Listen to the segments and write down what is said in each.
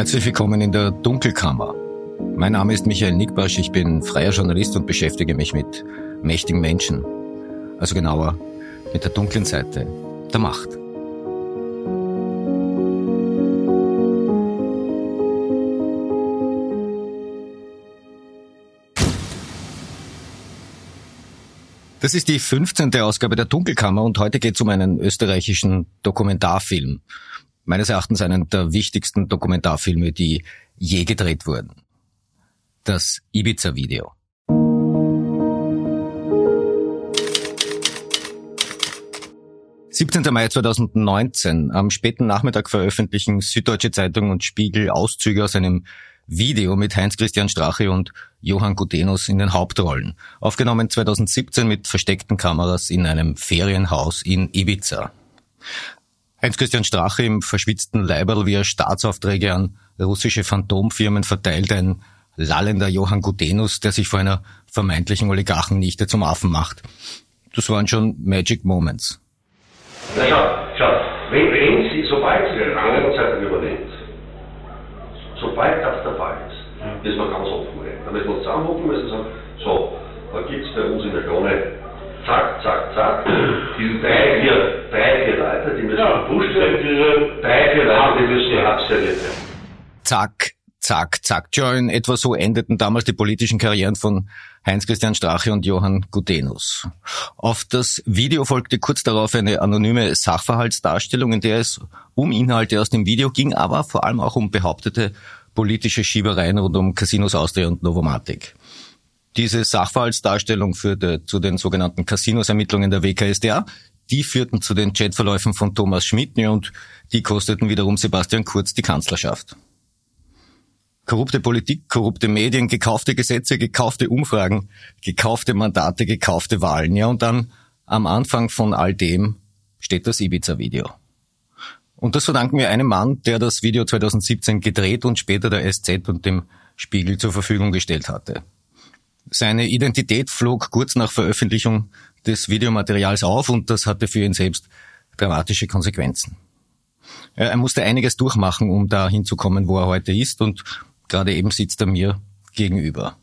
Herzlich willkommen in der Dunkelkammer. Mein Name ist Michael Nickbasch, ich bin freier Journalist und beschäftige mich mit mächtigen Menschen. Also genauer mit der dunklen Seite der Macht. Das ist die 15. Ausgabe der Dunkelkammer und heute geht es um einen österreichischen Dokumentarfilm. Meines Erachtens einen der wichtigsten Dokumentarfilme, die je gedreht wurden. Das Ibiza-Video. »17. Mai 2019. Am späten Nachmittag veröffentlichen Süddeutsche Zeitung und Spiegel Auszüge aus einem Video mit Heinz-Christian Strache und Johann Gutenus in den Hauptrollen. Aufgenommen 2017 mit versteckten Kameras in einem Ferienhaus in Ibiza. Heinz-Christian Strache im verschwitzten Leiberl, wie er Staatsaufträge an russische Phantomfirmen verteilt, ein lallender Johann Gutenus, der sich vor einer vermeintlichen Oligarchennichte zum Affen macht. Das waren schon Magic Moments. Na schau, schau, wenn, wenn Sie, sobald Sie die Rangzeitung übernimmt, sobald das der Fall ist, müssen wir ganz offen reden. Da müssen wir zusammenhocken müssen sagen, so, da gibt es bei uns in der Krone, zack, zack, zack, diese drei, vier, drei, vier Leute, die müssen ja, gepusht werden, drei, vier Leute, die müssen abserviert werden. Zack, zack, zack. Ja, in etwa so endeten damals die politischen Karrieren von Heinz-Christian Strache und Johann Gutenus. Auf das Video folgte kurz darauf eine anonyme Sachverhaltsdarstellung, in der es um Inhalte aus dem Video ging, aber vor allem auch um behauptete politische Schiebereien rund um Casinos Austria und Novomatic. Diese Sachverhaltsdarstellung führte zu den sogenannten Casinos-Ermittlungen der WKSDA. Die führten zu den Chatverläufen von Thomas Schmidt und die kosteten wiederum Sebastian Kurz die Kanzlerschaft. Korrupte Politik, korrupte Medien, gekaufte Gesetze, gekaufte Umfragen, gekaufte Mandate, gekaufte Wahlen. Ja, und dann am Anfang von all dem steht das Ibiza-Video. Und das verdanken wir einem Mann, der das Video 2017 gedreht und später der SZ und dem Spiegel zur Verfügung gestellt hatte. Seine Identität flog kurz nach Veröffentlichung des Videomaterials auf und das hatte für ihn selbst dramatische Konsequenzen. Er musste einiges durchmachen, um da hinzukommen, wo er heute ist und Gerade eben sitzt er mir gegenüber.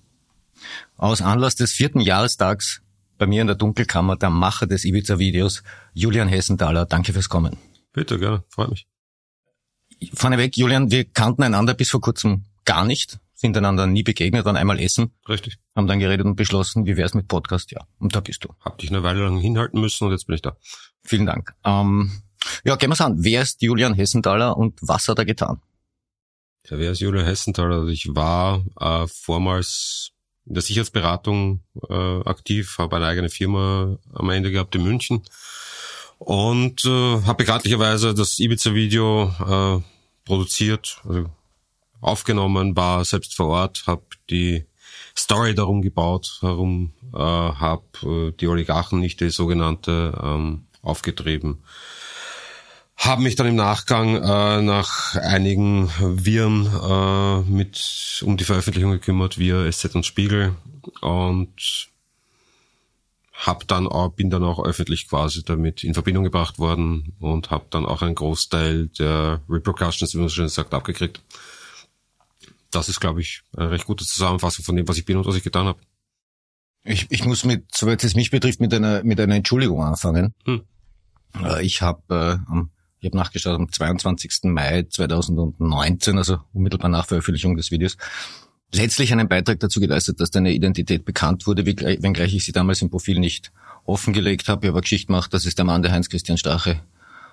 Aus Anlass des vierten Jahrestags bei mir in der Dunkelkammer der Macher des Ibiza-Videos, Julian Hessenthaler. Danke fürs Kommen. Bitte, gerne. Freut mich. Vorneweg, Julian, wir kannten einander bis vor kurzem gar nicht, sind einander nie begegnet, dann einmal essen. Richtig. Haben dann geredet und beschlossen, wie wär's mit Podcast? Ja, und da bist du. Hab dich eine Weile lang hinhalten müssen und jetzt bin ich da. Vielen Dank. Ähm, ja, gehen wir's an. Wer ist Julian Hessenthaler und was hat er getan? Ja, wer ist Julian Hessenthaler? Also ich war äh, vormals in der Sicherheitsberatung äh, aktiv, habe eine eigene Firma am Ende gehabt in München und äh, habe bekanntlicherweise das Ibiza-Video äh, produziert, also aufgenommen, war selbst vor Ort, habe die Story darum gebaut, herum, äh, habe äh, die Oligarchen, nicht die sogenannte, ähm, aufgetrieben haben mich dann im Nachgang äh, nach einigen Viren äh, mit um die Veröffentlichung gekümmert via SZ und Spiegel und hab dann auch, bin dann auch öffentlich quasi damit in Verbindung gebracht worden und habe dann auch einen Großteil der Repercussions, wie man so schön sagt, abgekriegt. Das ist, glaube ich, eine recht gute Zusammenfassung von dem, was ich bin und was ich getan habe. Ich, ich muss mit, soweit es mich betrifft, mit einer mit einer Entschuldigung anfangen. Hm. Äh, ich habe äh, am ich habe nachgeschaut, am 22. Mai 2019, also unmittelbar nach Veröffentlichung des Videos, letztlich einen Beitrag dazu geleistet, dass deine Identität bekannt wurde, wenngleich ich sie damals im Profil nicht offengelegt habe. Ich habe Geschichte gemacht, das ist der Mann, der Heinz-Christian Strache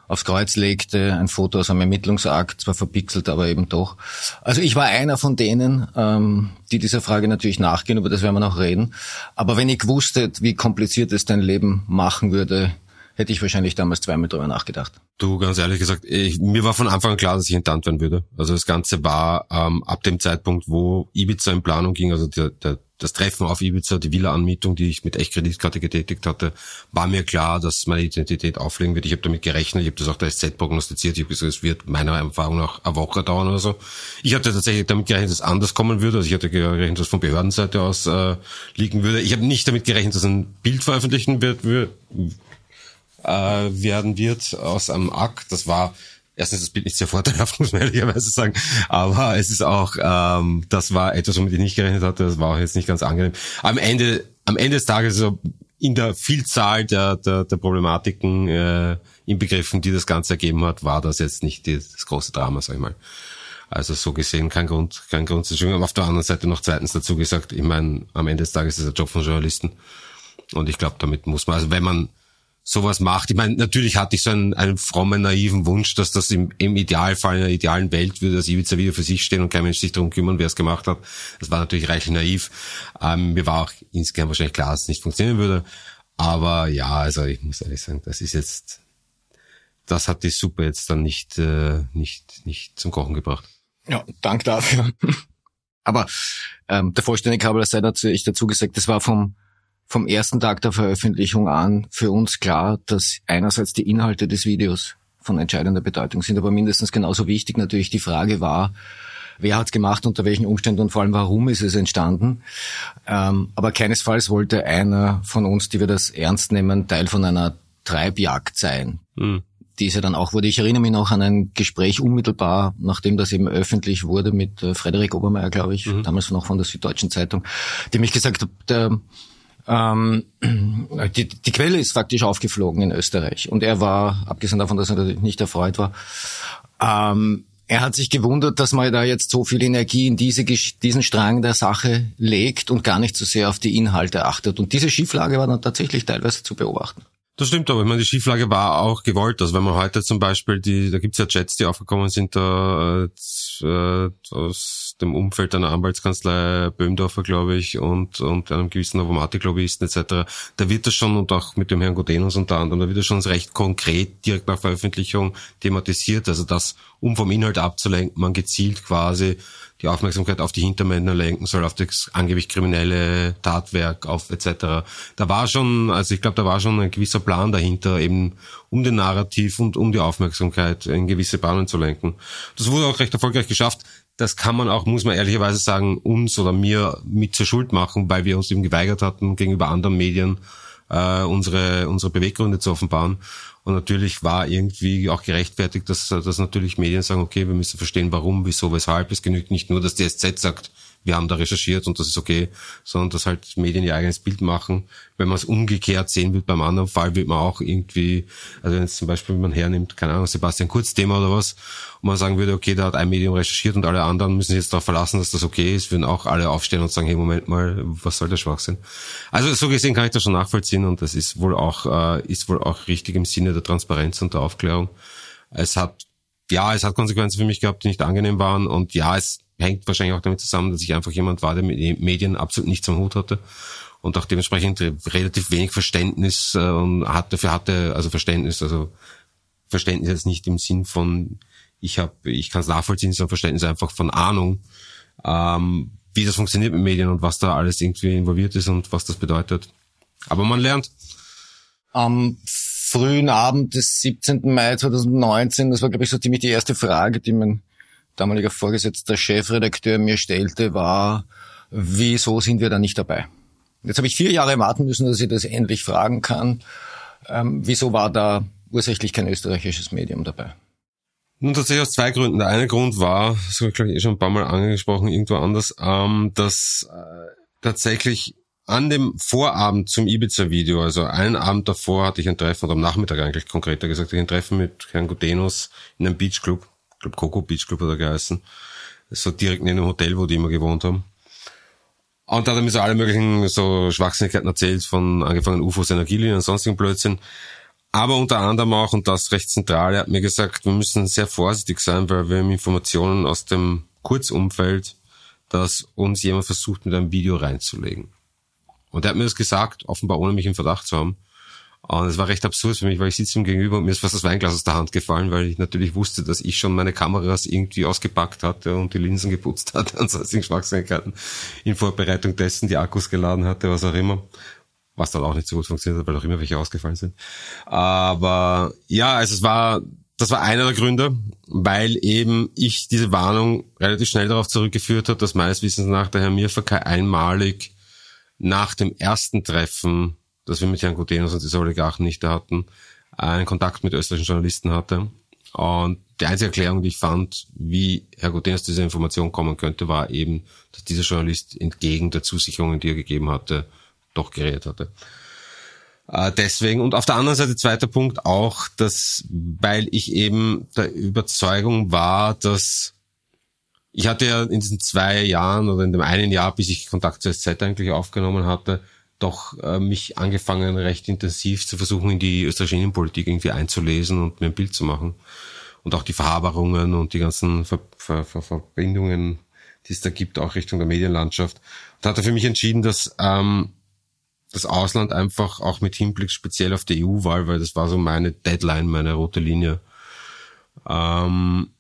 aufs Kreuz legte, ein Foto aus einem Ermittlungsakt, zwar verpixelt, aber eben doch. Also ich war einer von denen, ähm, die dieser Frage natürlich nachgehen, über das werden wir noch reden. Aber wenn ich gewusst hätte, wie kompliziert es dein Leben machen würde, hätte ich wahrscheinlich damals zweimal drüber nachgedacht. Du, ganz ehrlich gesagt, ich, mir war von Anfang an klar, dass ich enttarnt werden würde. Also das Ganze war ähm, ab dem Zeitpunkt, wo Ibiza in Planung ging, also der, der, das Treffen auf Ibiza, die Villa-Anmietung, die ich mit Echtkreditkarte getätigt hatte, war mir klar, dass meine Identität auflegen wird. Ich habe damit gerechnet, ich habe das auch der SZ prognostiziert. Ich habe gesagt, es wird meiner Erfahrung nach eine Woche dauern oder so. Ich hatte tatsächlich damit gerechnet, dass es anders kommen würde. Also ich hatte gerechnet, dass es von Behördenseite aus äh, liegen würde. Ich habe nicht damit gerechnet, dass ein Bild veröffentlichen wird, äh, werden wird aus einem Akt. Das war erstens das Bild nicht sehr vorteilhaft, muss man ehrlicherweise sagen, aber es ist auch, ähm, das war etwas, womit ich nicht gerechnet hatte, das war auch jetzt nicht ganz angenehm. Am Ende, am Ende des Tages, so in der Vielzahl der, der, der Problematiken äh, inbegriffen, die das Ganze ergeben hat, war das jetzt nicht die, das große Drama, sag ich mal. Also so gesehen kein Grund, kein Grund zu schwingen. Auf der anderen Seite noch zweitens dazu gesagt, ich meine, am Ende des Tages ist der Job von Journalisten. Und ich glaube, damit muss man, also wenn man sowas macht. Ich meine, natürlich hatte ich so einen, einen frommen, naiven Wunsch, dass das im, im Idealfall, in einer idealen Welt würde das Ibiza-Video für sich stehen und kein Mensch sich darum kümmern, wer es gemacht hat. Das war natürlich reichlich naiv. Ähm, mir war auch insgesamt wahrscheinlich klar, dass es nicht funktionieren würde. Aber ja, also ich muss ehrlich sagen, das ist jetzt, das hat die Suppe jetzt dann nicht, äh, nicht, nicht zum Kochen gebracht. Ja, Dank dafür. Aber ähm, der Vollständigkeit halber sei dazu ich dazu gesagt, das war vom vom ersten Tag der Veröffentlichung an für uns klar, dass einerseits die Inhalte des Videos von entscheidender Bedeutung sind, aber mindestens genauso wichtig natürlich die Frage war, wer hat's gemacht, unter welchen Umständen und vor allem warum ist es entstanden. Ähm, aber keinesfalls wollte einer von uns, die wir das ernst nehmen, Teil von einer Treibjagd sein. Mhm. Diese dann auch wurde. Ich erinnere mich noch an ein Gespräch unmittelbar, nachdem das eben öffentlich wurde mit äh, Frederik Obermeier, glaube ich, mhm. damals noch von der Süddeutschen Zeitung, dem ich gesagt habe, der ähm, die, die Quelle ist faktisch aufgeflogen in Österreich. Und er war, abgesehen davon, dass er natürlich nicht erfreut war, ähm, er hat sich gewundert, dass man da jetzt so viel Energie in diese, diesen Strang der Sache legt und gar nicht so sehr auf die Inhalte achtet. Und diese Schieflage war dann tatsächlich teilweise zu beobachten. Das stimmt, aber ich meine, die Schieflage war auch gewollt. Also wenn man heute zum Beispiel die, da gibt's ja Chats, die aufgekommen sind, da äh, aus dem Umfeld einer Anwaltskanzlei Böhmdorfer, glaube ich, und, und einem gewissen Avomatik-Lobbyisten etc., da wird das schon, und auch mit dem Herrn Godenus unter anderem, da wird das schon recht konkret direkt nach Veröffentlichung thematisiert. Also das, um vom Inhalt abzulenken, man gezielt quasi die Aufmerksamkeit auf die Hintermänner lenken soll, auf das angeblich kriminelle Tatwerk, auf etc. Da war schon, also ich glaube, da war schon ein gewisser Plan dahinter, eben um den Narrativ und um die Aufmerksamkeit in gewisse Bahnen zu lenken. Das wurde auch recht erfolgreich geschafft. Das kann man auch, muss man ehrlicherweise sagen, uns oder mir mit zur Schuld machen, weil wir uns eben geweigert hatten, gegenüber anderen Medien äh, unsere, unsere Beweggründe zu offenbaren. Und natürlich war irgendwie auch gerechtfertigt, dass, dass natürlich Medien sagen, okay, wir müssen verstehen, warum, wieso, weshalb. Es genügt nicht nur, dass die SZ sagt, wir haben da recherchiert und das ist okay, sondern dass halt Medien ihr eigenes Bild machen. Wenn man es umgekehrt sehen will beim anderen Fall, wird man auch irgendwie, also wenn jetzt zum Beispiel man hernimmt, keine Ahnung, Sebastian Kurz Thema oder was, und man sagen würde, okay, da hat ein Medium recherchiert und alle anderen müssen sich jetzt darauf verlassen, dass das okay ist, würden auch alle aufstehen und sagen, hey, Moment mal, was soll der Schwachsinn? Also so gesehen kann ich das schon nachvollziehen und das ist wohl auch, äh, ist wohl auch richtig im Sinne der Transparenz und der Aufklärung. Es hat ja, es hat Konsequenzen für mich gehabt, die nicht angenehm waren. Und ja, es hängt wahrscheinlich auch damit zusammen, dass ich einfach jemand war, der mit Medien absolut nichts am Hut hatte und auch dementsprechend relativ wenig Verständnis äh, hat, dafür hatte, also Verständnis, also Verständnis jetzt nicht im Sinn von ich habe, ich kann es nachvollziehen, sondern Verständnis einfach von Ahnung, ähm, wie das funktioniert mit Medien und was da alles irgendwie involviert ist und was das bedeutet. Aber man lernt. Am frühen Abend des 17. Mai 2019, das war glaube ich so ziemlich die erste Frage, die man damaliger Vorgesetzter Chefredakteur mir stellte, war, wieso sind wir da nicht dabei? Jetzt habe ich vier Jahre warten müssen, dass ich das endlich fragen kann. Ähm, wieso war da ursächlich kein österreichisches Medium dabei? Nun tatsächlich aus zwei Gründen. Der eine Grund war, das habe ich glaube ich eh schon ein paar Mal angesprochen, irgendwo anders, ähm, dass äh, tatsächlich an dem Vorabend zum Ibiza-Video, also einen Abend davor hatte ich ein Treffen, oder am Nachmittag eigentlich konkreter gesagt, ich ein Treffen mit Herrn Gudenus in einem Beachclub glaube Coco Beach Club hat er geheißen. So direkt neben dem Hotel, wo die immer gewohnt haben. Und da hat er mir so alle möglichen so Schwachsinnigkeiten erzählt, von angefangen UFOs, Energielinien und sonstigen Blödsinn. Aber unter anderem auch, und das recht zentral, er hat mir gesagt, wir müssen sehr vorsichtig sein, weil wir haben Informationen aus dem Kurzumfeld, dass uns jemand versucht, mit einem Video reinzulegen. Und er hat mir das gesagt, offenbar ohne mich im Verdacht zu haben. Und es war recht absurd für mich, weil ich sitze ihm gegenüber und mir ist fast das Weinglas aus der Hand gefallen, weil ich natürlich wusste, dass ich schon meine Kameras irgendwie ausgepackt hatte und die Linsen geputzt hatte und sonstigen Schwachsinnigkeiten in Vorbereitung dessen, die Akkus geladen hatte, was auch immer. Was dann auch nicht so gut funktioniert hat, weil auch immer welche ausgefallen sind. Aber ja, also es war, das war einer der Gründe, weil eben ich diese Warnung relativ schnell darauf zurückgeführt habe, dass meines Wissens nach der Herr Mirfakai einmalig nach dem ersten Treffen dass wir mit Herrn Gutenus und diese Oligarchen nicht hatten, einen Kontakt mit österreichischen Journalisten hatte Und die einzige Erklärung, die ich fand, wie Herr Guterres diese Information kommen könnte, war eben, dass dieser Journalist entgegen der Zusicherungen, die er gegeben hatte, doch geredet hatte. Äh, deswegen, und auf der anderen Seite zweiter Punkt auch, dass, weil ich eben der Überzeugung war, dass ich hatte ja in diesen zwei Jahren oder in dem einen Jahr, bis ich Kontakt zur SZ eigentlich aufgenommen hatte, doch äh, mich angefangen, recht intensiv zu versuchen, in die österreichische Innenpolitik irgendwie einzulesen und mir ein Bild zu machen. Und auch die Verhaberungen und die ganzen Ver Ver Ver Verbindungen, die es da gibt, auch Richtung der Medienlandschaft. Und hatte für mich entschieden, dass ähm, das Ausland einfach auch mit Hinblick speziell auf die EU-Wahl, weil das war so meine Deadline, meine rote Linie, ähm,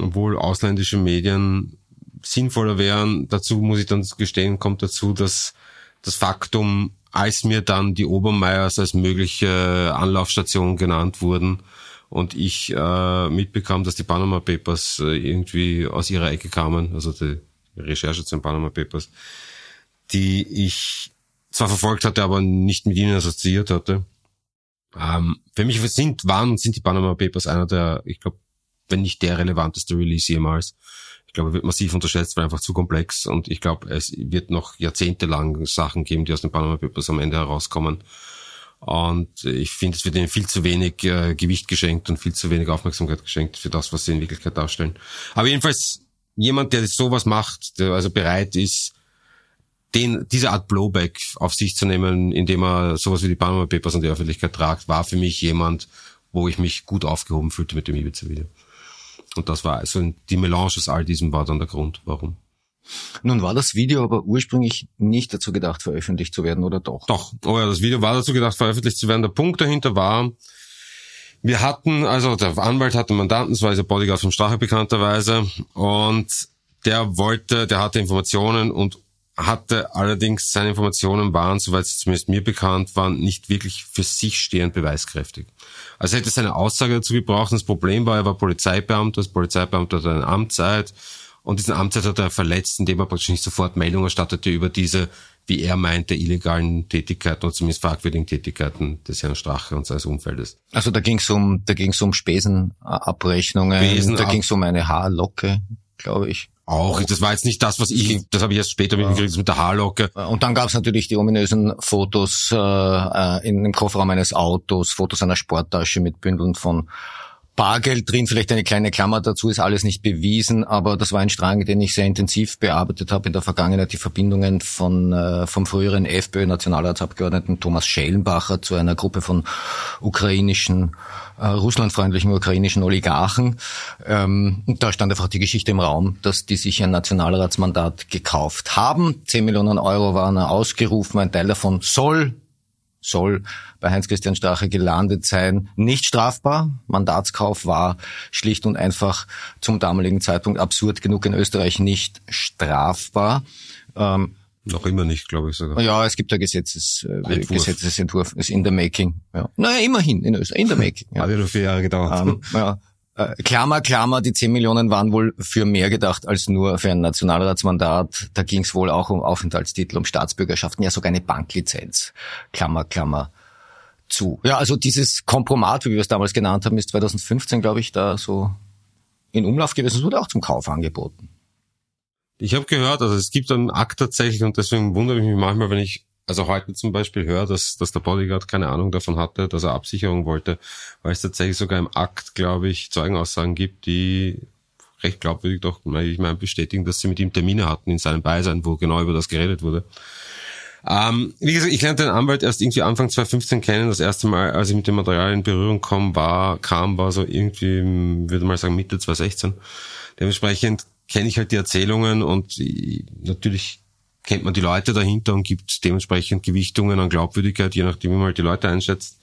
obwohl ausländische Medien sinnvoller wären. Dazu muss ich dann gestehen, kommt dazu, dass das Faktum, als mir dann die Obermeiers als mögliche Anlaufstation genannt wurden und ich äh, mitbekam, dass die Panama Papers äh, irgendwie aus ihrer Ecke kamen, also die Recherche zu den Panama Papers, die ich zwar verfolgt hatte, aber nicht mit ihnen assoziiert hatte. Ähm, für mich sind, waren und sind die Panama Papers einer der, ich glaube, wenn nicht der relevanteste Release jemals. Ich glaube, er wird massiv unterschätzt, weil einfach zu komplex und ich glaube, es wird noch jahrzehntelang Sachen geben, die aus den Panama Papers am Ende herauskommen. Und ich finde, es wird ihnen viel zu wenig äh, Gewicht geschenkt und viel zu wenig Aufmerksamkeit geschenkt für das, was sie in Wirklichkeit darstellen. Aber jedenfalls jemand, der sowas macht, der also bereit ist, den, diese Art Blowback auf sich zu nehmen, indem er sowas wie die Panama Papers in die Öffentlichkeit tragt, war für mich jemand, wo ich mich gut aufgehoben fühlte mit dem Ibiza-Video. Und das war also die Melange aus all diesem war dann der Grund, warum. Nun war das Video aber ursprünglich nicht dazu gedacht, veröffentlicht zu werden, oder doch? Doch, oh ja, das Video war dazu gedacht, veröffentlicht zu werden. Der Punkt dahinter war, wir hatten, also der Anwalt hatte einen Mandanten, das war dieser Bodyguard vom Strache bekannterweise, und der wollte, der hatte Informationen und hatte allerdings seine Informationen waren, soweit es zumindest mir bekannt waren, nicht wirklich für sich stehend beweiskräftig. Also hätte seine Aussage dazu gebraucht. Und das Problem war, er war Polizeibeamter, das Polizeibeamter hat eine Amtszeit und diesen Amtszeit hat er verletzt, indem er praktisch nicht sofort Meldung erstattete über diese, wie er meinte, illegalen Tätigkeiten oder zumindest fragwürdigen Tätigkeiten des Herrn Strache und seines Umfeldes. Also da ging es um, da ging es um Spesenabrechnungen, Spesen da ging es um eine Haarlocke, glaube ich. Auch, das war jetzt nicht das, was ich, das habe ich erst später mitgekriegt mit der Haarlocke. Und dann gab es natürlich die ominösen Fotos äh, in dem Kofferraum eines Autos, Fotos einer Sporttasche mit Bündeln von Bargeld drin, vielleicht eine kleine Klammer dazu, ist alles nicht bewiesen, aber das war ein Strang, den ich sehr intensiv bearbeitet habe in der Vergangenheit, die Verbindungen von äh, vom früheren FPÖ-Nationalratsabgeordneten Thomas Schellenbacher zu einer Gruppe von ukrainischen, äh, russlandfreundlichen ukrainischen Oligarchen. Ähm, und da stand einfach die Geschichte im Raum, dass die sich ein Nationalratsmandat gekauft haben. Zehn Millionen Euro waren ausgerufen, ein Teil davon soll soll bei Heinz-Christian Strache gelandet sein. Nicht strafbar. Mandatskauf war schlicht und einfach zum damaligen Zeitpunkt absurd genug in Österreich nicht strafbar. Ähm, noch immer nicht, glaube ich sogar. Ja, es gibt ja Gesetzes, äh, Gesetzesentwurf, ist in the making. Ja. Naja, immerhin in Österreich, in the making. Ja. Hat ja nur vier Jahre gedauert. Ähm, ja. Äh, Klammer, Klammer, die 10 Millionen waren wohl für mehr gedacht als nur für ein Nationalratsmandat. Da ging es wohl auch um Aufenthaltstitel, um Staatsbürgerschaften, ja sogar eine Banklizenz. Klammer, Klammer zu. Ja, also dieses Kompromat, wie wir es damals genannt haben, ist 2015, glaube ich, da so in Umlauf gewesen. Es wurde auch zum Kauf angeboten. Ich habe gehört, also es gibt einen Akt tatsächlich und deswegen wundere ich mich manchmal, wenn ich also heute zum Beispiel höre, dass, dass der Bodyguard keine Ahnung davon hatte, dass er Absicherung wollte, weil es tatsächlich sogar im Akt, glaube ich, Zeugenaussagen gibt, die recht glaubwürdig doch, ich meine, bestätigen, dass sie mit ihm Termine hatten in seinem Beisein, wo genau über das geredet wurde. Ähm, wie gesagt, ich lernte den Anwalt erst irgendwie Anfang 2015 kennen. Das erste Mal, als ich mit dem Material in Berührung kam, war, kam, war so irgendwie, würde mal sagen, Mitte 2016. Dementsprechend kenne ich halt die Erzählungen und natürlich kennt man die Leute dahinter und gibt dementsprechend Gewichtungen an Glaubwürdigkeit, je nachdem, wie man halt die Leute einschätzt.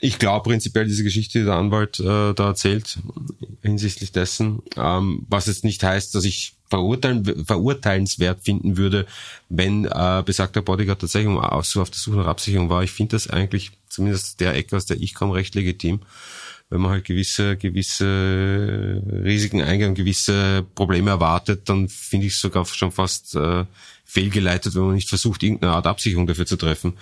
Ich glaube prinzipiell diese Geschichte, die der Anwalt äh, da erzählt, hinsichtlich dessen, ähm, was jetzt nicht heißt, dass ich verurteilen, verurteilenswert finden würde, wenn äh, besagter Bodyguard tatsächlich auf, der Suche nach Absicherung war. Ich finde das eigentlich, zumindest der Ecke, aus der ich komme, recht legitim wenn man halt gewisse, gewisse Risiken eingeht und gewisse Probleme erwartet, dann finde ich es sogar schon fast äh, fehlgeleitet, wenn man nicht versucht, irgendeine Art Absicherung dafür zu treffen.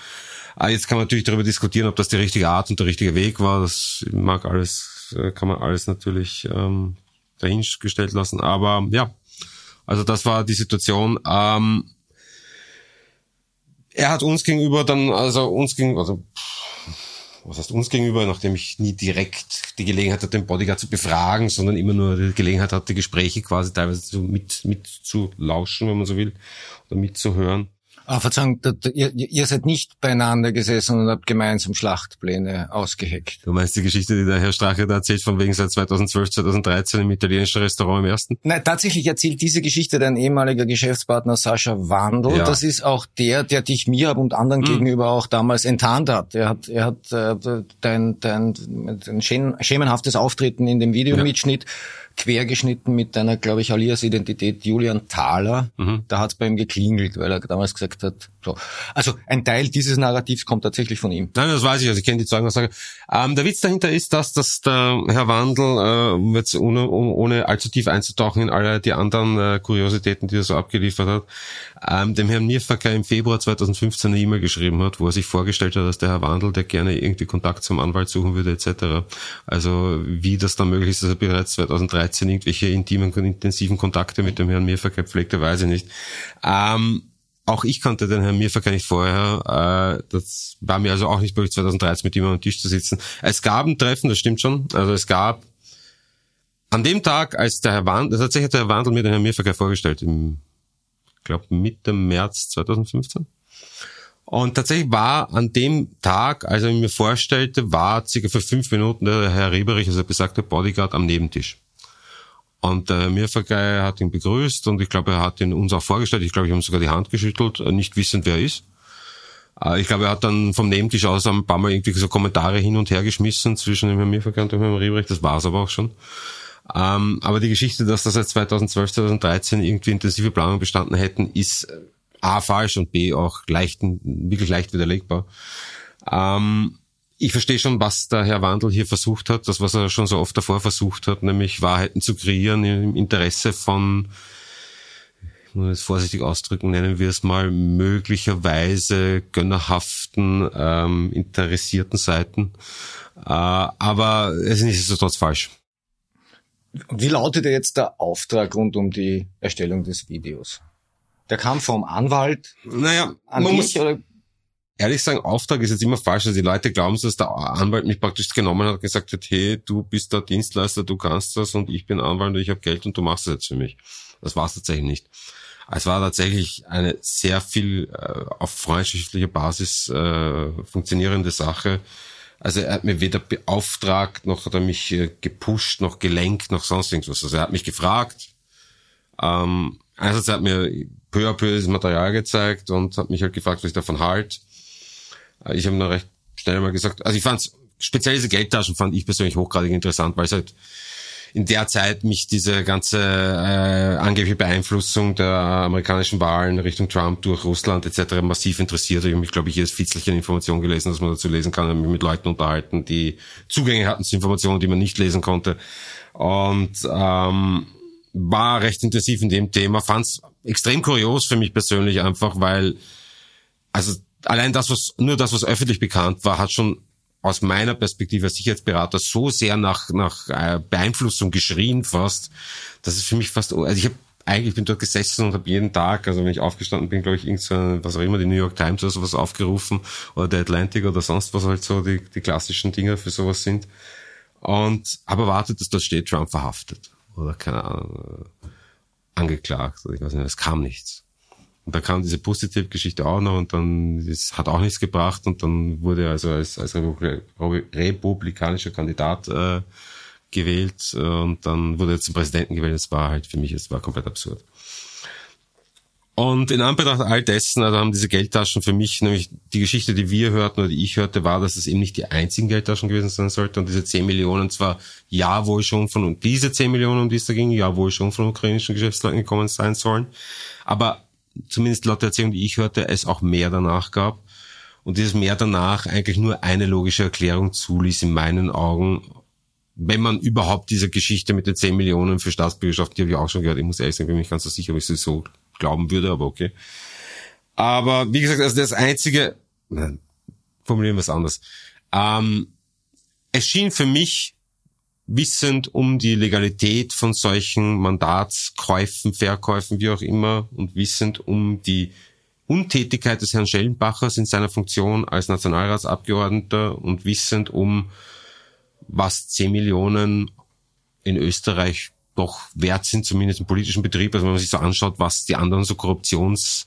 Ah, jetzt kann man natürlich darüber diskutieren, ob das die richtige Art und der richtige Weg war. Das mag alles äh, kann man alles natürlich ähm, dahingestellt lassen. Aber ja, also das war die Situation. Ähm, er hat uns gegenüber dann, also uns gegenüber, also was heißt uns gegenüber, nachdem ich nie direkt die Gelegenheit hatte, den Bodyguard zu befragen, sondern immer nur die Gelegenheit hatte, Gespräche quasi teilweise so mit, mit zu lauschen, wenn man so will, oder mitzuhören. Ah, Verzeihung, ihr, ihr seid nicht beieinander gesessen und habt gemeinsam Schlachtpläne ausgeheckt. Du meinst die Geschichte, die der Herr Strache da erzählt, von wegen seit 2012, 2013 im italienischen Restaurant im ersten? Nein, tatsächlich erzählt diese Geschichte dein ehemaliger Geschäftspartner Sascha Wandel. Ja. Das ist auch der, der dich mir und anderen hm. gegenüber auch damals enttarnt hat. Er hat, er hat äh, dein, dein, dein schemenhaftes Auftreten in dem Videomitschnitt ja quergeschnitten mit deiner, glaube ich, Alias-Identität Julian Thaler. Mhm. Da hat es bei ihm geklingelt, weil er damals gesagt hat, so. Also ein Teil dieses Narrativs kommt tatsächlich von ihm. Nein, das weiß ich, also ich kenne die Zeugenaussage. Ähm, der Witz dahinter ist, dass, dass der Herr Wandel, äh, jetzt ohne, ohne allzu tief einzutauchen in alle die anderen äh, Kuriositäten, die er so abgeliefert hat, ähm, dem Herrn Nierfacker im Februar 2015 eine E-Mail geschrieben hat, wo er sich vorgestellt hat, dass der Herr Wandel, der gerne irgendwie Kontakt zum Anwalt suchen würde, etc. Also wie das dann möglich ist, dass er bereits 2013 irgendwelche intimen und intensiven Kontakte mit dem Herrn Nierfacker pflegte, weiß ich nicht. Ähm, auch ich kannte den Herrn Mirfer nicht vorher. Äh, das war mir also auch nicht möglich, 2013 mit ihm am Tisch zu sitzen. Es gab ein Treffen, das stimmt schon. Also es gab an dem Tag, als der Herr Wandel, tatsächlich hat der Herr Wandel mir den Herrn Mirfer vorgestellt, im, glaube Mitte März 2015. Und tatsächlich war an dem Tag, als er mir vorstellte, war circa für fünf Minuten der Herr Rieberich, also besagte Bodyguard, am Nebentisch. Und äh, Mirfagei hat ihn begrüßt und ich glaube, er hat ihn uns auch vorgestellt. Ich glaube, ich habe ihm sogar die Hand geschüttelt, äh, nicht wissend, wer er ist. Äh, ich glaube, er hat dann vom Nebentisch aus ein paar Mal irgendwie so Kommentare hin und her geschmissen zwischen dem Herrn Mirfagei und dem Herrn Riebrecht. Das war's aber auch schon. Ähm, aber die Geschichte, dass das seit 2012, 2013 irgendwie intensive Planung bestanden hätten, ist äh, A falsch und B auch leicht, wirklich leicht widerlegbar. Ähm, ich verstehe schon, was der Herr Wandel hier versucht hat, das, was er schon so oft davor versucht hat, nämlich Wahrheiten zu kreieren im Interesse von, ich muss es vorsichtig ausdrücken, nennen wir es mal, möglicherweise gönnerhaften, ähm, interessierten Seiten. Äh, aber es ist nichtsdestotrotz falsch. Wie lautet jetzt der Auftrag rund um die Erstellung des Videos? Der kam vom Anwalt naja, an man dich, muss, oder ehrlich sagen, Auftrag ist jetzt immer falsch. Also die Leute glauben, dass der Anwalt mich praktisch genommen hat und gesagt hat, hey, du bist der Dienstleister, du kannst das und ich bin Anwalt und ich habe Geld und du machst das jetzt für mich. Das war es tatsächlich nicht. Es war tatsächlich eine sehr viel äh, auf freundschaftlicher Basis äh, funktionierende Sache. Also er hat mir weder beauftragt, noch hat er mich äh, gepusht, noch gelenkt, noch sonst irgendwas. Also er hat mich gefragt. Ähm, einerseits hat mir peu à peu das Material gezeigt und hat mich halt gefragt, was ich davon halte. Äh, ich habe dann recht schnell mal gesagt, also ich fand speziell diese Geldtaschen fand ich persönlich hochgradig interessant, weil es halt in der Zeit mich diese ganze äh, angebliche Beeinflussung der amerikanischen Wahlen Richtung Trump durch Russland etc. massiv interessiert. Ich habe mich, glaube ich, jedes Fitzelchen Information gelesen, das man dazu lesen kann, und mich mit Leuten unterhalten, die Zugänge hatten zu Informationen, die man nicht lesen konnte. Und ähm, war recht intensiv in dem Thema, fand es extrem kurios für mich persönlich einfach, weil also allein das, was, nur das, was öffentlich bekannt war, hat schon aus meiner Perspektive als Sicherheitsberater so sehr nach, nach äh, Beeinflussung geschrien fast, dass es für mich fast, also ich habe eigentlich bin dort gesessen und habe jeden Tag, also wenn ich aufgestanden bin, glaube ich, irgend so, was auch immer, die New York Times oder sowas aufgerufen oder der Atlantic oder sonst was halt so die, die klassischen Dinger für sowas sind. Und habe erwartet, dass dort steht, Trump verhaftet oder keine Ahnung, angeklagt. Ich weiß nicht, es kam nichts. Und da kam diese Positivgeschichte auch noch und dann, das hat auch nichts gebracht und dann wurde er also als, als republikanischer Kandidat äh, gewählt und dann wurde er zum Präsidenten gewählt. Das war halt für mich, es war komplett absurd. Und in Anbetracht all dessen, also haben diese Geldtaschen für mich, nämlich die Geschichte, die wir hörten oder die ich hörte, war, dass es eben nicht die einzigen Geldtaschen gewesen sein sollte. Und diese 10 Millionen zwar ja wohl schon von, und diese 10 Millionen, um die es da ging, ja wohl schon von ukrainischen Geschäftsleuten gekommen sein sollen. Aber zumindest laut der Erzählung, die ich hörte, es auch mehr danach gab. Und dieses mehr danach eigentlich nur eine logische Erklärung zuließ in meinen Augen, wenn man überhaupt diese Geschichte mit den 10 Millionen für Staatsbürgerschaft, die habe ich auch schon gehört, ich muss ehrlich sagen, bin mir nicht ganz so sicher, ob ich sie so glauben würde, aber okay. Aber wie gesagt, also das einzige, nein, formulieren wir es anders. Ähm, es schien für mich wissend um die Legalität von solchen Mandatskäufen, Verkäufen, wie auch immer, und wissend um die Untätigkeit des Herrn Schellenbachers in seiner Funktion als Nationalratsabgeordneter und wissend um, was 10 Millionen in Österreich doch wert sind, zumindest im politischen Betrieb. Also wenn man sich so anschaut, was die anderen so Korruptions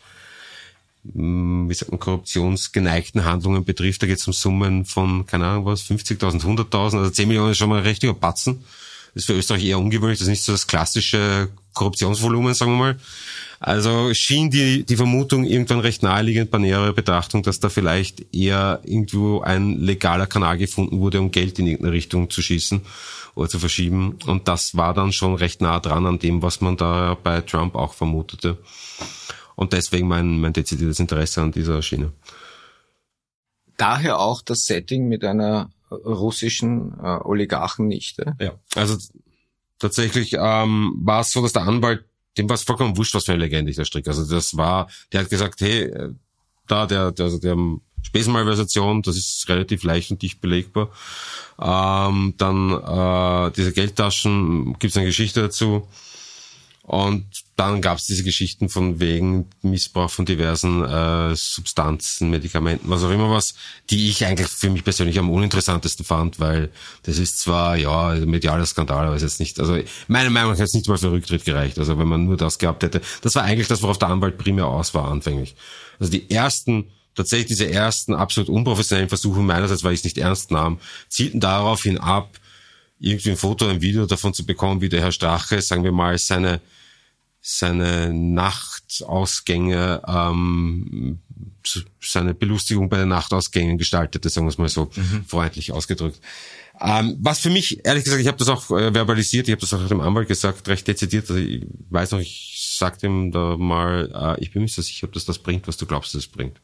wie sagt man, korruptionsgeneigten Handlungen betrifft. Da geht es um Summen von, keine Ahnung was, 50.000, 100.000, also 10 Millionen ist schon mal ein richtiger Batzen. Das ist für Österreich eher ungewöhnlich, das ist nicht so das klassische Korruptionsvolumen, sagen wir mal. Also schien die, die Vermutung irgendwann recht naheliegend bei näherer Betrachtung, dass da vielleicht eher irgendwo ein legaler Kanal gefunden wurde, um Geld in irgendeine Richtung zu schießen oder zu verschieben. Und das war dann schon recht nah dran an dem, was man da bei Trump auch vermutete. Und deswegen mein, mein dezidiertes Interesse an dieser Schiene. Daher auch das Setting mit einer russischen äh, Oligarchennichte. Ja, also tatsächlich ähm, war es so, dass der Anwalt, dem war es vollkommen wurscht, was für eine Legende ich da stricke. Also das war, der hat gesagt, hey, äh, da der, der, also der Spesenmalversation, das ist relativ leicht und dicht belegbar. Ähm, dann äh, diese Geldtaschen, gibt es eine Geschichte dazu. Und dann gab es diese Geschichten von wegen Missbrauch von diversen äh, Substanzen, Medikamenten, was auch immer was, die ich eigentlich für mich persönlich am uninteressantesten fand, weil das ist zwar, ja, medialer Skandal, aber ist jetzt nicht, also meiner Meinung nach hat es nicht mal für Rücktritt gereicht. Also wenn man nur das gehabt hätte, das war eigentlich das, worauf der Anwalt primär aus war anfänglich. Also die ersten tatsächlich diese ersten absolut unprofessionellen Versuche meinerseits, weil ich es nicht ernst nahm, zielten darauf hin ab, irgendwie ein Foto, ein Video davon zu bekommen, wie der Herr Strache, sagen wir mal, seine seine Nachtausgänge, ähm, seine Belustigung bei den Nachtausgängen gestaltete, sagen wir es mal so mhm. freundlich ausgedrückt. Ähm, was für mich, ehrlich gesagt, ich habe das auch äh, verbalisiert, ich habe das auch dem Anwalt gesagt, recht dezidiert. Also ich weiß noch, ich sagte ihm da mal, äh, ich bin mir nicht so sicher, ob das das bringt, was du glaubst, dass es bringt.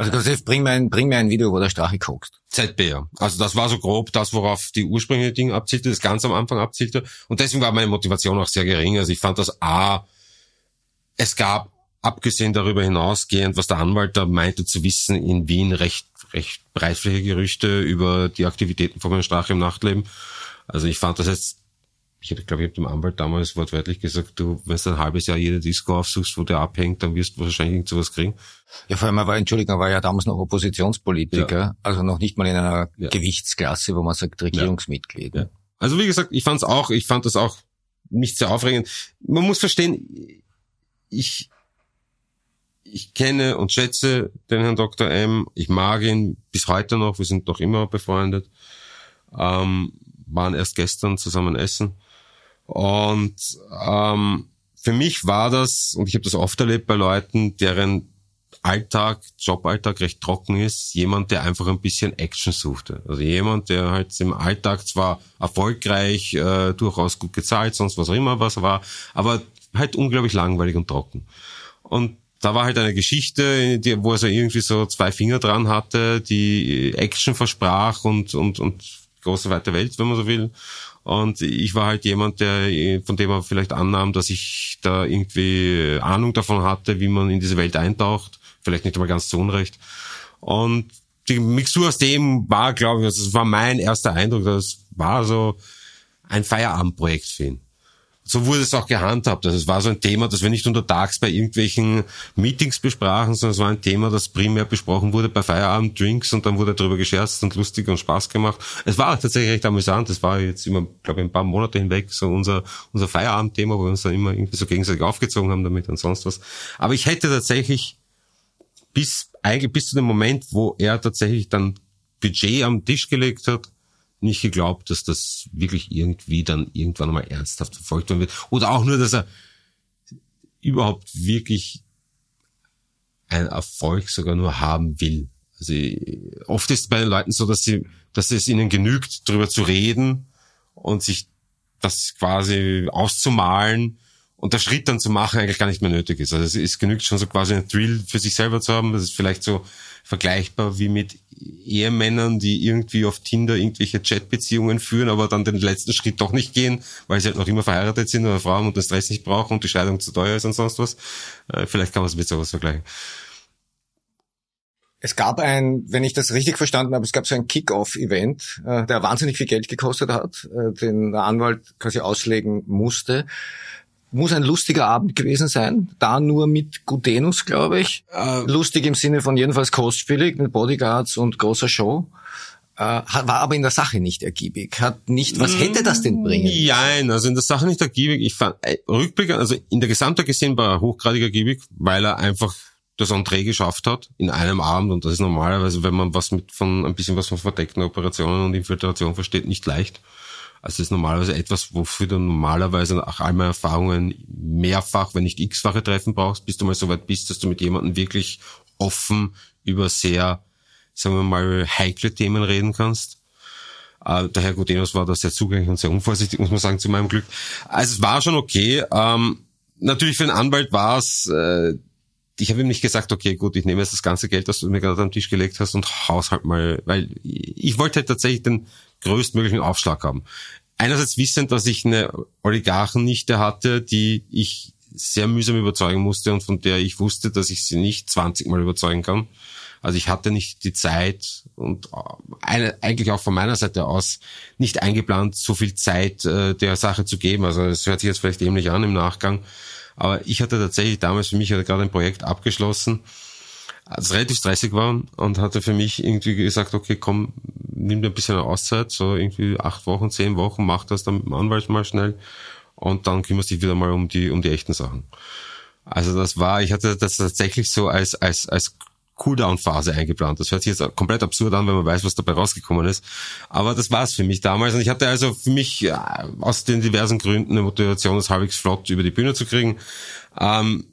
Also Josef, bring mir ein, bring mir ein Video, wo der Strache kokst. ZB, ja. Also das war so grob das, worauf die ursprüngliche Ding abzielte, das ganz am Anfang abzielte. Und deswegen war meine Motivation auch sehr gering. Also ich fand das A, es gab, abgesehen darüber hinausgehend, was der Anwalt da meinte zu wissen, in Wien recht, recht breitflächige Gerüchte über die Aktivitäten von Herrn Strache im Nachtleben. Also ich fand das jetzt ich glaube ich, dem Anwalt damals wortwörtlich gesagt, du, wenn du ein halbes Jahr jede Disco aufsuchst, wo der abhängt, dann wirst du wahrscheinlich irgend sowas kriegen. Ja, vor allem, er war, Entschuldigung, er war ja damals noch Oppositionspolitiker, ja. also noch nicht mal in einer ja. Gewichtsklasse, wo man sagt, Regierungsmitglied. Ja. Also wie gesagt, ich fand es auch, ich fand das auch nicht sehr aufregend. Man muss verstehen, ich, ich kenne und schätze den Herrn Dr. M. Ich mag ihn bis heute noch. Wir sind noch immer befreundet. Ähm, waren erst gestern zusammen essen. Und ähm, für mich war das, und ich habe das oft erlebt bei Leuten, deren Alltag, Joballtag recht trocken ist, jemand, der einfach ein bisschen Action suchte. Also jemand, der halt im Alltag zwar erfolgreich, äh, durchaus gut gezahlt, sonst was auch immer was war, aber halt unglaublich langweilig und trocken. Und da war halt eine Geschichte, die, wo er so irgendwie so zwei Finger dran hatte, die Action versprach und, und, und große weite Welt, wenn man so will. Und ich war halt jemand, der, von dem er vielleicht annahm, dass ich da irgendwie Ahnung davon hatte, wie man in diese Welt eintaucht. Vielleicht nicht einmal ganz zu Unrecht. Und die Mixtur aus dem war, glaube ich, das war mein erster Eindruck, das war so ein Feierabendprojekt für ihn so wurde es auch gehandhabt. Also es war so ein Thema, das wir nicht untertags bei irgendwelchen Meetings besprachen, sondern es war ein Thema, das primär besprochen wurde bei Feierabend, Drinks und dann wurde darüber gescherzt und lustig und Spaß gemacht. Es war tatsächlich recht amüsant. Es war jetzt immer, glaube ich, ein paar Monate hinweg so unser, unser Feierabendthema, wo wir uns dann immer irgendwie so gegenseitig aufgezogen haben damit und sonst was. Aber ich hätte tatsächlich bis, eigentlich bis zu dem Moment, wo er tatsächlich dann Budget am Tisch gelegt hat, nicht geglaubt, dass das wirklich irgendwie dann irgendwann mal ernsthaft verfolgt werden wird. Oder auch nur, dass er überhaupt wirklich einen Erfolg sogar nur haben will. Also oft ist es bei den Leuten so, dass sie, dass es ihnen genügt, darüber zu reden und sich das quasi auszumalen und der Schritt dann zu machen eigentlich gar nicht mehr nötig ist. Also es, es genügt schon so quasi einen Thrill für sich selber zu haben. Das ist vielleicht so vergleichbar wie mit Ehemännern, die irgendwie auf Tinder irgendwelche Chatbeziehungen führen, aber dann den letzten Schritt doch nicht gehen, weil sie halt noch immer verheiratet sind oder Frauen und den Stress nicht brauchen und die Scheidung zu teuer ist und sonst was. Äh, vielleicht kann man es mit sowas vergleichen. Es gab ein, wenn ich das richtig verstanden habe, es gab so ein Kick-Off-Event, äh, der wahnsinnig viel Geld gekostet hat, äh, den der Anwalt quasi auslegen musste. Muss ein lustiger Abend gewesen sein, da nur mit Gutenus, glaube ich. Äh, Lustig im Sinne von jedenfalls kostspielig, mit Bodyguards und großer Show. Äh, war aber in der Sache nicht ergiebig. Hat nicht, was hätte das denn bringen? Nein, also in der Sache nicht ergiebig. Ich fand, äh, Rückblick, also in der Gesamtheit gesehen war er hochgradig ergiebig, weil er einfach das Entree geschafft hat in einem Abend und das ist normalerweise, wenn man was mit von ein bisschen was von verdeckten Operationen und Infiltration versteht, nicht leicht. Also das ist normalerweise etwas, wofür du normalerweise nach all meinen Erfahrungen mehrfach, wenn nicht x-fache Treffen brauchst, bis du mal so weit bist, dass du mit jemandem wirklich offen über sehr, sagen wir mal, heikle Themen reden kannst. Uh, der Herr Gudenus war da sehr zugänglich und sehr unvorsichtig, muss man sagen, zu meinem Glück. Also es war schon okay. Ähm, natürlich für einen Anwalt war es äh, ich habe ihm nicht gesagt, okay, gut, ich nehme jetzt das ganze Geld, das du mir gerade am Tisch gelegt hast und haus halt mal, weil ich wollte halt tatsächlich den größtmöglichen Aufschlag haben. Einerseits wissend, dass ich eine Oligarchennichte hatte, die ich sehr mühsam überzeugen musste und von der ich wusste, dass ich sie nicht 20 Mal überzeugen kann. Also ich hatte nicht die Zeit und eine, eigentlich auch von meiner Seite aus nicht eingeplant, so viel Zeit äh, der Sache zu geben. Also es hört sich jetzt vielleicht ähnlich an im Nachgang. Aber ich hatte tatsächlich damals für mich gerade ein Projekt abgeschlossen, das relativ stressig war und hatte für mich irgendwie gesagt, okay, komm, nimm dir ein bisschen Auszeit, so irgendwie acht Wochen, zehn Wochen, mach das dann mit dem Anwalt mal schnell und dann kümmerst dich wieder mal um die, um die echten Sachen. Also das war, ich hatte das tatsächlich so als, als, als Cooldown-Phase eingeplant. Das hört sich jetzt komplett absurd an, wenn man weiß, was dabei rausgekommen ist. Aber das war's für mich damals. Und ich hatte also für mich ja, aus den diversen Gründen eine Motivation, das halbwegs flott über die Bühne zu kriegen. Ähm,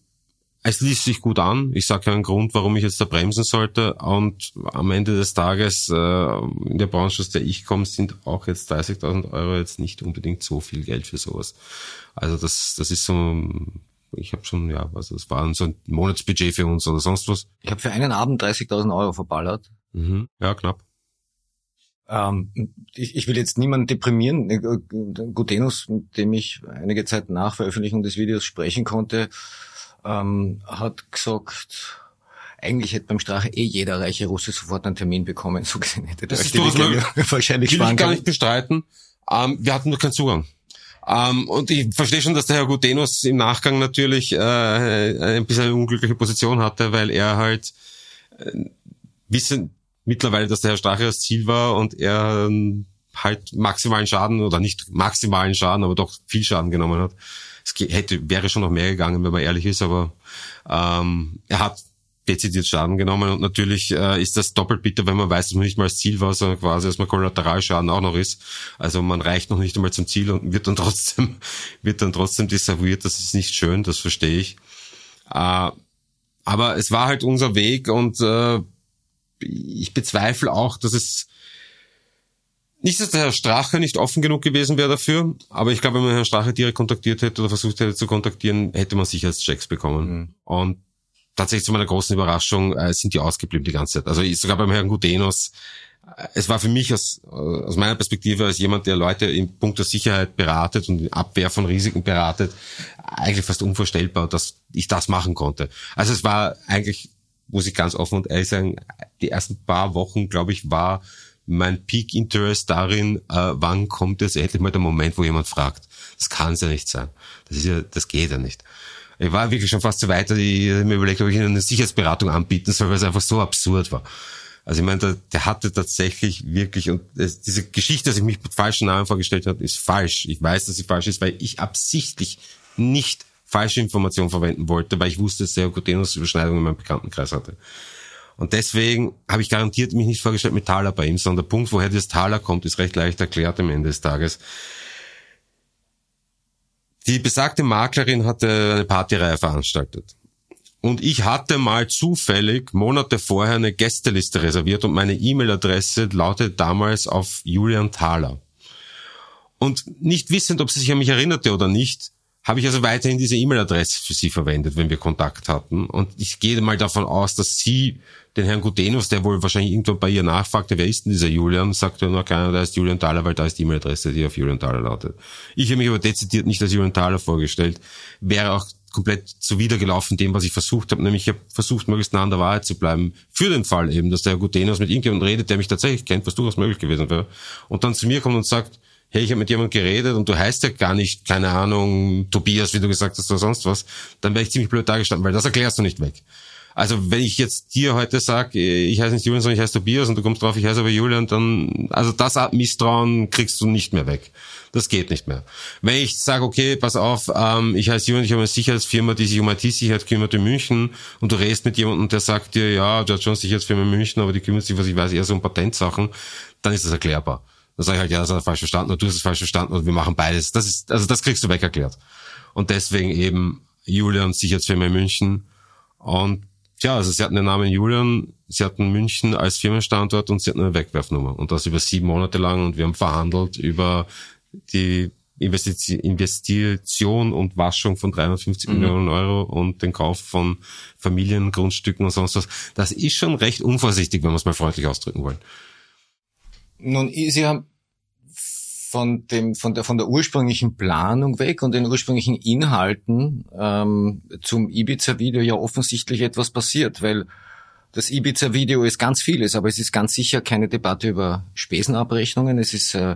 es ließ sich gut an. Ich sage keinen Grund, warum ich jetzt da bremsen sollte. Und am Ende des Tages, äh, in der Branche, aus der ich komme, sind auch jetzt 30.000 Euro jetzt nicht unbedingt so viel Geld für sowas. Also das, das ist so ich habe schon, ja, also es war so ein Monatsbudget für uns oder sonst was. Ich habe für einen Abend 30.000 Euro verballert. Mhm. Ja, knapp. Ähm, ich, ich will jetzt niemanden deprimieren. Äh, Gutenus, mit dem ich einige Zeit nach Veröffentlichung des Videos sprechen konnte, ähm, hat gesagt, eigentlich hätte beim Strache eh jeder reiche Russe sofort einen Termin bekommen. So gesehen hätte das ist wahrscheinlich Will ich gar nicht bestreiten. Ähm, wir hatten nur keinen Zugang. Ähm, und ich verstehe schon, dass der Herr Gutenus im Nachgang natürlich äh, ein bisschen eine unglückliche Position hatte, weil er halt äh, wissen mittlerweile, dass der Herr Strache das Ziel war und er äh, halt maximalen Schaden oder nicht maximalen Schaden, aber doch viel Schaden genommen hat. Es hätte, wäre schon noch mehr gegangen, wenn man ehrlich ist, aber ähm, er hat dezidiert Schaden genommen und natürlich äh, ist das doppelt bitter, wenn man weiß, dass man nicht mal das Ziel war, sondern quasi, dass man Kollateralschaden auch noch ist. Also man reicht noch nicht einmal zum Ziel und wird dann trotzdem, wird dann trotzdem desavouiert. Das ist nicht schön, das verstehe ich. Äh, aber es war halt unser Weg und äh, ich bezweifle auch, dass es nicht, dass der Herr Strache nicht offen genug gewesen wäre dafür, aber ich glaube, wenn man Herrn Strache direkt kontaktiert hätte oder versucht hätte zu kontaktieren, hätte man Sicherheitschecks bekommen. Mhm. Und tatsächlich zu meiner großen Überraschung äh, sind die ausgeblieben die ganze Zeit. Also ich, sogar beim Herrn Gudenos, äh, es war für mich aus, äh, aus meiner Perspektive als jemand, der Leute in puncto Sicherheit beratet und in Abwehr von Risiken beratet, eigentlich fast unvorstellbar, dass ich das machen konnte. Also es war eigentlich, muss ich ganz offen und ehrlich sagen, die ersten paar Wochen, glaube ich, war mein Peak Interest darin, äh, wann kommt jetzt endlich mal der Moment, wo jemand fragt. Das kann es ja nicht sein. Das ist ja, das geht ja nicht ich war wirklich schon fast so weit, dass ich mir überlegt, ob ich ihnen eine Sicherheitsberatung anbieten soll, weil es einfach so absurd war. Also ich meine, der, der hatte tatsächlich wirklich, und es, diese Geschichte, dass ich mich mit falschen Namen vorgestellt habe, ist falsch. Ich weiß, dass sie falsch ist, weil ich absichtlich nicht falsche Informationen verwenden wollte, weil ich wusste, dass der Cotenus Überschneidungen in meinem Bekanntenkreis hatte. Und deswegen habe ich garantiert mich nicht vorgestellt mit Taler bei ihm, sondern der Punkt, woher das Taler kommt, ist recht leicht erklärt am Ende des Tages. Die besagte Maklerin hatte eine Partyreihe veranstaltet. Und ich hatte mal zufällig Monate vorher eine Gästeliste reserviert und meine E-Mail-Adresse lautete damals auf Julian Thaler. Und nicht wissend, ob sie sich an mich erinnerte oder nicht, habe ich also weiterhin diese E-Mail-Adresse für sie verwendet, wenn wir Kontakt hatten. Und ich gehe mal davon aus, dass sie den Herrn Gutenus, der wohl wahrscheinlich irgendwo bei ihr nachfragte, wer ist denn dieser Julian, sagte nur keiner, der ist Julian Thaler, weil da ist die E-Mail-Adresse, die auf Julian Thaler lautet. Ich habe mich aber dezidiert nicht als Julian Thaler vorgestellt, wäre auch komplett zuwidergelaufen dem, was ich versucht habe. Nämlich ich habe versucht, möglichst nah an der Wahrheit zu bleiben. Für den Fall eben, dass der Herr Gutenos mit irgendjemandem redet, der mich tatsächlich kennt, was durchaus möglich gewesen wäre. Und dann zu mir kommt und sagt, hey, ich habe mit jemandem geredet und du heißt ja gar nicht, keine Ahnung, Tobias, wie du gesagt hast, oder sonst was, dann wäre ich ziemlich blöd dargestanden, weil das erklärst du nicht weg. Also wenn ich jetzt dir heute sage, ich heiße nicht Julian, sondern ich heiße Tobias und du kommst drauf, ich heiße aber Julian, dann, also das Misstrauen kriegst du nicht mehr weg. Das geht nicht mehr. Wenn ich sage, okay, pass auf, ähm, ich heiße Julian, ich habe eine Sicherheitsfirma, die sich um IT-Sicherheit kümmert in München und du redest mit jemandem, der sagt dir, ja, du hast schon Sicherheitsfirma in München, aber die kümmert sich, was ich weiß, eher so um Patentsachen, dann ist das erklärbar. Dann sage ich halt, ja, das hat er falsch verstanden oder du hast es falsch verstanden und wir machen beides. Das ist, also das kriegst du weg erklärt. Und deswegen eben Julian, Sicherheitsfirma in München und Tja, also sie hatten den Namen Julian, sie hatten München als Firmenstandort und sie hatten eine Wegwerfnummer. Und das über sieben Monate lang und wir haben verhandelt über die Investition und Waschung von 350 mhm. Millionen Euro und den Kauf von Familiengrundstücken und sonst was. Das ist schon recht unvorsichtig, wenn wir es mal freundlich ausdrücken wollen. Nun, Sie haben von dem von der von der ursprünglichen Planung weg und den ursprünglichen Inhalten ähm, zum Ibiza-Video ja offensichtlich etwas passiert, weil das Ibiza-Video ist ganz vieles, aber es ist ganz sicher keine Debatte über Spesenabrechnungen. Es ist äh,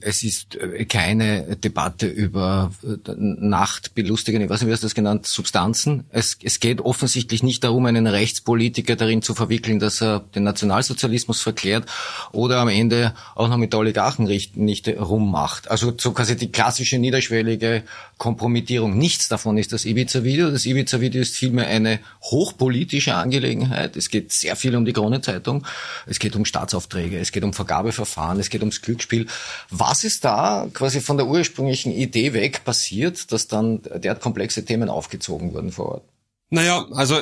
es ist äh, keine Debatte über äh, Nachtbelustigende, ich weiß nicht, wie hast du das genannt, Substanzen. Es, es geht offensichtlich nicht darum, einen Rechtspolitiker darin zu verwickeln, dass er den Nationalsozialismus verklärt oder am Ende auch noch mit der Oligarchen nicht rummacht. Also so quasi die klassische niederschwellige Kompromittierung. Nichts davon ist das Ibiza-Video. Das Ibiza-Video ist vielmehr eine hochpolitische Angelegenheit. Es geht sehr viel um die Kronenzeitung. Es geht um Staatsaufträge. Es geht um Vergabeverfahren. Es geht ums Glücksspiel. Was ist da quasi von der ursprünglichen Idee weg passiert, dass dann derart komplexe Themen aufgezogen wurden vor Ort? Naja, also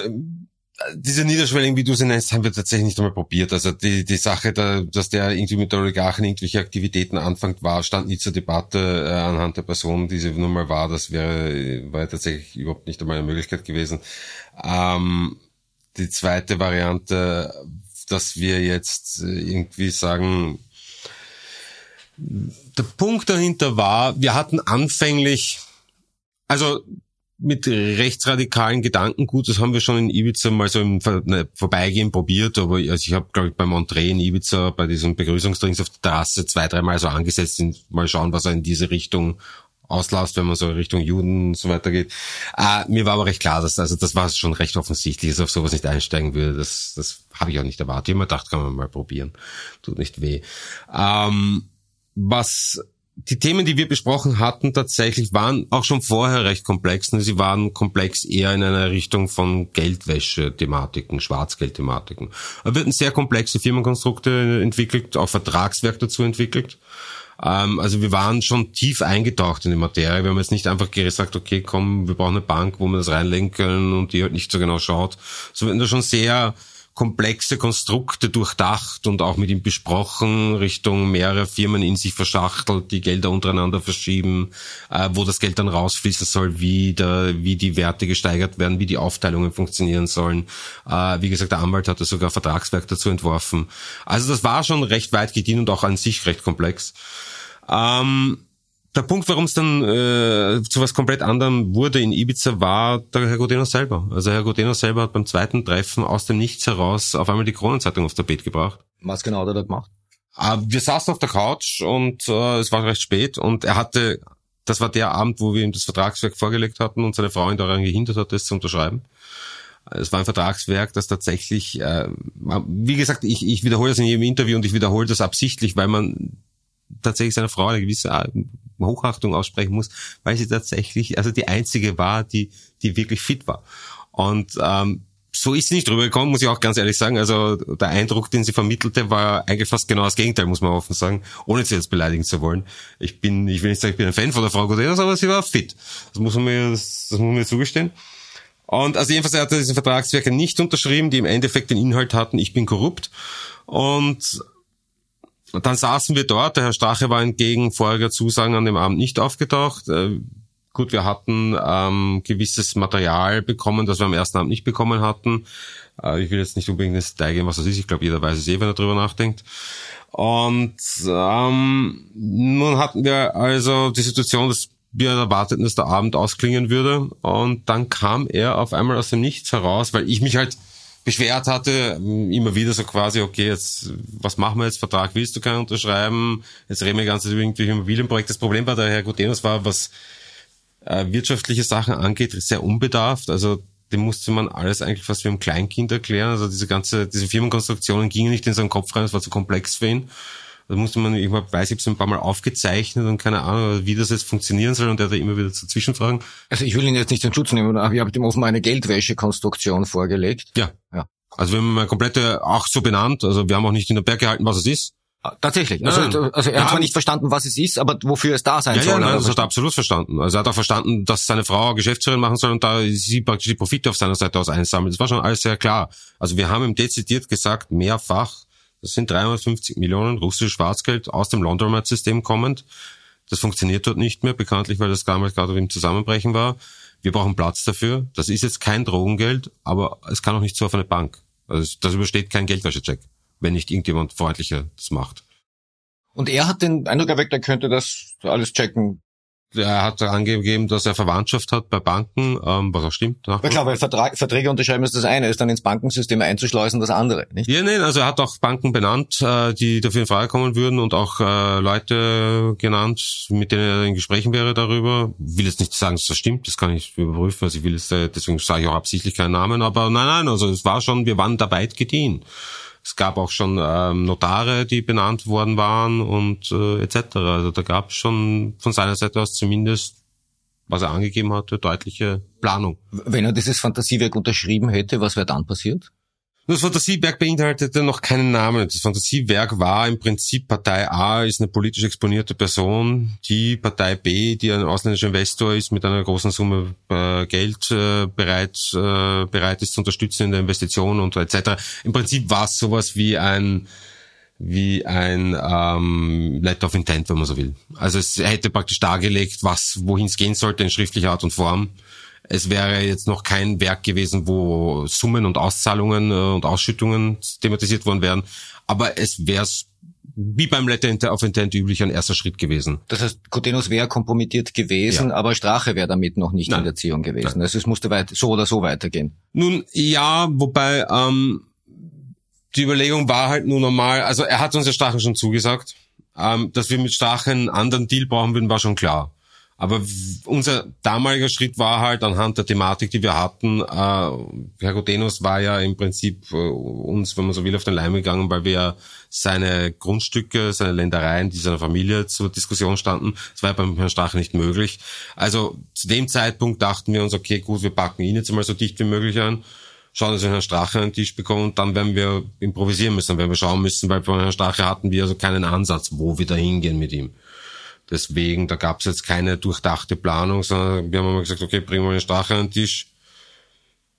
diese Niederschwelligen, wie du sie nennst, haben wir tatsächlich nicht einmal probiert. Also die, die Sache, da, dass der irgendwie mit der Oligarchen irgendwelche Aktivitäten anfängt, war, stand nie zur Debatte äh, anhand der Person, die sie nun mal war. Das wäre, war tatsächlich überhaupt nicht einmal eine Möglichkeit gewesen. Ähm, die zweite Variante, dass wir jetzt äh, irgendwie sagen, der Punkt dahinter war, wir hatten anfänglich, also mit rechtsradikalen Gedankengut, das haben wir schon in Ibiza mal so im ne, Vorbeigehen probiert, aber also ich habe, glaube ich, bei Montré in Ibiza bei diesem Begrüßungsdrinks auf der Terrasse zwei, dreimal so angesetzt, mal schauen, was er in diese Richtung auslässt, wenn man so Richtung Juden und so weiter geht. Äh, mir war aber recht klar, dass also das war schon recht offensichtlich, dass auf sowas nicht einsteigen würde. Das, das habe ich auch nicht erwartet. Ich habe mir gedacht, kann man mal probieren. Tut nicht weh. Ähm, was die Themen, die wir besprochen hatten, tatsächlich waren auch schon vorher recht komplex. Sie waren komplex eher in einer Richtung von Geldwäsche-Thematiken, Schwarzgeld-Thematiken. Da wird ein sehr komplexe Firmenkonstrukte entwickelt, auch Vertragswerk dazu entwickelt. Ähm, also wir waren schon tief eingetaucht in die Materie. Wir haben jetzt nicht einfach gesagt, okay, komm, wir brauchen eine Bank, wo wir das reinlegen können und die halt nicht so genau schaut. So werden da schon sehr komplexe Konstrukte durchdacht und auch mit ihm besprochen, Richtung mehrere Firmen in sich verschachtelt, die Gelder untereinander verschieben, äh, wo das Geld dann rausfließen soll, wie, der, wie die Werte gesteigert werden, wie die Aufteilungen funktionieren sollen. Äh, wie gesagt, der Anwalt hatte sogar Vertragswerk dazu entworfen. Also das war schon recht weit gedient und auch an sich recht komplex. Ähm, der Punkt, warum es dann äh, zu was komplett anderem wurde in Ibiza, war der Herr Godeno selber. Also Herr Godeno selber hat beim zweiten Treffen aus dem Nichts heraus auf einmal die Kronenzeitung aufs Tapet gebracht. Was genau hat er da gemacht? Äh, wir saßen auf der Couch und äh, es war recht spät und er hatte, das war der Abend, wo wir ihm das Vertragswerk vorgelegt hatten und seine Frau ihn daran gehindert hat, das zu unterschreiben. Es war ein Vertragswerk, das tatsächlich, äh, wie gesagt, ich, ich wiederhole das in jedem Interview und ich wiederhole das absichtlich, weil man tatsächlich seiner Frau eine gewisse Hochachtung aussprechen muss, weil sie tatsächlich also die einzige war, die die wirklich fit war. Und ähm, so ist sie nicht rübergekommen, muss ich auch ganz ehrlich sagen. Also der Eindruck, den sie vermittelte, war eigentlich fast genau das Gegenteil, muss man offen sagen, ohne sie jetzt beleidigen zu wollen. Ich bin, ich will nicht sagen, ich bin ein Fan von der Frau Godenas, aber sie war fit. Das muss man mir, das, das muss man mir zugestehen. Und also jedenfalls hat er diese Vertragswerke nicht unterschrieben, die im Endeffekt den Inhalt hatten, ich bin korrupt. Und und dann saßen wir dort, der Herr Strache war entgegen voriger Zusagen an dem Abend nicht aufgetaucht. Äh, gut, wir hatten ähm, gewisses Material bekommen, das wir am ersten Abend nicht bekommen hatten. Äh, ich will jetzt nicht unbedingt ins Detail gehen, was das ist. Ich glaube, jeder weiß es eh, wenn er drüber nachdenkt. Und ähm, nun hatten wir also die Situation, dass wir erwarteten, dass der Abend ausklingen würde. Und dann kam er auf einmal aus dem Nichts heraus, weil ich mich halt beschwert hatte, immer wieder so quasi, okay, jetzt, was machen wir jetzt? Vertrag willst du keinen unterschreiben? Jetzt reden wir ganz über irgendwelche Immobilienprojekte. Das Problem bei der Herr Gutenus war, was äh, wirtschaftliche Sachen angeht, sehr unbedarft. Also dem musste man alles eigentlich fast wie ein Kleinkind erklären. Also diese ganze, diese Firmenkonstruktionen gingen nicht in seinen Kopf rein, es war zu komplex für ihn. Da musste man, ich weiß, ich habe es ein paar Mal aufgezeichnet und keine Ahnung, wie das jetzt funktionieren soll und der da immer wieder zu Zwischenfragen. Also ich will ihn jetzt nicht in Schutz nehmen, aber ich habe ihm offenbar eine Geldwäschekonstruktion vorgelegt. Ja. ja. Also wir haben eine komplette, auch so benannt, also wir haben auch nicht in der Berg gehalten, was es ist. Ah, tatsächlich. Also, also er hat zwar nicht verstanden, was es ist, aber wofür es da sein ja, soll. Ja, nein, das hat er absolut verstanden. Also er hat auch verstanden, dass seine Frau Geschäftsführerin machen soll und da sie praktisch die Profite auf seiner Seite aus einsammeln. Das war schon alles sehr klar. Also wir haben ihm dezidiert gesagt, mehrfach, das sind 350 Millionen russisches Schwarzgeld aus dem Laundromat-System kommend. Das funktioniert dort nicht mehr, bekanntlich, weil das damals gerade im Zusammenbrechen war. Wir brauchen Platz dafür. Das ist jetzt kein Drogengeld, aber es kann auch nicht so auf eine Bank. Also das übersteht kein Geldwäschecheck wenn nicht irgendjemand freundlicher das macht. Und er hat den Eindruck erweckt, er könnte das alles checken. Er hat angegeben, dass er Verwandtschaft hat bei Banken, ähm, was auch stimmt. Ja klar, weil Vertrag, Verträge unterschreiben ist das eine, ist dann ins Bankensystem einzuschleusen das andere, nicht? Ja, nein, also er hat auch Banken benannt, äh, die dafür in Frage kommen würden und auch äh, Leute genannt, mit denen er in Gesprächen wäre darüber. Ich will jetzt nicht sagen, dass das stimmt, das kann ich überprüfen, also ich will jetzt, äh, deswegen sage ich auch absichtlich keinen Namen, aber nein, nein, also es war schon, wir waren dabei gediehen. Es gab auch schon ähm, Notare, die benannt worden waren und äh, etc. Also da gab es schon von seiner Seite aus zumindest, was er angegeben hatte, deutliche Planung. Wenn er dieses Fantasiewerk unterschrieben hätte, was wäre dann passiert? Das Fantasiewerk beinhaltete noch keinen Namen. Das Fantasiewerk war im Prinzip Partei A ist eine politisch exponierte Person, die Partei B, die ein ausländischer Investor ist, mit einer großen Summe äh, Geld äh, bereit, äh, bereit ist zu unterstützen in der Investition und etc. Im Prinzip war es sowas wie ein wie ein ähm, Letter of Intent, wenn man so will. Also es hätte praktisch dargelegt, was wohin es gehen sollte in schriftlicher Art und Form es wäre jetzt noch kein Werk gewesen, wo Summen und Auszahlungen äh, und Ausschüttungen thematisiert worden wären. Aber es wäre wie beim Letter of Intent üblich ein erster Schritt gewesen. Das heißt, Cotenus wäre kompromittiert gewesen, ja. aber Strache wäre damit noch nicht Nein. in der Ziehung gewesen. Nein. Also es musste weit, so oder so weitergehen. Nun ja, wobei ähm, die Überlegung war halt nur normal, also er hat uns ja Strache schon zugesagt. Ähm, dass wir mit Strache einen anderen Deal brauchen würden, war schon klar. Aber unser damaliger Schritt war halt anhand der Thematik, die wir hatten, äh, Herr Godenus war ja im Prinzip äh, uns, wenn man so will, auf den Leim gegangen, weil wir seine Grundstücke, seine Ländereien, die seiner Familie zur Diskussion standen, das war ja beim Herrn Strache nicht möglich. Also zu dem Zeitpunkt dachten wir uns, okay, gut, wir packen ihn jetzt mal so dicht wie möglich an schauen, dass wir Herrn Strache an den Tisch bekommen und dann werden wir improvisieren müssen, werden wir schauen müssen, weil bei Herrn Strache hatten wir also keinen Ansatz, wo wir da hingehen mit ihm. Deswegen, da gab es jetzt keine durchdachte Planung, sondern wir haben immer gesagt, okay, bringen wir den Strache an den Tisch,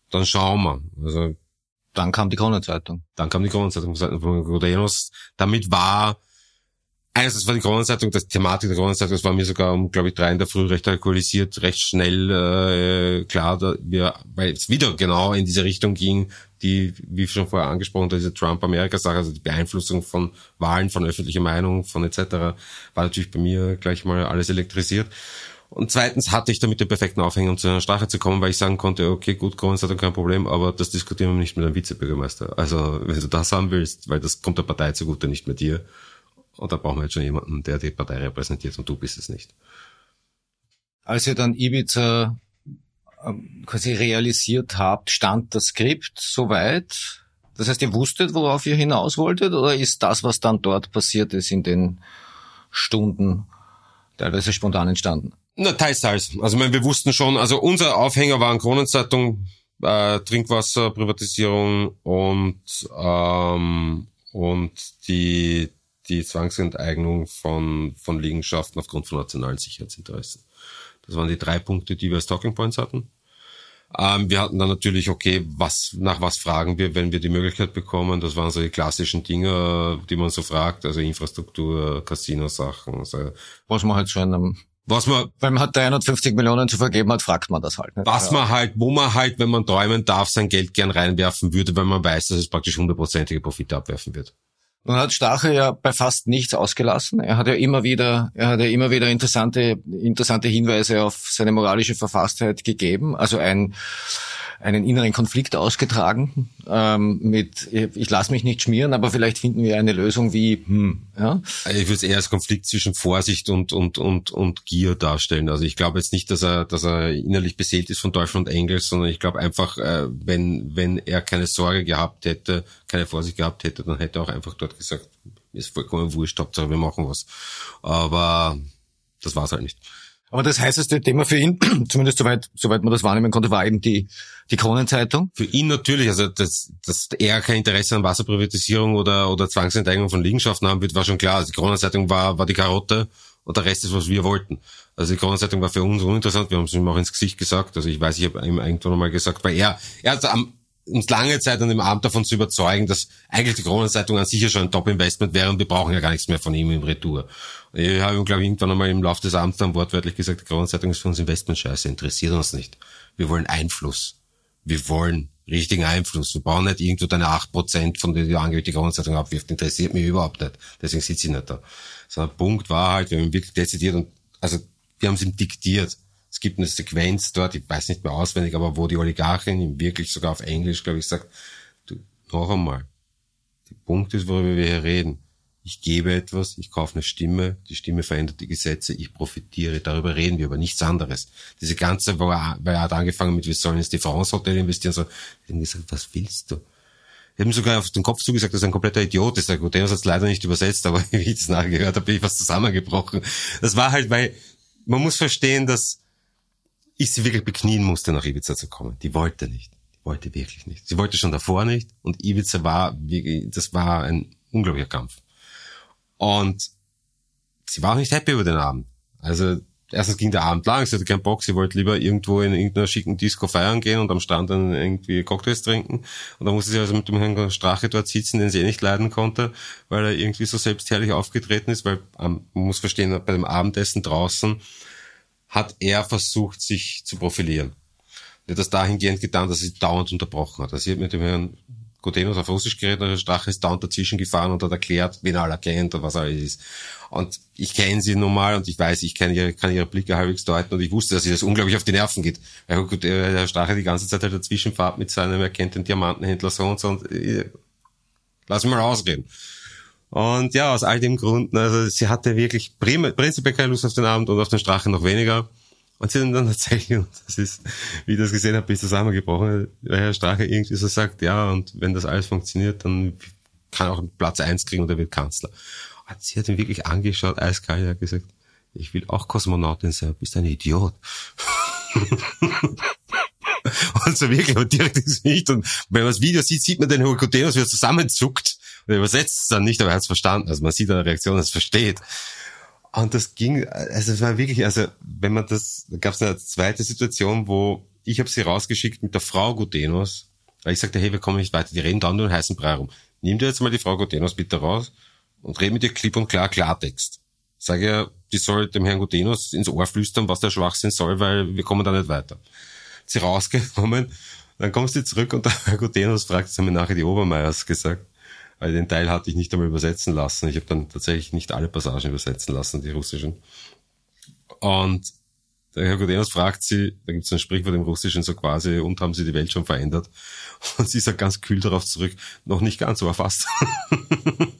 dann schauen wir. Also dann kam die Kronenzeitung. Dann kam die Kronenzeitung von Godenos. Damit war Einerseits war die Kronenzeitung, das Thematik der Kronenzeitung, das war mir sogar um, glaube ich, drei in der Früh recht alkoholisiert, recht schnell äh, klar, da wir, weil es wieder genau in diese Richtung ging, die, wie schon vorher angesprochen, diese Trump-Amerika-Sache, also die Beeinflussung von Wahlen, von öffentlicher Meinung, von etc., war natürlich bei mir gleich mal alles elektrisiert. Und zweitens hatte ich damit den perfekten Aufhänger, um zu einer Strache zu kommen, weil ich sagen konnte, okay, gut, Kronenzeitung kein Problem, aber das diskutieren wir nicht mit einem Vizebürgermeister. Also, wenn du das haben willst, weil das kommt der Partei zugute, nicht mit dir, und da brauchen wir jetzt schon jemanden, der die Partei repräsentiert und du bist es nicht. Als ihr dann Ibiza ähm, quasi realisiert habt, stand das Skript soweit? Das heißt, ihr wusstet, worauf ihr hinaus wolltet, oder ist das, was dann dort passiert ist, in den Stunden teilweise spontan entstanden? Na, teils, teils. Also, wir wussten schon, also unser Aufhänger war eine Kronenzeitung, äh, Trinkwasserprivatisierung und, ähm, und die, die Zwangsenteignung von, von Liegenschaften aufgrund von nationalen Sicherheitsinteressen. Das waren die drei Punkte, die wir als Talking Points hatten. Ähm, wir hatten dann natürlich, okay, was, nach was fragen wir, wenn wir die Möglichkeit bekommen? Das waren so die klassischen Dinge, die man so fragt, also Infrastruktur, Casino-Sachen. Also was man halt schon einem was man, wenn man hat 350 Millionen zu vergeben hat, fragt man das halt. Nicht? Was man halt, wo man halt, wenn man träumen darf, sein Geld gern reinwerfen würde, weil man weiß, dass es praktisch hundertprozentige Profite abwerfen wird. Nun hat Stache ja bei fast nichts ausgelassen. Er hat ja immer wieder, er hat ja immer wieder interessante, interessante Hinweise auf seine moralische Verfasstheit gegeben. Also ein, einen inneren Konflikt ausgetragen ähm, mit, ich lasse mich nicht schmieren, aber vielleicht finden wir eine Lösung wie, hm, ja. Also ich würde es eher als Konflikt zwischen Vorsicht und, und, und, und Gier darstellen. Also ich glaube jetzt nicht, dass er, dass er innerlich beseelt ist von Teufel und Engel, sondern ich glaube einfach, äh, wenn, wenn er keine Sorge gehabt hätte, keine Vorsicht gehabt hätte, dann hätte er auch einfach dort gesagt, ist vollkommen wurscht, Hauptsache wir machen was. Aber das war's halt nicht. Aber das heißeste Thema für ihn, zumindest soweit, soweit man das wahrnehmen konnte, war eben die, die Kronenzeitung. Für ihn natürlich, also dass, dass er kein Interesse an Wasserprivatisierung oder, oder Zwangsenteignung von Liegenschaften haben wird, war schon klar. Also die Kronenzeitung war, war die Karotte und der Rest ist, was wir wollten. Also die Kronenzeitung war für uns uninteressant, wir haben es ihm auch ins Gesicht gesagt. Also ich weiß, ich habe ihm irgendwann mal gesagt, weil er, er hat am uns lange Zeit an dem Abend davon zu überzeugen, dass eigentlich die Kronenzeitung an sich ja schon ein Top-Investment wäre und wir brauchen ja gar nichts mehr von ihm im Retour. Ich habe ihm, glaube ich, irgendwann einmal im Laufe des Abends dann wortwörtlich gesagt, die Kronenzeitung ist für uns Investment scheiße, interessiert uns nicht. Wir wollen Einfluss. Wir wollen richtigen Einfluss. Wir brauchen nicht irgendwo deine acht Prozent, von denen die angeblich die Kronenzeitung abwirft. Interessiert mich überhaupt nicht. Deswegen sitze ich nicht da. Sondern der Punkt war halt, wir haben ihn wirklich dezidiert und, also, wir haben es ihm diktiert es gibt eine Sequenz dort, ich weiß nicht mehr auswendig, aber wo die Oligarchin wirklich sogar auf Englisch, glaube ich, sagt, du, noch einmal, der Punkt ist, worüber wir hier reden. Ich gebe etwas, ich kaufe eine Stimme, die Stimme verändert die Gesetze, ich profitiere, darüber reden wir, aber nichts anderes. Diese ganze, wo er, weil er hat angefangen mit, wir sollen ins France Hotel investieren, so, ich habe gesagt, was willst du? Ich habe ihm sogar auf den Kopf zugesagt, dass er ein kompletter Idiot ist. Der Guterres hat es leider nicht übersetzt, aber wie ich das nachgehört habe, bin ich fast zusammengebrochen. Das war halt, weil man muss verstehen, dass ich sie wirklich beknien musste, nach Ibiza zu kommen. Die wollte nicht. Die wollte wirklich nicht. Sie wollte schon davor nicht. Und Ibiza war, das war ein unglaublicher Kampf. Und sie war auch nicht happy über den Abend. Also, erstens ging der Abend lang, sie hatte keinen Bock, sie wollte lieber irgendwo in irgendeiner schicken Disco feiern gehen und am Strand dann irgendwie Cocktails trinken. Und dann musste sie also mit dem Herrn Strache dort sitzen, den sie eh nicht leiden konnte, weil er irgendwie so selbstherrlich aufgetreten ist, weil ähm, man muss verstehen, bei dem Abendessen draußen hat er versucht, sich zu profilieren. Er hat das dahingehend getan, dass er sie dauernd unterbrochen hat. Also sie hat mit dem Herrn Gotenos auf Russisch geredet, und der Strache ist dauernd dazwischen gefahren und hat erklärt, wen er alle kennt und was alles ist. Und ich kenne sie nun mal und ich weiß, ich kann ihre, kann ihre Blicke halbwegs deuten und ich wusste, dass sie das unglaublich auf die Nerven geht. Weil der Strache die ganze Zeit halt dazwischen fährt mit seinem, er kennt den Diamantenhändler so und so und äh, lass mich mal ausreden. Und ja, aus all dem Grund, also sie hatte wirklich prinzipiell keine Lust auf den Abend und auf den Strache noch weniger. Und sie dann tatsächlich, und das ist, wie ich das gesehen habe, ich zusammengebrochen, weil Herr Strache irgendwie so sagt, ja, und wenn das alles funktioniert, dann kann er auch Platz eins kriegen und er wird Kanzler. Und sie hat ihn wirklich angeschaut, eiskalt, hat gesagt, ich will auch Kosmonautin sein, bist ein Idiot. und so wirklich, aber direkt ins Gesicht. Und wenn man das Video sieht, sieht man den Hokotenos, wie er zusammenzuckt. Er übersetzt es dann nicht, aber er hat es verstanden. Also man sieht an der Reaktion, dass es versteht. Und das ging, also es war wirklich, also wenn man das, da gab es eine zweite Situation, wo ich habe sie rausgeschickt mit der Frau Gutenos, weil ich sagte, hey, wir kommen nicht weiter, die reden dann nur einen heißen Brei rum. Nimm dir jetzt mal die Frau Gutenos bitte raus und red mit ihr klipp und klar Klartext. Sage ja, die soll dem Herrn Gutenos ins Ohr flüstern, was der Schwachsinn soll, weil wir kommen da nicht weiter sie rausgenommen. Dann kommst du zurück und der Herr Gutenus fragt, das haben mir nachher die Obermeiers gesagt. Weil den Teil hatte ich nicht einmal übersetzen lassen. Ich habe dann tatsächlich nicht alle Passagen übersetzen lassen, die russischen. Und der Herr Gudenus fragt sie, da gibt es ein Sprichwort im Russischen so quasi, und haben sie die Welt schon verändert? Und sie sagt ganz kühl darauf zurück, noch nicht ganz, aber fast.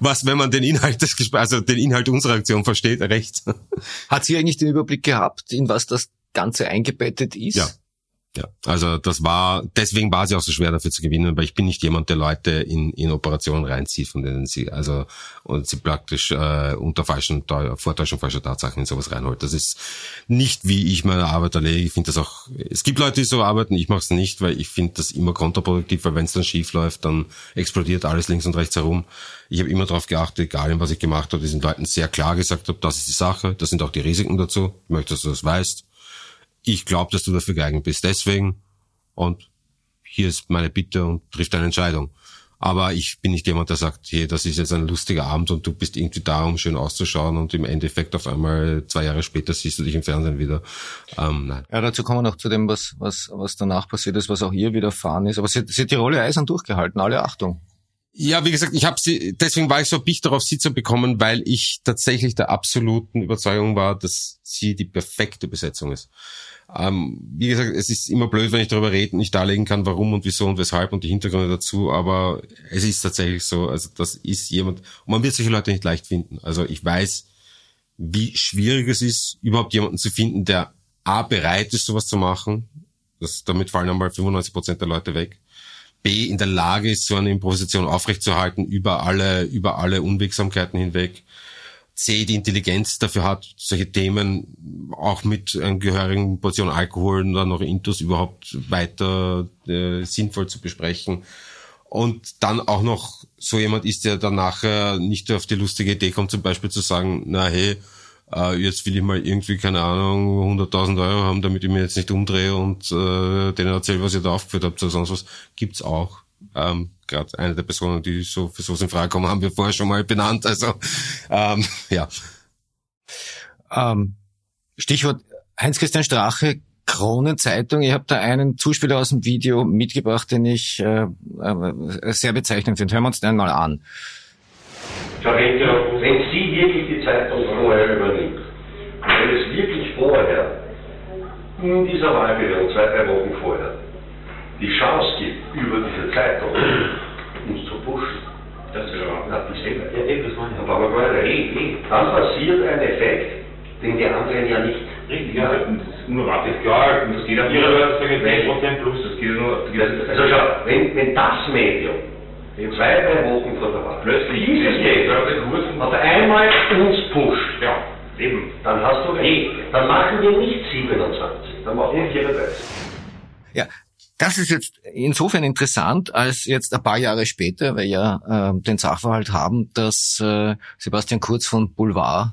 Was, wenn man den Inhalt des Gesprächs, also den Inhalt unserer Aktion versteht, recht. Hat sie eigentlich den Überblick gehabt, in was das Ganze eingebettet ist. Ja. Ja, also das war, deswegen war sie auch so schwer dafür zu gewinnen, weil ich bin nicht jemand, der Leute in, in Operationen reinzieht, von denen sie, also, und sie praktisch äh, unter falschen, Vortäuschung falscher Tatsachen in sowas reinholt. Das ist nicht, wie ich meine Arbeit erlege. Ich finde das auch, es gibt Leute, die so arbeiten, ich mache es nicht, weil ich finde das immer kontraproduktiv, weil wenn es dann schief läuft, dann explodiert alles links und rechts herum. Ich habe immer darauf geachtet, egal was ich gemacht habe, diesen Leuten sehr klar gesagt habe, das ist die Sache, das sind auch die Risiken dazu, ich möchte, dass du das weißt ich glaube, dass du dafür geeignet bist. Deswegen und hier ist meine Bitte und trifft eine Entscheidung. Aber ich bin nicht jemand, der sagt, hey, das ist jetzt ein lustiger Abend und du bist irgendwie da, um schön auszuschauen und im Endeffekt auf einmal zwei Jahre später siehst du dich im Fernsehen wieder. Ähm, nein. Ja, dazu kommen wir noch zu dem, was, was, was danach passiert ist, was auch hier widerfahren ist. Aber sie, sie hat die Rolle eisern durchgehalten, alle Achtung. Ja, wie gesagt, ich habe sie, deswegen war ich so dicht darauf, sie zu bekommen, weil ich tatsächlich der absoluten Überzeugung war, dass sie die perfekte Besetzung ist. Ähm, wie gesagt, es ist immer blöd, wenn ich darüber reden, nicht darlegen kann, warum und wieso und weshalb und die Hintergründe dazu, aber es ist tatsächlich so, also das ist jemand, und man wird solche Leute nicht leicht finden. Also ich weiß, wie schwierig es ist, überhaupt jemanden zu finden, der A, bereit ist, sowas zu machen. Das, damit fallen einmal 95 Prozent der Leute weg. B, in der Lage ist, so eine Improvisation aufrechtzuerhalten über alle, über alle Unwegsamkeiten hinweg. C, die Intelligenz dafür hat, solche Themen auch mit einer gehörigen Portion Alkohol und dann noch Intus überhaupt weiter äh, sinnvoll zu besprechen. Und dann auch noch so jemand ist, der dann nachher nicht auf die lustige Idee kommt, zum Beispiel zu sagen, na hey, äh, jetzt will ich mal irgendwie, keine Ahnung, 100.000 Euro haben, damit ich mir jetzt nicht umdrehe und äh, denen erzähle, was ihr da aufgeführt habt oder sonst was. Gibt's auch. Ähm, Gerade eine der Personen, die so für sowas in Frage kommen, haben wir vorher schon mal benannt. Also ähm, ja. Ähm, Stichwort Heinz-Christian Strache, Kronenzeitung. Ich habe da einen Zuspieler aus dem Video mitgebracht, den ich äh, äh, sehr bezeichnend finde. Hören wir uns den mal an. Frau Renker, wenn Sie wirklich die Zeitung vorher übernimmt, wenn es wirklich vorher, in dieser Wahlperiode, zwei, drei Wochen vorher, die Chance gibt, über diese Zeitung uns zu pushen, das ist ja hat die selber. Ja, eben, das meine ich. Aber nicht, dann passiert ein Effekt, den die anderen ja nicht. Richtig, ja, nur warte, ist klar, das geht auf Ihre Leute sagen 10% plus, das geht nur. Das geht also schau, wenn, wenn das Medium in zwei, drei Wochen vor der Wahl plötzlich dieses Medium auf einmal uns pusht, ja, eben. dann hast du recht. Dann machen wir nicht 27, dann machen wir 34. Ja, das ist jetzt insofern interessant, als jetzt ein paar Jahre später wir ja äh, den Sachverhalt haben, dass äh, Sebastian Kurz von Boulevard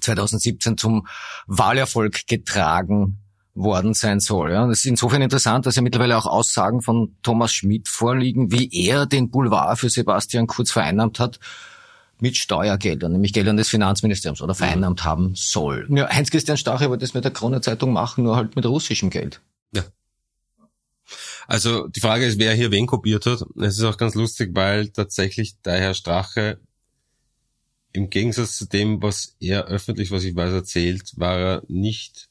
2017 zum Wahlerfolg getragen worden sein soll. Ja. Das ist insofern interessant, dass ja mittlerweile auch Aussagen von Thomas Schmidt vorliegen, wie er den Boulevard für Sebastian Kurz vereinnahmt hat mit Steuergeldern, nämlich Geldern des Finanzministeriums oder vereinnahmt haben soll. Ja, Heinz-Christian Stache wollte das mit der Krone-Zeitung machen, nur halt mit russischem Geld. Ja. Also die Frage ist, wer hier wen kopiert hat. Es ist auch ganz lustig, weil tatsächlich der Herr Strache im Gegensatz zu dem, was er öffentlich, was ich weiß, erzählt, war er nicht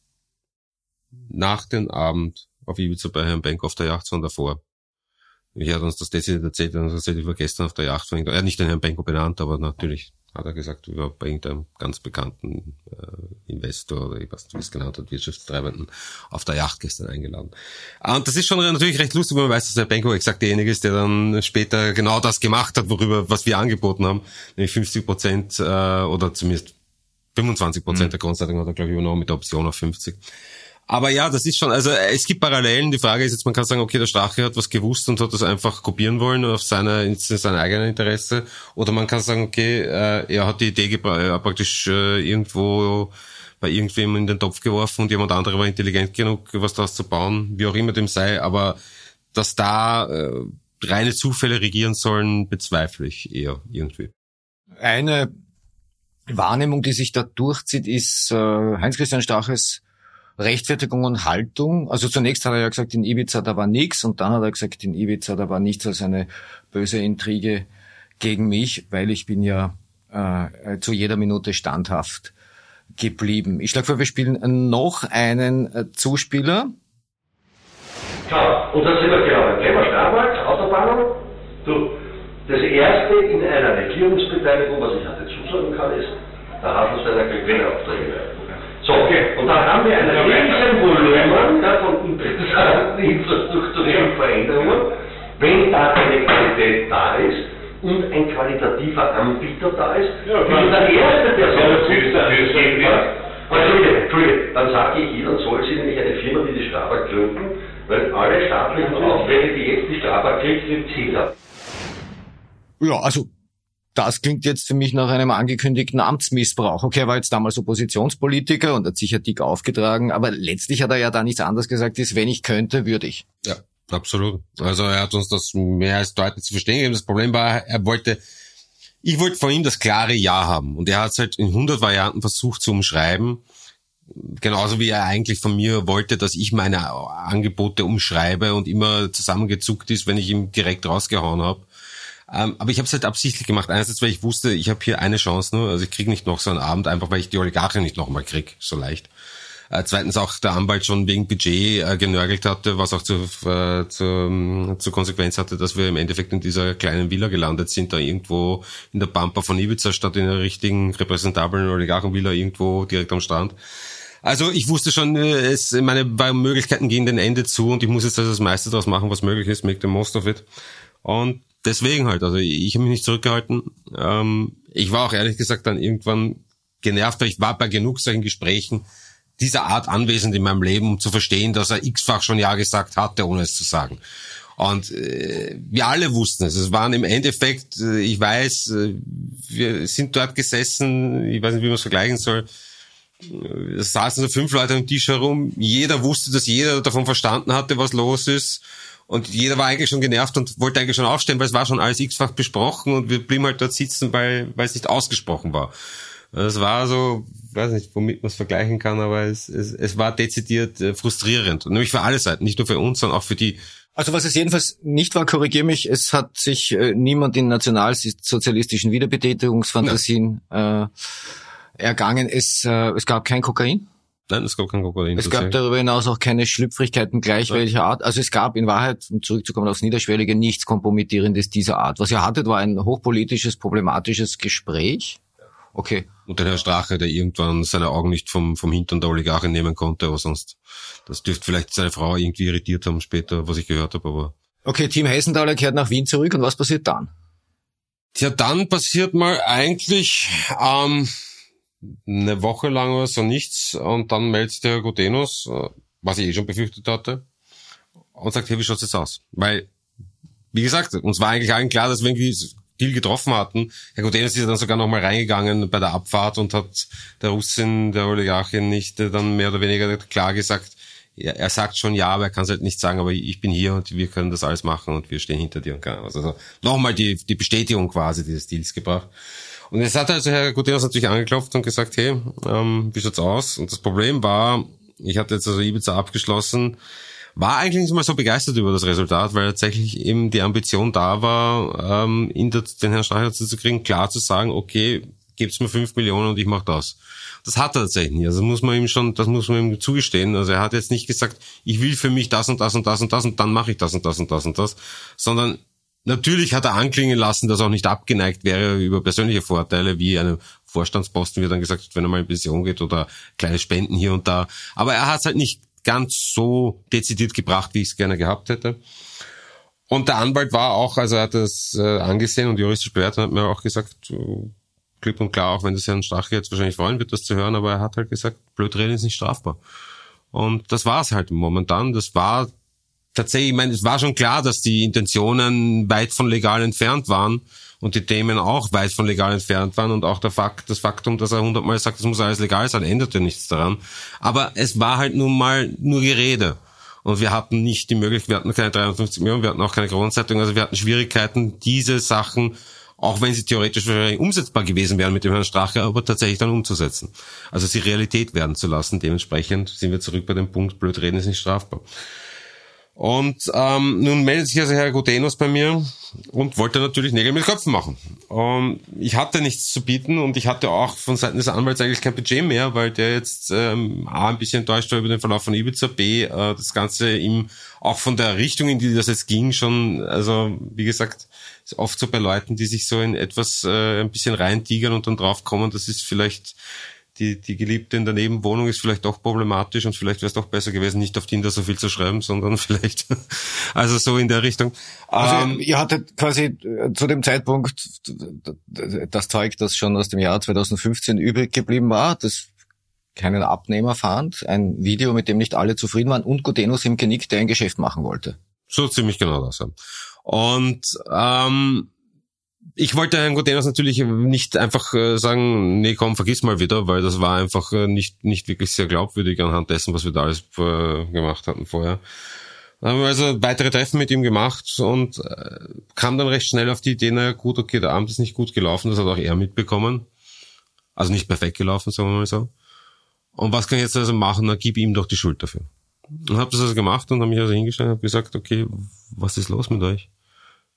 nach dem Abend auf Ibiza bei Herrn Benk auf der Yacht, sondern davor. Ich hat uns das dezidiert erzählt, er hat uns erzählt, ich gestern auf der Yacht. Er hat nicht den Herrn Benko benannt, aber natürlich hat er gesagt, wir waren bei irgendeinem ganz bekannten äh, Investor oder ich weiß nicht, wie es genannt hat, Wirtschaftstreibenden auf der Yacht gestern eingeladen. Ah, und das ist schon natürlich recht lustig, wenn man weiß, dass der Benko exakt derjenige ist, der dann später genau das gemacht hat, worüber, was wir angeboten haben, nämlich 50 Prozent äh, oder zumindest 25 Prozent mhm. der Grundleitung hat er, glaube ich, übernommen mit der Option auf 50. Aber ja, das ist schon, also es gibt Parallelen. Die Frage ist jetzt, man kann sagen, okay, der Strache hat was gewusst und hat das einfach kopieren wollen auf seine, in sein eigenes Interesse. Oder man kann sagen, okay, äh, er hat die Idee äh, praktisch äh, irgendwo bei irgendwem in den Topf geworfen und jemand anderer war intelligent genug, was daraus zu bauen, wie auch immer dem sei. Aber dass da äh, reine Zufälle regieren sollen, bezweifle ich eher irgendwie. Eine Wahrnehmung, die sich da durchzieht, ist äh, Heinz-Christian Straches Rechtfertigung und Haltung. Also zunächst hat er ja gesagt, in Ibiza da war nichts und dann hat er gesagt, in Ibiza da war nichts als eine böse Intrige gegen mich, weil ich bin ja äh, zu jeder Minute standhaft geblieben. Ich schlage vor, wir spielen noch einen äh, Zuspieler. Ja, und dann sind wir genau beim Thema Starmarkt, Autobahnen. Du, das erste in einer Regierungsbeteiligung, was ich hatte zusagen kann, ist, der Hafensteiner kriegt weniger Aufträge. So, okay. und dann haben wir ein riesen Volumen ja, von interessanten infrastrukturellen Veränderungen, wenn da eine Qualität da ist und ein qualitativer Anbieter da ist, ja, wie der erste, der so ja, Entschuldige, Entschuldige, dann sage ich Ihnen, soll sie nämlich eine Firma wie die Strabag gründen, weil alle staatlichen Aufträge, die jetzt die Strabag kriegt, sind Ziele. Ja, also das klingt jetzt für mich nach einem angekündigten Amtsmissbrauch. Okay, er war jetzt damals Oppositionspolitiker und hat sicher dick aufgetragen, aber letztlich hat er ja da nichts anderes gesagt, ist, wenn ich könnte, würde ich. Ja, absolut. Also er hat uns das mehr als deutlich zu verstehen gegeben. Das Problem war, er wollte, ich wollte von ihm das klare Ja haben und er hat es halt in 100 Varianten versucht zu umschreiben. Genauso wie er eigentlich von mir wollte, dass ich meine Angebote umschreibe und immer zusammengezuckt ist, wenn ich ihm direkt rausgehauen habe. Ähm, aber ich habe es halt absichtlich gemacht. Einerseits, weil ich wusste, ich habe hier eine Chance nur. Also ich krieg nicht noch so einen Abend, einfach weil ich die Oligarchen nicht nochmal krieg, so leicht. Äh, zweitens auch der Anwalt schon wegen Budget äh, genörgelt hatte, was auch zu, äh, zu, ähm, zur Konsequenz hatte, dass wir im Endeffekt in dieser kleinen Villa gelandet sind, da irgendwo in der Pampa von Ibiza statt in einer richtigen repräsentablen Oligarchenvilla irgendwo direkt am Strand. Also ich wusste schon, äh, es, meine Möglichkeiten gehen den Ende zu und ich muss jetzt also das meiste daraus machen, was möglich ist, make the most of it. Und deswegen halt, also ich habe mich nicht zurückgehalten. Ähm, ich war auch ehrlich gesagt dann irgendwann genervt, weil ich war bei genug solchen Gesprächen, dieser Art anwesend in meinem Leben, um zu verstehen, dass er x-fach schon Ja gesagt hatte, ohne es zu sagen. Und äh, wir alle wussten es. Es waren im Endeffekt, äh, ich weiß, äh, wir sind dort gesessen, ich weiß nicht, wie man es vergleichen soll, äh, es saßen so fünf Leute am Tisch herum. Jeder wusste, dass jeder davon verstanden hatte, was los ist. Und jeder war eigentlich schon genervt und wollte eigentlich schon aufstehen, weil es war schon alles x-fach besprochen und wir blieben halt dort sitzen, weil, weil es nicht ausgesprochen war. Es war so, weiß nicht, womit man es vergleichen kann, aber es, es, es war dezidiert äh, frustrierend. Nämlich für alle Seiten, nicht nur für uns, sondern auch für die. Also was es jedenfalls nicht war, korrigier mich, es hat sich äh, niemand in nationalsozialistischen Wiederbetätigungsfantasien äh, ergangen. Es, äh, es gab kein Kokain. Nein, es gab kein Kokain. Es gab darüber hinaus auch keine Schlüpfrigkeiten gleich welcher Art. Also es gab in Wahrheit, um zurückzukommen aufs Niederschwellige, nichts Kompromittierendes dieser Art. Was ihr hattet, war ein hochpolitisches, problematisches Gespräch. Okay. Und der Herr Strache, der irgendwann seine Augen nicht vom, vom Hintern der Oligarchen nehmen konnte, aber sonst, das dürfte vielleicht seine Frau irgendwie irritiert haben später, was ich gehört habe, aber. Okay, Team Hessenthaler kehrt nach Wien zurück und was passiert dann? Tja, dann passiert mal eigentlich ähm, eine Woche lang oder so nichts und dann meldet der Gutenus, was ich eh schon befürchtet hatte, und sagt, hey, wie schaut's jetzt aus? Weil, wie gesagt, uns war eigentlich allen klar, dass wir irgendwie Deal getroffen hatten. Herr Gutenus ist ja dann sogar nochmal reingegangen bei der Abfahrt und hat der Russin, der Oligarchin nicht äh, dann mehr oder weniger klar gesagt, er, sagt schon ja, aber er kann es halt nicht sagen, aber ich bin hier und wir können das alles machen und wir stehen hinter dir und kann Also nochmal die, die Bestätigung quasi dieses Deals gebracht. Und jetzt hat also Herr Guterres natürlich angeklopft und gesagt, hey, ähm, wie schaut's aus? Und das Problem war, ich hatte jetzt also Ibiza abgeschlossen, war eigentlich nicht mal so begeistert über das Resultat, weil tatsächlich eben die Ambition da war, ähm, in der, den Herrn Strache zu kriegen, klar zu sagen, okay, gibt's mir fünf Millionen und ich mache das. Das hat er tatsächlich nicht. Also muss man ihm schon, das muss man ihm zugestehen. Also er hat jetzt nicht gesagt, ich will für mich das und das und das und das und dann mache ich das und das und das und das, sondern Natürlich hat er anklingen lassen, dass er auch nicht abgeneigt wäre über persönliche Vorteile, wie eine Vorstandsposten, wie er dann gesagt hat, wenn er mal in Pension geht oder kleine Spenden hier und da. Aber er hat es halt nicht ganz so dezidiert gebracht, wie ich es gerne gehabt hätte. Und der Anwalt war auch, also er hat das äh, angesehen und juristisch bewertet, hat mir auch gesagt, äh, klipp und klar, auch wenn das Herrn Strache jetzt wahrscheinlich freuen wird, das zu hören, aber er hat halt gesagt, Blödreden ist nicht strafbar. Und das war es halt momentan. Das war tatsächlich, ich meine, es war schon klar, dass die Intentionen weit von legal entfernt waren und die Themen auch weit von legal entfernt waren und auch der Fakt, das Faktum, dass er hundertmal sagt, es muss alles legal sein, änderte nichts daran. Aber es war halt nun mal nur Gerede. Und wir hatten nicht die Möglichkeit, wir hatten keine 53 Millionen, wir hatten auch keine Kronenzeitung, also wir hatten Schwierigkeiten, diese Sachen, auch wenn sie theoretisch wahrscheinlich umsetzbar gewesen wären mit dem Herrn Strache, aber tatsächlich dann umzusetzen. Also sie Realität werden zu lassen. Dementsprechend sind wir zurück bei dem Punkt, blöd reden ist nicht strafbar. Und ähm, nun meldet sich also Herr Gutenus bei mir und wollte natürlich Nägel mit Köpfen machen. Ähm, ich hatte nichts zu bieten und ich hatte auch von Seiten des Anwalts eigentlich kein Budget mehr, weil der jetzt ähm, A, ein bisschen enttäuscht war über den Verlauf von Ibiza, B, äh, das Ganze ihm auch von der Richtung, in die das jetzt ging, schon, also wie gesagt, ist oft so bei Leuten, die sich so in etwas äh, ein bisschen reintigern und dann draufkommen, das ist vielleicht die, die Geliebte in der Nebenwohnung ist vielleicht doch problematisch und vielleicht wäre es doch besser gewesen, nicht auf Tinder so viel zu schreiben, sondern vielleicht, also so in der Richtung. Also ähm, ihr hattet quasi äh, zu dem Zeitpunkt das Zeug, das schon aus dem Jahr 2015 übrig geblieben war, das keinen Abnehmer fand, ein Video, mit dem nicht alle zufrieden waren und Gutenus im Genick, der ein Geschäft machen wollte. So ziemlich genau das. Und ähm, ich wollte Herrn Guterres natürlich nicht einfach äh, sagen, nee, komm, vergiss mal wieder, weil das war einfach äh, nicht, nicht wirklich sehr glaubwürdig anhand dessen, was wir da alles äh, gemacht hatten vorher. Dann haben wir also weitere Treffen mit ihm gemacht und kam dann recht schnell auf die Idee, naja gut, okay, der Abend ist nicht gut gelaufen, das hat auch er mitbekommen. Also nicht perfekt gelaufen, sagen wir mal so. Und was kann ich jetzt also machen? Na, gib ihm doch die Schuld dafür. Und habe das also gemacht und habe mich also hingestellt und habe gesagt, okay, was ist los mit euch?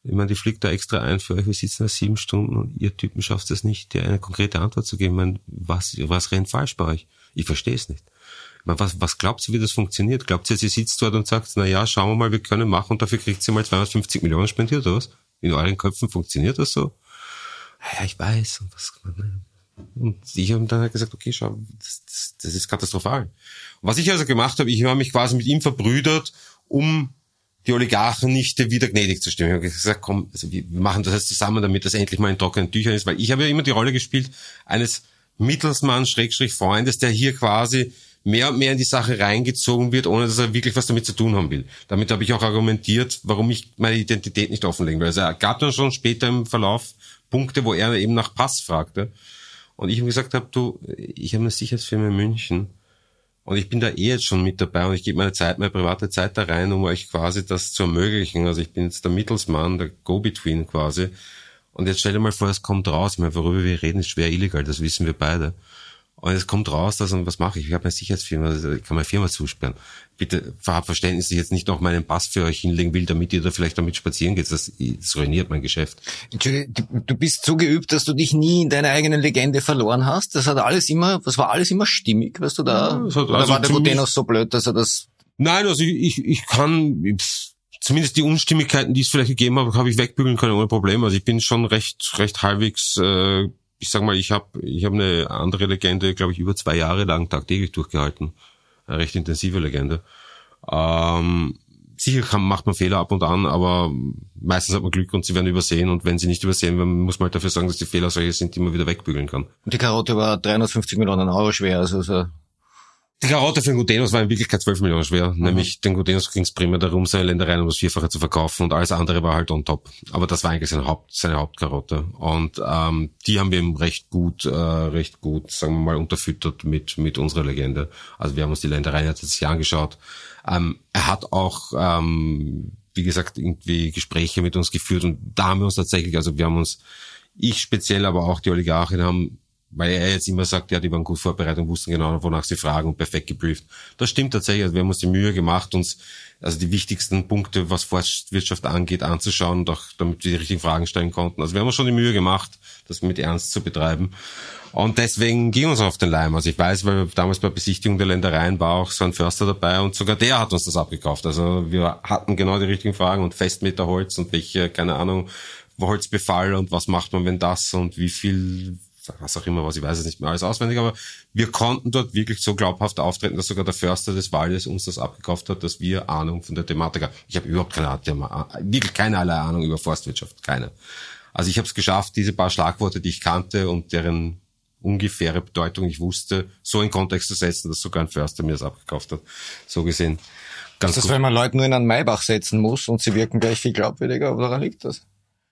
Ich meine, die fliegt da extra ein für euch, wir sitzen da sieben Stunden und ihr Typen schafft es nicht, dir eine konkrete Antwort zu geben. Ich meine, was, was rennt falsch bei euch? Ich verstehe es nicht. Ich meine, was, was glaubt ihr, wie das funktioniert? Glaubt ihr, sie sitzt dort und sagt, na ja, schauen wir mal, wir können machen und dafür kriegt sie mal 250 Millionen spendiert oder was? In euren Köpfen funktioniert das so? Ja, ich weiß. Und, was, und ich habe dann halt gesagt, okay, schau, das, das, das ist katastrophal. was ich also gemacht habe, ich habe mich quasi mit ihm verbrüdert, um die Oligarchen nicht wieder gnädig zu stimmen. Ich habe gesagt, komm, also wir machen das jetzt zusammen, damit das endlich mal in trockenen Tüchern ist, weil ich habe ja immer die Rolle gespielt eines Mittelsmanns, Schrägstrich Freundes, der hier quasi mehr und mehr in die Sache reingezogen wird, ohne dass er wirklich was damit zu tun haben will. Damit habe ich auch argumentiert, warum ich meine Identität nicht offenlegen will. Also er gab dann schon später im Verlauf Punkte, wo er eben nach Pass fragte. Und ich ihm gesagt habe, du, ich habe eine Sicherheitsfirma in München und ich bin da eh jetzt schon mit dabei und ich gebe meine Zeit, meine private Zeit da rein, um euch quasi das zu ermöglichen. Also ich bin jetzt der Mittelsmann, der Go-Between quasi. Und jetzt stell dir mal vor, es kommt raus. Ich meine, worüber wir reden, ist schwer illegal, das wissen wir beide. Und es kommt raus, dass, und was mache ich? Ich habe eine Sicherheitsfirma, also ich kann meine Firma zusperren. Bitte hab Verständnis, dass ich jetzt nicht noch meinen Pass für euch hinlegen will, damit ihr da vielleicht damit spazieren geht. Das, das ruiniert mein Geschäft. Entschuldigung, du bist so geübt, dass du dich nie in deiner eigenen Legende verloren hast. Das hat alles immer, das war alles immer stimmig, was du da, ja, hat, oder also war der Gutenos so blöd, dass er das... Nein, also ich, ich kann, zumindest die Unstimmigkeiten, die es vielleicht gegeben hat, habe ich wegbügeln können ohne Probleme. Also ich bin schon recht, recht halbwegs äh, ich sag mal, ich habe ich hab eine andere Legende, glaube ich, über zwei Jahre lang tagtäglich durchgehalten. Eine recht intensive Legende. Ähm, sicher kann, macht man Fehler ab und an, aber meistens hat man Glück und sie werden übersehen und wenn sie nicht übersehen werden, muss man halt dafür sagen, dass die Fehler solche sind, die man wieder wegbügeln kann. Und die Karotte war 350 Millionen Euro schwer, also so die Karotte für den Gutenos war in Wirklichkeit 12 Millionen schwer. Mhm. Nämlich den Gutenos ging es primär darum, seine Ländereien um das Vierfache zu verkaufen und alles andere war halt on top. Aber das war eigentlich seine, Haupt, seine Hauptkarotte. Und ähm, die haben wir ihm recht gut, äh, recht gut, sagen wir mal, unterfüttert mit, mit unserer Legende. Also wir haben uns die Ländereien jetzt tatsächlich angeschaut. Ähm, er hat auch, ähm, wie gesagt, irgendwie Gespräche mit uns geführt und da haben wir uns tatsächlich, also wir haben uns, ich speziell, aber auch die Oligarchen haben weil er jetzt immer sagt, ja, die waren gut vorbereitet und wussten genau, wonach sie fragen und perfekt geprüft. Das stimmt tatsächlich. Also wir haben uns die Mühe gemacht, uns also die wichtigsten Punkte, was Forstwirtschaft angeht, anzuschauen und auch damit wir die richtigen Fragen stellen konnten. Also wir haben uns schon die Mühe gemacht, das mit Ernst zu betreiben. Und deswegen ging uns auf den Leim. Also ich weiß, weil damals bei Besichtigung der Ländereien war auch so ein Förster dabei und sogar der hat uns das abgekauft. Also wir hatten genau die richtigen Fragen und Festmeter Holz und welche, keine Ahnung, Holzbefall und was macht man, wenn das und wie viel was auch immer was, ich weiß es nicht mehr alles auswendig, aber wir konnten dort wirklich so glaubhaft auftreten, dass sogar der Förster des Waldes uns das abgekauft hat, dass wir Ahnung von der Thematik haben. Ich habe überhaupt keine Ahnung, wirklich keinerlei Ahnung über Forstwirtschaft, keine. Also ich habe es geschafft, diese paar Schlagworte, die ich kannte und deren ungefähre Bedeutung ich wusste, so in Kontext zu setzen, dass sogar ein Förster mir das abgekauft hat. So gesehen. Ganz ist das, gut. wenn man Leute nur in einen Maibach setzen muss und sie wirken gleich viel glaubwürdiger, woran liegt das?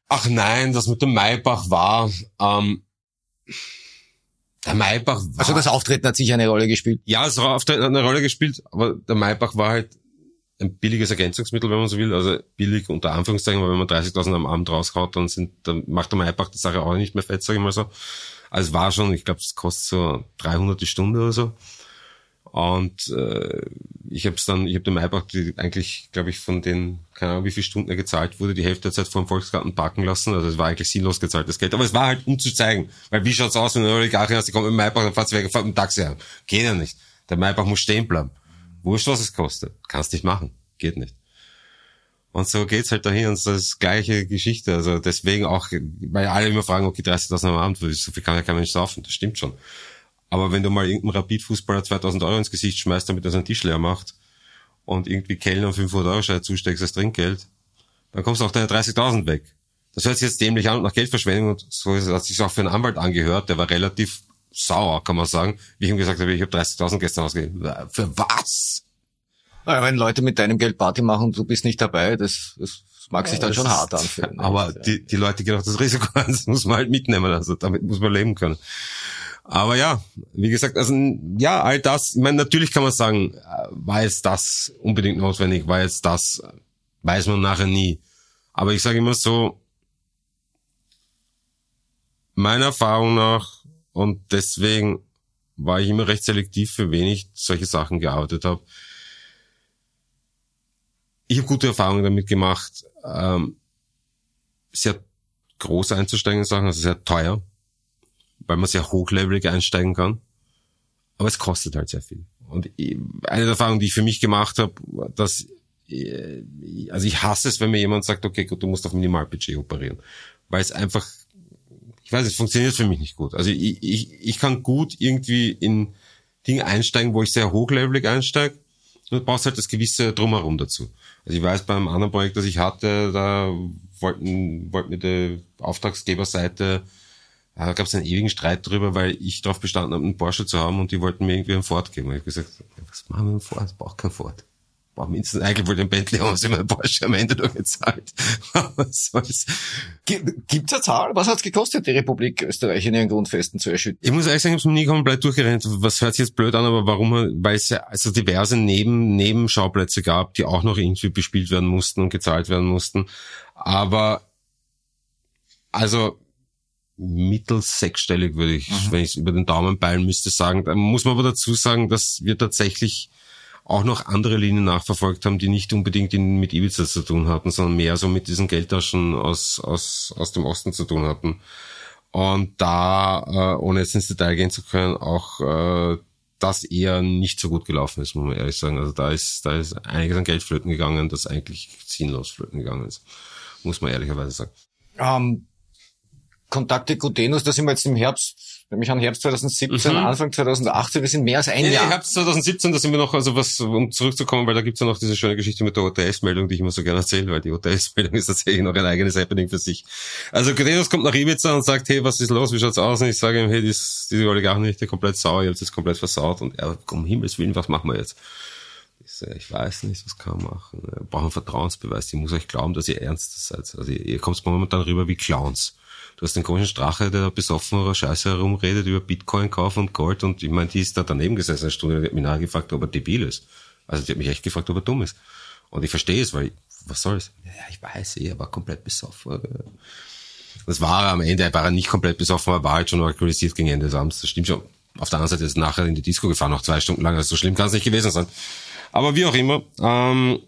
Ach nein, das mit dem Maibach war, ähm, der Maybach war, Also das Auftreten hat sicher eine Rolle gespielt. Ja, das Auftreten hat eine Rolle gespielt, aber der Maybach war halt ein billiges Ergänzungsmittel, wenn man so will. Also billig unter Anführungszeichen, weil wenn man 30.000 am Abend raushaut, dann sind, dann macht der Maybach die Sache auch nicht mehr fett, sage ich mal so. Also es war schon, ich glaube, es kostet so 300 die Stunde oder so. Und äh, ich habe es dann, ich habe dem Maybach die, eigentlich, glaube ich, von den, keine Ahnung, wie viele Stunden er gezahlt wurde, die Hälfte der Zeit vor dem Volksgarten parken lassen. Also es war eigentlich sinnlos gezahltes Geld. Aber es war halt, um zu zeigen. Weil wie schaut's aus, wenn du eine Oligarchin hast, die kommt mit dem Maybach, dann fährt sie weg, fährt mit dem Taxi an. Geht ja nicht. Der Maybach muss stehen bleiben. Wurscht, was es kostet. Kannst nicht machen. Geht nicht. Und so geht's halt dahin und das ist gleiche Geschichte. Also deswegen auch, weil alle immer fragen, okay, 30.000 am Abend, so viel kann ja kein Mensch saufen. Das stimmt schon. Aber wenn du mal irgendeinen Rapid-Fußballer 2000 Euro ins Gesicht schmeißt, damit er seinen Tisch leer macht und irgendwie Kellner 500 Euro Schein zusteckst als Trinkgeld, dann kommst du auch deine 30.000 weg. Das hört sich jetzt dämlich an und nach Geldverschwendung und so hat sich auch für einen Anwalt angehört, der war relativ sauer, kann man sagen, wie ich ihm gesagt habe, ich habe 30.000 gestern ausgegeben. Für was? Ja, wenn Leute mit deinem Geld Party machen und du bist nicht dabei, das, das mag sich dann schon hart anfühlen. Aber die, die Leute gehen auch das Risiko an, das muss man halt mitnehmen, also damit muss man leben können. Aber ja, wie gesagt, also ja, all das, ich meine, natürlich kann man sagen, äh, war jetzt das unbedingt notwendig, war jetzt das, weiß man nachher nie. Aber ich sage immer so, meiner Erfahrung nach, und deswegen war ich immer recht selektiv, für wen ich solche Sachen gearbeitet habe. Ich habe gute Erfahrungen damit gemacht. Ähm, sehr groß einzusteigen in Sachen, also sehr teuer, weil man sehr hochlevelig einsteigen kann. Aber es kostet halt sehr viel. Und eine der Erfahrungen, die ich für mich gemacht habe, dass äh, also ich hasse es, wenn mir jemand sagt, okay, gut, du musst auf Minimalbudget operieren, weil es einfach, ich weiß, es funktioniert für mich nicht gut. Also ich, ich, ich kann gut irgendwie in Dinge einsteigen, wo ich sehr hochlevelig einsteige. Du brauchst halt das gewisse Drumherum dazu. Also ich weiß, beim anderen Projekt, das ich hatte, da wollten, wollten mir die Auftragsgeberseite da gab es einen ewigen Streit drüber, weil ich darauf bestanden habe, einen Porsche zu haben und die wollten mir irgendwie einen Ford geben. Und ich habe gesagt, was machen wir mit dem Ford? Ich brauche keinen Ford. Boah, mindestens eigentlich wollte ich einen Bentley haben, sie mein Porsche am Ende nur gezahlt. was soll's? Gibt's eine Zahl? Was hat's gekostet, die Republik Österreich in ihren Grundfesten zu erschüttern? Ich muss ehrlich sagen, ich habe nie komplett durchgerennt. Was hört sich jetzt blöd an, aber warum? Weil es ja also diverse Neben Nebenschauplätze gab, die auch noch irgendwie bespielt werden mussten und gezahlt werden mussten. Aber also mittels sechsstellig würde ich, mhm. wenn ich es über den Daumen peilen müsste, sagen. Da muss man aber dazu sagen, dass wir tatsächlich auch noch andere Linien nachverfolgt haben, die nicht unbedingt in, mit Ibiza zu tun hatten, sondern mehr so mit diesen Geldtaschen aus, aus, aus dem Osten zu tun hatten. Und da, äh, ohne jetzt ins Detail gehen zu können, auch äh, das eher nicht so gut gelaufen ist, muss man ehrlich sagen. Also da ist, da ist einiges an Geld flöten gegangen, das eigentlich sinnlos flöten gegangen ist, muss man ehrlicherweise sagen. Um ähm, Kontakte Gutenus, da sind wir jetzt im Herbst, nämlich an Herbst 2017, mhm. Anfang 2018, wir sind mehr als ein nee, Jahr. Herbst 2017, da sind wir noch, also was, um zurückzukommen, weil da gibt's ja noch diese schöne Geschichte mit der OTS-Meldung, die ich immer so gerne erzähle, weil die OTS-Meldung ist tatsächlich noch ein eigenes Happening für sich. Also Gutenus kommt nach Ibiza und sagt, hey, was ist los, wie schaut's aus? Und ich sage ihm, hey, dies, diese Oligarchen komplett sauer, ihr habt es komplett versaut und er, um Himmels Willen, was machen wir jetzt? Ich sage, ich weiß nicht, was kann man machen. Wir brauchen Vertrauensbeweis. Ich muss euch glauben, dass ihr ernst seid. Also ihr, ihr kommt momentan rüber wie Clowns. Du hast den komischen Strache, der da besoffen oder Scheiße herumredet über Bitcoin-Kauf und Gold und ich meine, die ist da daneben gesessen eine Stunde, die hat mich nachgefragt, ob er debil ist. Also die hat mich echt gefragt, ob er dumm ist. Und ich verstehe es, weil, was soll's? Ja, ich weiß, er war komplett besoffen. Das war er am Ende, er war nicht komplett besoffen, er war halt schon alkoholisiert gegen Ende des Abends. Das stimmt schon. Auf der anderen Seite ist er nachher in die Disco gefahren, noch zwei Stunden lang. Also so schlimm kann es nicht gewesen sein. Aber wie auch immer. Ähm,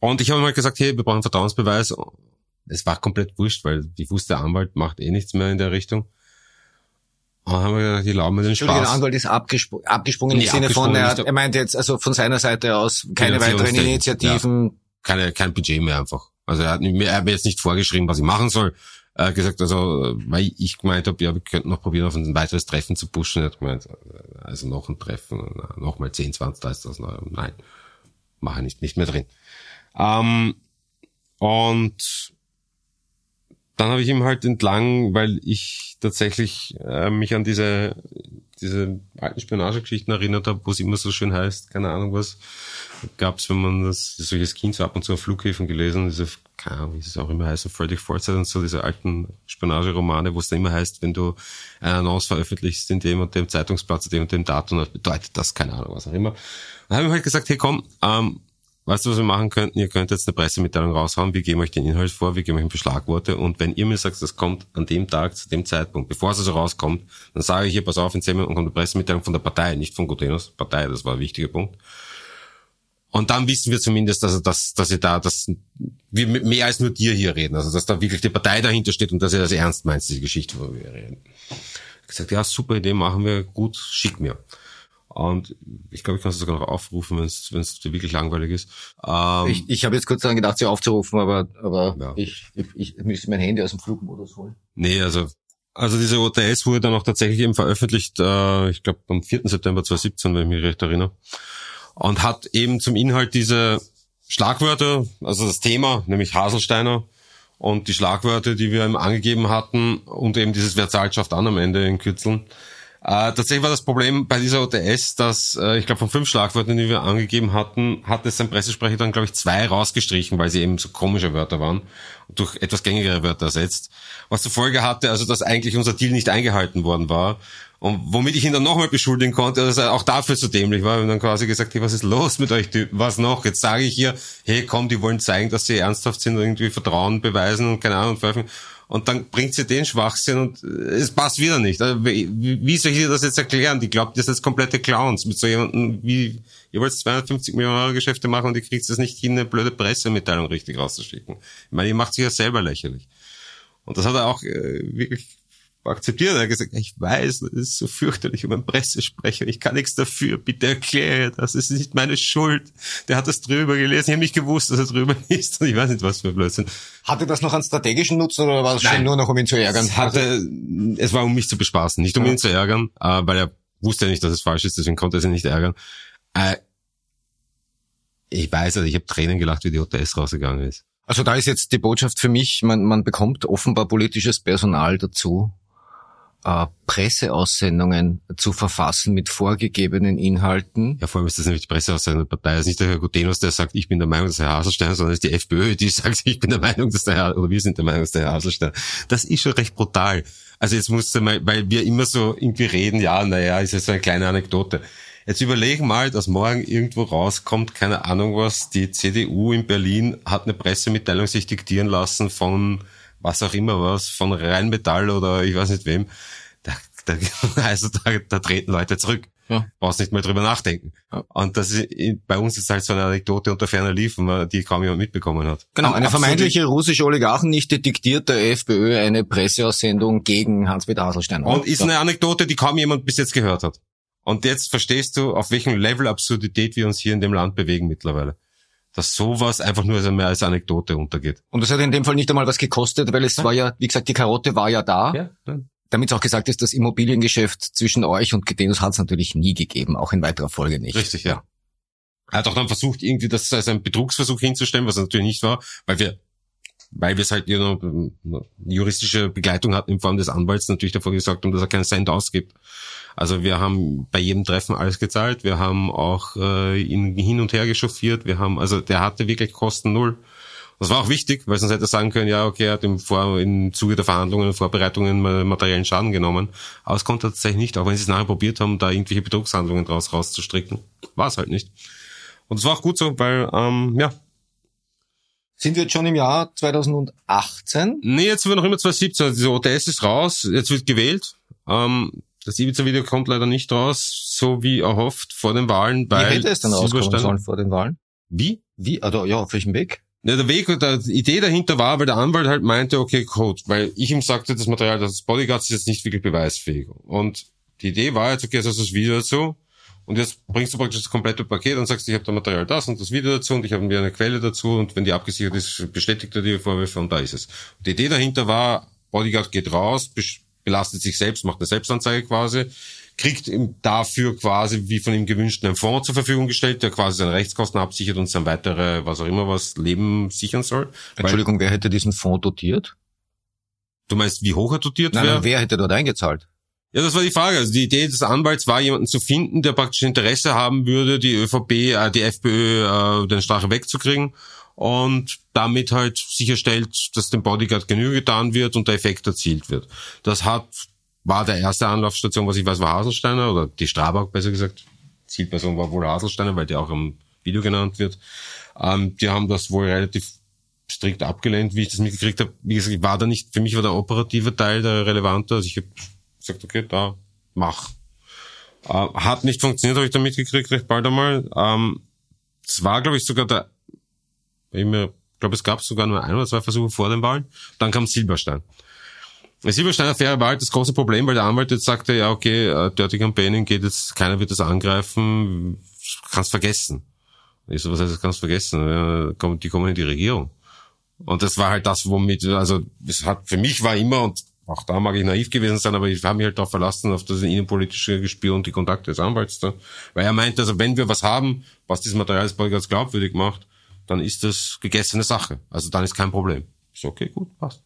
und ich habe ihm halt gesagt, hey, wir brauchen Vertrauensbeweis es war komplett wurscht, weil ich wusste, der Anwalt macht eh nichts mehr in der Richtung. Und dann haben wir gesagt, die laufen mir den Spaß. Der Anwalt ist abgespr abgesprungen nee, im Sinne von, er, er meint jetzt also von seiner Seite aus keine weiteren Initiativen. Ja, keine, kein Budget mehr einfach. Also er hat, mir, er hat mir jetzt nicht vorgeschrieben, was ich machen soll. Er hat gesagt, also, weil ich gemeint habe, ja, wir könnten noch probieren, auf ein weiteres Treffen zu pushen. Er hat gemeint, also noch ein Treffen, noch mal 10, 20, 30, nein, mache ich nicht, nicht mehr drin. Ähm, und dann habe ich ihm halt entlang, weil ich tatsächlich äh, mich an diese diese alten Spionagegeschichten erinnert habe, wo es immer so schön heißt, keine Ahnung was, gab es, wenn man das solches Kind so ab und zu auf Flughäfen gelesen, diese, keine Ahnung, wie es auch immer heißt, Frederick Forsyth und so, diese alten Spionageromane, wo es dann immer heißt, wenn du eine Annonce veröffentlichst in dem und dem Zeitungsplatz, dem und dem Datum, das bedeutet das, keine Ahnung, was auch immer. Dann habe ich halt gesagt, hey komm, ähm, Weißt du, was wir machen könnten? Ihr könnt jetzt eine Pressemitteilung raushauen, wir geben euch den Inhalt vor, wir geben euch ein Beschlagworte und wenn ihr mir sagt, das kommt an dem Tag, zu dem Zeitpunkt, bevor es also rauskommt, dann sage ich hier, pass auf, in zehn Minuten kommt eine Pressemitteilung von der Partei, nicht von Gutenus, Partei, das war ein wichtiger Punkt. Und dann wissen wir zumindest, also, dass, dass ihr da, dass wir mit mehr als nur dir hier reden, also dass da wirklich die Partei dahinter steht und dass ihr das ernst meint, diese Geschichte, wo wir reden. Ich gesagt, ja, super Idee, machen wir gut, schick mir. Und ich glaube, ich kann es sogar noch aufrufen, wenn es dir wirklich langweilig ist. Ähm, ich ich habe jetzt kurz daran gedacht, sie aufzurufen, aber, aber ja. ich, ich, ich müsste mein Handy aus dem Flugmodus holen. Nee, also also diese OTS wurde dann auch tatsächlich eben veröffentlicht, äh, ich glaube am 4. September 2017, wenn ich mich recht erinnere. Und hat eben zum Inhalt diese Schlagwörter, also das Thema, nämlich Haselsteiner und die Schlagwörter, die wir ihm angegeben hatten und eben dieses schafft an am Ende in Kürzeln, äh, tatsächlich war das Problem bei dieser OTS, dass äh, ich glaube von fünf Schlagwörtern, die wir angegeben hatten, hat es sein Pressesprecher dann glaube ich zwei rausgestrichen, weil sie eben so komische Wörter waren und durch etwas gängigere Wörter ersetzt. Was zur Folge hatte, also dass eigentlich unser Deal nicht eingehalten worden war Und womit ich ihn dann nochmal beschuldigen konnte, dass er auch dafür zu dämlich war, und dann quasi gesagt, hey, was ist los mit euch Typen? Was noch? Jetzt sage ich hier, hey, komm, die wollen zeigen, dass sie ernsthaft sind, irgendwie Vertrauen beweisen und keine Ahnung, und dann bringt sie den Schwachsinn und es passt wieder nicht. Also, wie soll ich dir das jetzt erklären? Die glaubt, das ist komplette Clowns. Mit so jemandem wie, ihr wollt 250 Millionen Euro Geschäfte machen und ihr kriegt es nicht hin, eine blöde Pressemitteilung richtig rauszuschicken. Ich meine, ihr macht sich ja selber lächerlich. Und das hat er auch äh, wirklich akzeptiert. Er hat gesagt, ich weiß, das ist so fürchterlich um einen Pressesprecher. Ich kann nichts dafür. Bitte erkläre das. ist nicht meine Schuld. Der hat das drüber gelesen. Ich habe nicht gewusst, dass er drüber ist. Und ich weiß nicht, was für Blödsinn. Hatte das noch einen strategischen Nutzen oder war es schon nur noch, um ihn zu ärgern? Es, hatte, es war, um mich zu bespaßen. Nicht um ja. ihn zu ärgern, äh, weil er wusste ja nicht, dass es falsch ist. Deswegen konnte er sich nicht ärgern. Äh, ich weiß, also ich habe Tränen gelacht, wie die OTS rausgegangen ist. Also da ist jetzt die Botschaft für mich, man, man bekommt offenbar politisches Personal dazu, äh, Presseaussendungen zu verfassen mit vorgegebenen Inhalten. Ja, vor allem ist das nämlich die Presseaussendung der Partei. Es ist nicht der Herr Gutenus, der sagt, ich bin der Meinung, dass Herr Haselstein, sondern es ist die FPÖ, die sagt, ich bin der Meinung, dass der Herr, oder wir sind der Meinung, dass der Herr Haselstein. Das ist schon recht brutal. Also jetzt musst du mal, weil wir immer so irgendwie reden, ja, naja, ist jetzt so eine kleine Anekdote. Jetzt überlegen mal, dass morgen irgendwo rauskommt, keine Ahnung was, die CDU in Berlin hat eine Pressemitteilung sich diktieren lassen von was auch immer was, von Rheinmetall oder ich weiß nicht wem, da, da, also da, da treten Leute zurück. Ja. Brauchst nicht mehr drüber nachdenken. Ja. Und das ist, bei uns ist halt so eine Anekdote unter ferner Liefen, die kaum jemand mitbekommen hat. Genau, eine vermeintliche russische Oligarchennichte diktiert der FPÖ eine Presseaussendung gegen Hans-Peter Haselstein. Und ist eine Anekdote, die kaum jemand bis jetzt gehört hat. Und jetzt verstehst du, auf welchem Level Absurdität wir uns hier in dem Land bewegen mittlerweile dass sowas einfach nur mehr als Anekdote untergeht. Und das hat in dem Fall nicht einmal was gekostet, weil es ja. war ja, wie gesagt, die Karotte war ja da. Ja. Damit auch gesagt ist, das Immobiliengeschäft zwischen euch und Gedenus hat es natürlich nie gegeben, auch in weiterer Folge nicht. Richtig, ja. Er hat auch dann versucht, irgendwie das als einen Betrugsversuch hinzustellen, was natürlich nicht war, weil wir weil wir es halt you know, juristische Begleitung hatten in Form des Anwalts natürlich davor gesagt haben, dass er keinen Cent ausgibt. Also wir haben bei jedem Treffen alles gezahlt, wir haben auch äh, ihn hin und her gechauffiert, wir haben, also der hatte wirklich Kosten null. Das war auch wichtig, weil sonst hätte er sagen können, ja, okay, er hat im, Vor im Zuge der Verhandlungen und Vorbereitungen materiellen Schaden genommen. Aber es konnte er tatsächlich nicht, auch wenn sie es nachher probiert haben, da irgendwelche Betrugshandlungen draus rauszustricken. War es halt nicht. Und es war auch gut so, weil, ähm, ja. Sind wir jetzt schon im Jahr 2018? Nee, jetzt sind wir noch immer 2017. Also OTS ist raus, jetzt wird gewählt. Ähm, das Ibiza-Video kommt leider nicht raus, so wie erhofft vor den Wahlen. Wie hätte es denn rauskommen sollen vor den Wahlen? Wie? Wie? Also ja, auf welchem Weg? Ja, der Weg, die Idee dahinter war, weil der Anwalt halt meinte, okay, Code, weil ich ihm sagte, das Material des Bodyguards ist jetzt nicht wirklich beweisfähig. Und die Idee war jetzt, okay, jetzt hast du das Video dazu und jetzt bringst du praktisch das komplette Paket und sagst, ich habe da Material das und das Video dazu und ich habe mir eine Quelle dazu und wenn die abgesichert ist, bestätigt er die Vorwürfe und da ist es. Und die Idee dahinter war, Bodyguard geht raus, belastet sich selbst, macht eine Selbstanzeige quasi, kriegt ihm dafür quasi, wie von ihm gewünscht, einen Fonds zur Verfügung gestellt, der quasi seine Rechtskosten absichert und sein weitere, was auch immer was, Leben sichern soll. Entschuldigung, wer hätte diesen Fonds dotiert? Du meinst, wie hoch er dotiert nein, wer hätte dort eingezahlt? Ja, das war die Frage. Also die Idee des Anwalts war, jemanden zu finden, der praktisch Interesse haben würde, die ÖVP, äh, die FPÖ, äh, den Strache wegzukriegen und damit halt sicherstellt, dass dem Bodyguard Genüge getan wird und der Effekt erzielt wird. Das hat, war der erste Anlaufstation, was ich weiß, war Haselsteiner oder die Strabag besser gesagt. Zielperson war wohl Haselsteiner, weil der auch im Video genannt wird. Ähm, die haben das wohl relativ strikt abgelehnt, wie ich das mitgekriegt habe. Wie gesagt, war da nicht, für mich war der operative Teil der relevante. Also ich habe gesagt, okay, da, mach. Äh, hat nicht funktioniert, habe ich da mitgekriegt, recht bald einmal. Ähm, es war, glaube ich, sogar der ich glaube, es gab sogar nur ein oder zwei Versuche vor den Wahlen. Dann kam Silberstein. Silberstein-Affäre war halt das große Problem, weil der Anwalt jetzt sagte, ja, okay, äh, Dirty Campaigning geht jetzt, keiner wird das angreifen, kannst vergessen. Ich so, was heißt, das kannst vergessen? Die kommen in die Regierung. Und das war halt das, womit, also, es hat, für mich war immer, und auch da mag ich naiv gewesen sein, aber ich habe mich halt darauf verlassen, auf das innenpolitische Gespür und die Kontakte des Anwalts da. Weil er meinte, also wenn wir was haben, was dieses Material Polgers glaubwürdig macht, dann ist das gegessene Sache. Also dann ist kein Problem. Ist okay, gut, passt.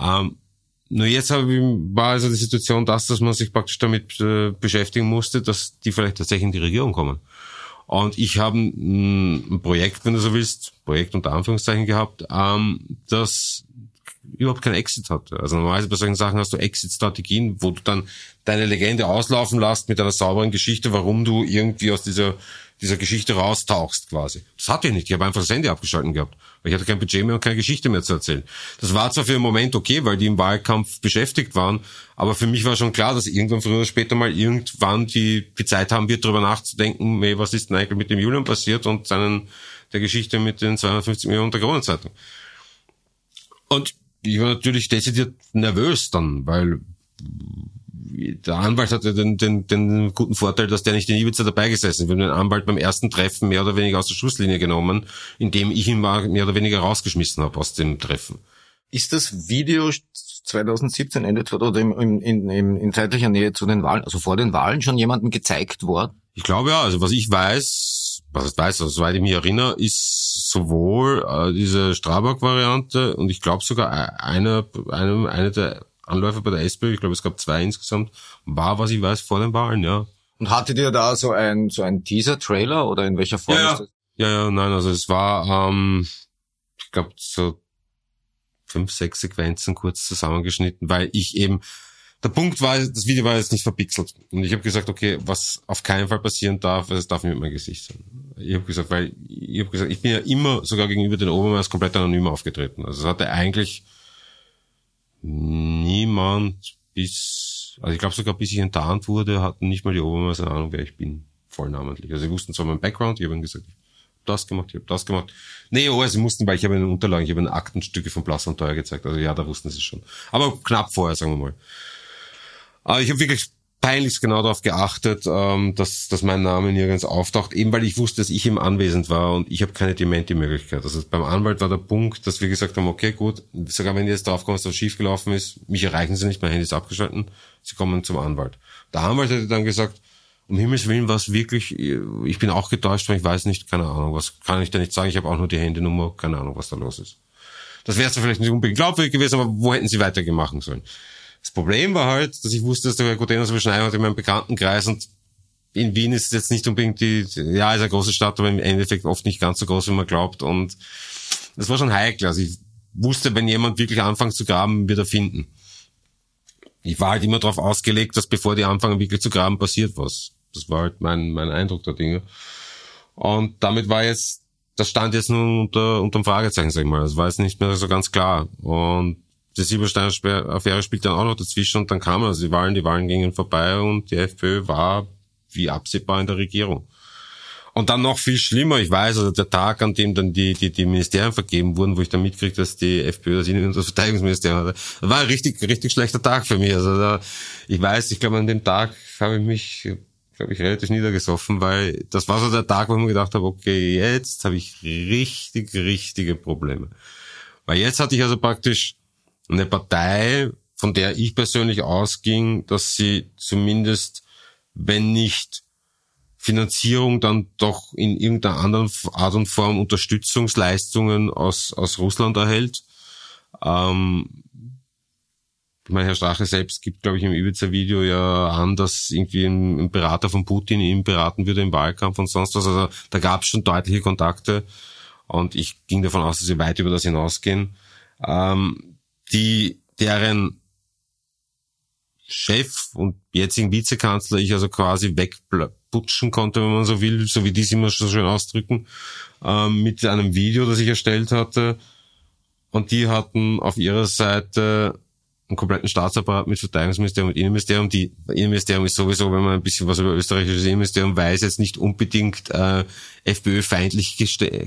Ähm, nur jetzt ich, war also die Situation das, dass man sich praktisch damit äh, beschäftigen musste, dass die vielleicht tatsächlich in die Regierung kommen. Und ich habe ein, ein Projekt, wenn du so willst, Projekt unter Anführungszeichen gehabt, ähm, das überhaupt keinen Exit hatte. Also normalerweise bei solchen Sachen hast du Exit-Strategien, wo du dann deine Legende auslaufen lässt mit einer sauberen Geschichte, warum du irgendwie aus dieser dieser Geschichte raustauchst quasi. Das hatte ich nicht. Ich habe einfach das Handy abgeschalten gehabt. Weil ich hatte kein Budget mehr und keine Geschichte mehr zu erzählen. Das war zwar für einen Moment okay, weil die im Wahlkampf beschäftigt waren, aber für mich war schon klar, dass irgendwann früher oder später mal irgendwann die, die Zeit haben wird, darüber nachzudenken, hey, was ist denn eigentlich mit dem Julian passiert und seinen, der Geschichte mit den 250 Millionen der Kronenzeitung. Und ich war natürlich dezidiert nervös dann, weil der Anwalt hatte den, den, den guten Vorteil, dass der nicht in Ibiza dabei gesessen ist. Wir haben den Anwalt beim ersten Treffen mehr oder weniger aus der Schusslinie genommen, indem ich ihn mehr oder weniger rausgeschmissen habe aus dem Treffen. Ist das Video 2017 Ende oder in, in, in, in zeitlicher Nähe zu den Wahlen, also vor den Wahlen schon jemandem gezeigt worden? Ich glaube ja, also was ich weiß, was ich weiß, also soweit ich mich erinnere, ist sowohl äh, diese Strabag-Variante und ich glaube sogar e-, eine, eine, eine der Anläufe bei der SPÖ, ich glaube es gab zwei insgesamt, war, was ich weiß, vor den Wahlen, ja. Und hattet ihr da so ein, so ein Teaser-Trailer oder in welcher Form ja, ist das? Ja, ja, nein, also es war, ähm, ich glaube, so fünf, sechs Sequenzen kurz zusammengeschnitten, weil ich eben, der Punkt war, das Video war jetzt nicht verpixelt. Und ich habe gesagt, okay, was auf keinen Fall passieren darf, es darf nicht mit meinem Gesicht sein. Ich habe gesagt, weil ich habe gesagt, ich bin ja immer sogar gegenüber den Obermeister komplett anonym aufgetreten. Also es hatte eigentlich niemand bis, also ich glaube sogar bis ich enttarnt wurde, hatten nicht mal die Obermeister eine Ahnung, wer ich bin, vollnamentlich. Also sie wussten zwar meinen Background, ich habe ihnen gesagt, ich habe das gemacht, ich habe das gemacht. Nee, oh, sie mussten, weil ich habe ihnen Unterlagen, ich habe ihnen Aktenstücke von Blass und Teuer gezeigt. Also ja, da wussten sie schon. Aber knapp vorher, sagen wir mal. Aber ich habe wirklich peinlichst genau darauf geachtet, ähm, dass, dass mein Name nirgends auftaucht, eben weil ich wusste, dass ich ihm anwesend war und ich habe keine Dementi-Möglichkeit. Also beim Anwalt war der Punkt, dass wir gesagt haben, okay, gut, sogar wenn ihr jetzt draufkommt, dass was schiefgelaufen ist, mich erreichen sie nicht, mein Handy ist abgeschalten, sie kommen zum Anwalt. Der Anwalt hätte dann gesagt, um Himmels Willen was wirklich, ich bin auch getäuscht, weil ich weiß nicht, keine Ahnung, was kann ich da nicht sagen, ich habe auch nur die Handynummer, keine Ahnung, was da los ist. Das wäre vielleicht nicht unbedingt glaubwürdig gewesen, aber wo hätten sie weitergemacht sollen? Das Problem war halt, dass ich wusste, dass der Herr Gutenos überschneiden hat in meinem Bekanntenkreis und in Wien ist es jetzt nicht unbedingt die, ja, ist eine große Stadt, aber im Endeffekt oft nicht ganz so groß, wie man glaubt und das war schon heikel. Also ich wusste, wenn jemand wirklich anfängt zu graben, wird er finden. Ich war halt immer darauf ausgelegt, dass bevor die anfangen wirklich zu graben, passiert was. Das war halt mein, mein Eindruck der Dinge. Und damit war jetzt, das stand jetzt nur unter, unterm Fragezeichen, sag ich mal. Das war jetzt nicht mehr so ganz klar. Und die Silberstein-Affäre spielt dann auch noch dazwischen und dann kamen also die Wahlen, die Wahlen gingen vorbei und die FPÖ war wie absehbar in der Regierung. Und dann noch viel schlimmer, ich weiß, also der Tag, an dem dann die, die, die Ministerien vergeben wurden, wo ich dann mitkriege, dass die FPÖ das Innen- und das Verteidigungsministerium hatte, war ein richtig, richtig schlechter Tag für mich. Also da, ich weiß, ich glaube, an dem Tag habe ich mich, glaube ich, relativ niedergesoffen, weil das war so der Tag, wo ich mir gedacht habe, okay, jetzt habe ich richtig, richtige Probleme. Weil jetzt hatte ich also praktisch eine Partei, von der ich persönlich ausging, dass sie zumindest, wenn nicht Finanzierung, dann doch in irgendeiner anderen Art und Form Unterstützungsleistungen aus, aus Russland erhält. Ähm, ich meine, Herr Strache selbst gibt, glaube ich, im Ibiza-Video ja an, dass irgendwie ein, ein, Berater von Putin ihn beraten würde im Wahlkampf und sonst was. Also da gab es schon deutliche Kontakte und ich ging davon aus, dass sie weit über das hinausgehen. Ähm, die, deren Chef und jetzigen Vizekanzler ich also quasi wegputschen konnte, wenn man so will, so wie die sie immer so schön ausdrücken, ähm, mit einem Video, das ich erstellt hatte. Und die hatten auf ihrer Seite einen kompletten Staatsapparat mit Verteidigungsministerium und Innenministerium. Die Innenministerium ist sowieso, wenn man ein bisschen was über österreichisches Innenministerium weiß, jetzt nicht unbedingt äh, FPÖ-feindlich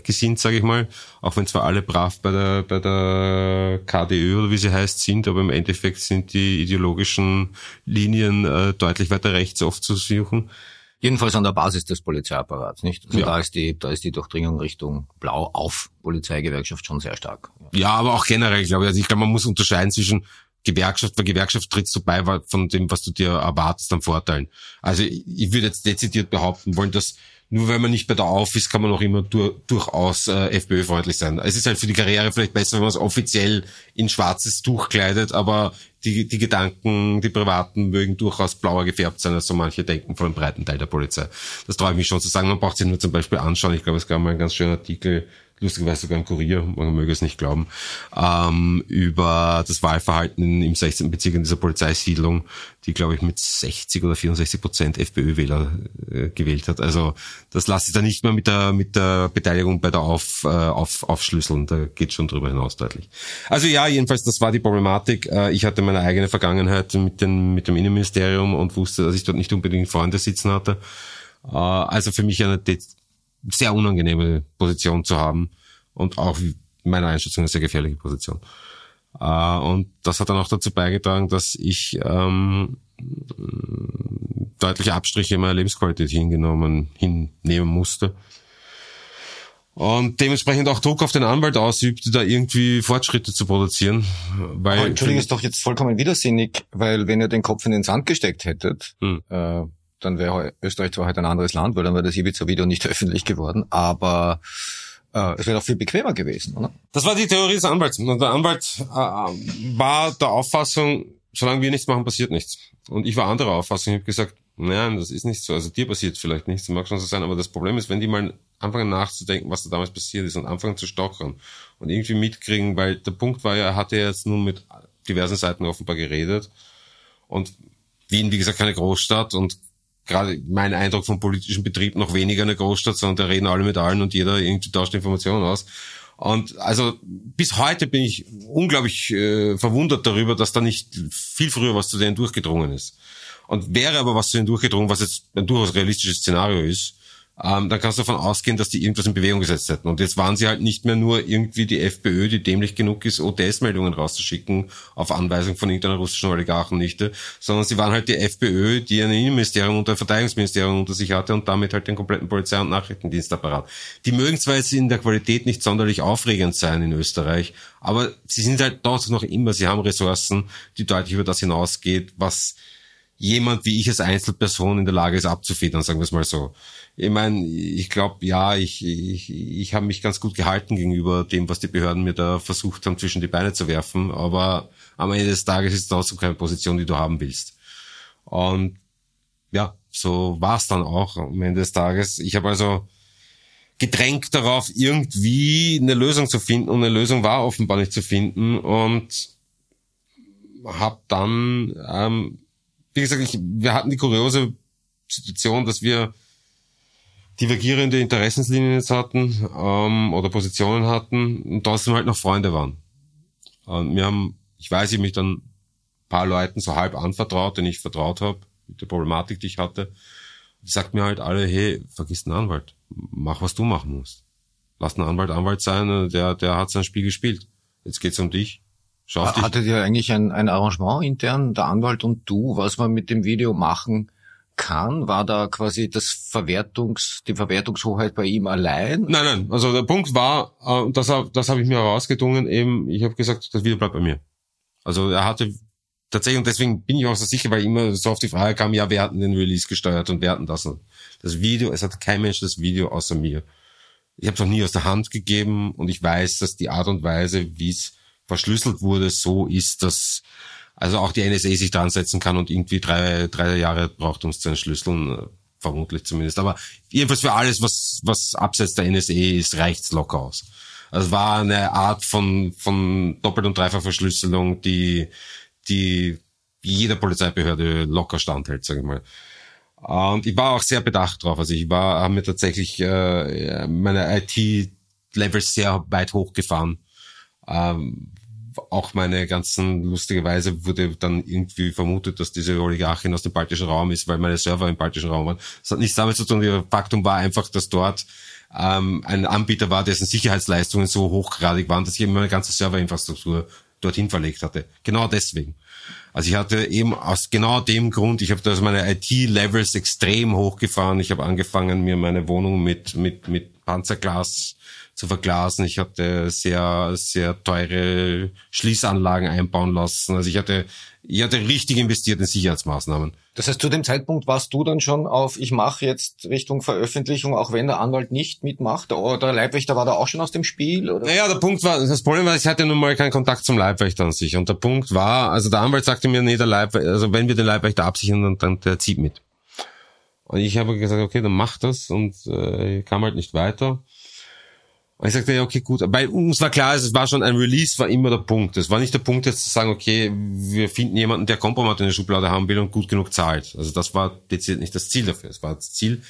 gesinnt, sage ich mal. Auch wenn zwar alle brav bei der bei der KDÖ oder wie sie heißt sind, aber im Endeffekt sind die ideologischen Linien äh, deutlich weiter rechts oft zu suchen. Jedenfalls an der Basis des Polizeiapparats, nicht? Also ja. da ist die, da ist die Durchdringung Richtung Blau auf Polizeigewerkschaft schon sehr stark. Ja, aber auch generell, glaube ich. Also ich glaube, man muss unterscheiden zwischen Gewerkschaft, bei Gewerkschaft trittst du bei von dem, was du dir erwartest an Vorteilen. Also ich würde jetzt dezidiert behaupten wollen, dass nur wenn man nicht bei der Auf ist, kann man auch immer dur durchaus äh, FPÖ-freundlich sein. Es ist halt für die Karriere vielleicht besser, wenn man es offiziell in schwarzes Tuch kleidet, aber die, die Gedanken, die privaten mögen durchaus blauer gefärbt sein, als so manche denken von einem breiten Teil der Polizei. Das traue ich mich schon zu sagen. Man braucht sich nur zum Beispiel anschauen. Ich glaube, es gab mal einen ganz schönen Artikel lustigerweise sogar im Kurier, man möge es nicht glauben, ähm, über das Wahlverhalten im 16. Bezirk in dieser Polizeisiedlung, die, glaube ich, mit 60 oder 64 Prozent FPÖ-Wähler äh, gewählt hat. Also das lasse ich da nicht mehr mit der, mit der Beteiligung bei der Auf, äh, auf, Aufschlüsseln. Da geht schon drüber hinaus deutlich. Also ja, jedenfalls, das war die Problematik. Äh, ich hatte meine eigene Vergangenheit mit, den, mit dem Innenministerium und wusste, dass ich dort nicht unbedingt Freunde sitzen hatte. Äh, also für mich eine sehr unangenehme Position zu haben und auch meiner Einschätzung eine sehr gefährliche Position. Äh, und das hat dann auch dazu beigetragen, dass ich ähm, deutliche Abstriche in meiner Lebensqualität hingenommen, hinnehmen musste. Und dementsprechend auch Druck auf den Anwalt ausübte, da irgendwie Fortschritte zu produzieren. Weil Aber Entschuldigung, ist doch jetzt vollkommen widersinnig, weil wenn ihr den Kopf in den Sand gesteckt hättet, hm. äh, dann wäre Österreich zwar halt ein anderes Land, weil dann wäre das Ibiza-Video nicht öffentlich geworden, aber äh, es wäre doch viel bequemer gewesen, oder? Das war die Theorie des Anwalts. Und der Anwalt äh, war der Auffassung, solange wir nichts machen, passiert nichts. Und ich war anderer Auffassung. Ich habe gesagt, nein, das ist nicht so. Also dir passiert vielleicht nichts, mag schon so sein, aber das Problem ist, wenn die mal anfangen nachzudenken, was da damals passiert ist und anfangen zu stochern und irgendwie mitkriegen, weil der Punkt war ja, er hatte jetzt nun mit diversen Seiten offenbar geredet und Wien, wie gesagt, keine Großstadt und gerade mein Eindruck vom politischen Betrieb noch weniger eine Großstadt, sondern da reden alle mit allen und jeder irgendwie tauscht Informationen aus. Und also bis heute bin ich unglaublich äh, verwundert darüber, dass da nicht viel früher was zu denen durchgedrungen ist. Und wäre aber was zu denen durchgedrungen, was jetzt ein durchaus realistisches Szenario ist, ähm, dann kannst du davon ausgehen, dass die irgendwas in Bewegung gesetzt hätten. Und jetzt waren sie halt nicht mehr nur irgendwie die FPÖ, die dämlich genug ist, ODS-Meldungen rauszuschicken auf Anweisung von irgendeiner russischen Oligarchennichte, sondern sie waren halt die FPÖ, die ein Innenministerium und ein Verteidigungsministerium unter sich hatte und damit halt den kompletten Polizei- und Nachrichtendienstapparat. Die mögen zwar jetzt in der Qualität nicht sonderlich aufregend sein in Österreich, aber sie sind halt dort noch immer, sie haben Ressourcen, die deutlich über das hinausgeht, was jemand wie ich als Einzelperson in der Lage ist abzufedern, sagen wir es mal so. Ich meine, ich glaube, ja, ich, ich, ich habe mich ganz gut gehalten gegenüber dem, was die Behörden mir da versucht haben, zwischen die Beine zu werfen, aber am Ende des Tages ist es trotzdem keine Position, die du haben willst. Und ja, so war es dann auch am Ende des Tages. Ich habe also gedrängt darauf, irgendwie eine Lösung zu finden und eine Lösung war offenbar nicht zu finden und habe dann ähm, wie gesagt, ich, wir hatten die kuriose Situation, dass wir divergierende Interessenslinien jetzt hatten ähm, oder Positionen hatten und trotzdem halt noch Freunde waren. Und wir haben, ich weiß, ich mich dann paar Leuten so halb anvertraut, denen ich vertraut habe, mit der Problematik, die ich hatte. Die sagt mir halt alle, hey, vergiss den Anwalt. Mach, was du machen musst. Lass den Anwalt Anwalt sein, der, der hat sein Spiel gespielt. Jetzt geht's um dich. Schau Hattet ihr eigentlich ein, ein Arrangement intern, der Anwalt und du, was man mit dem Video machen kann? War da quasi das Verwertungs, die Verwertungshoheit bei ihm allein? Nein, nein. Also der Punkt war, äh, das, das habe ich mir herausgedungen, eben, ich habe gesagt, das Video bleibt bei mir. Also er hatte tatsächlich, und deswegen bin ich auch so sicher, weil immer so oft die Frage kam, ja, wir hatten den Release gesteuert und wir hatten das. Das Video, es hat kein Mensch das Video außer mir. Ich habe es noch nie aus der Hand gegeben und ich weiß, dass die Art und Weise, wie es verschlüsselt wurde, so ist, dass also auch die NSA sich dran setzen kann und irgendwie drei, drei Jahre braucht, um es zu entschlüsseln, äh, vermutlich zumindest. Aber jedenfalls für alles, was, was abseits der NSA ist, reicht's locker aus. Also war eine Art von, von Doppelt- und Dreifachverschlüsselung, die, die jeder Polizeibehörde locker standhält, sage ich mal. Und ich war auch sehr bedacht drauf. Also ich war, habe mir tatsächlich äh, meine IT-Level sehr weit hochgefahren. Ähm, auch meine ganzen, lustige Weise wurde dann irgendwie vermutet, dass diese Oligarchin aus dem baltischen Raum ist, weil meine Server im baltischen Raum waren. Das hat nichts damit zu tun. Der Faktum war einfach, dass dort ähm, ein Anbieter war, dessen Sicherheitsleistungen so hochgradig waren, dass ich meine ganze Serverinfrastruktur dorthin verlegt hatte. Genau deswegen. Also ich hatte eben aus genau dem Grund, ich habe also meine IT-Levels extrem hochgefahren. Ich habe angefangen, mir meine Wohnung mit, mit, mit Panzerglas zu verglasen. Ich hatte sehr, sehr teure Schließanlagen einbauen lassen. Also ich hatte, ich hatte richtig investiert in Sicherheitsmaßnahmen. Das heißt, zu dem Zeitpunkt warst du dann schon auf, ich mache jetzt Richtung Veröffentlichung, auch wenn der Anwalt nicht mitmacht, oder der Leibwächter war da auch schon aus dem Spiel? Oder? Naja, der Punkt war, das Problem war, ich hatte nun mal keinen Kontakt zum Leibwächter an sich. Und der Punkt war, also der Anwalt sagte mir, nee, der Leibwächter, also wenn wir den Leibwächter absichern, dann, dann der zieht mit. Und ich habe gesagt, okay, dann mach das und äh, kam halt nicht weiter. Und ich sagte, ja, okay, gut. Bei uns war klar, es war schon ein Release, war immer der Punkt. Es war nicht der Punkt, jetzt zu sagen, okay, wir finden jemanden, der Kompromat in der Schublade haben will und gut genug zahlt. Also das war dezidiert nicht das Ziel dafür. Es war das Ziel.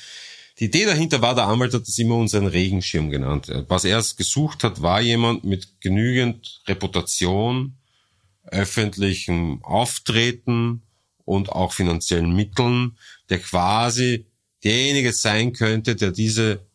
Die Idee dahinter war, der Anwalt hat das immer unseren Regenschirm genannt. Was er gesucht hat, war jemand mit genügend Reputation, öffentlichem Auftreten und auch finanziellen Mitteln, der quasi derjenige sein könnte, der diese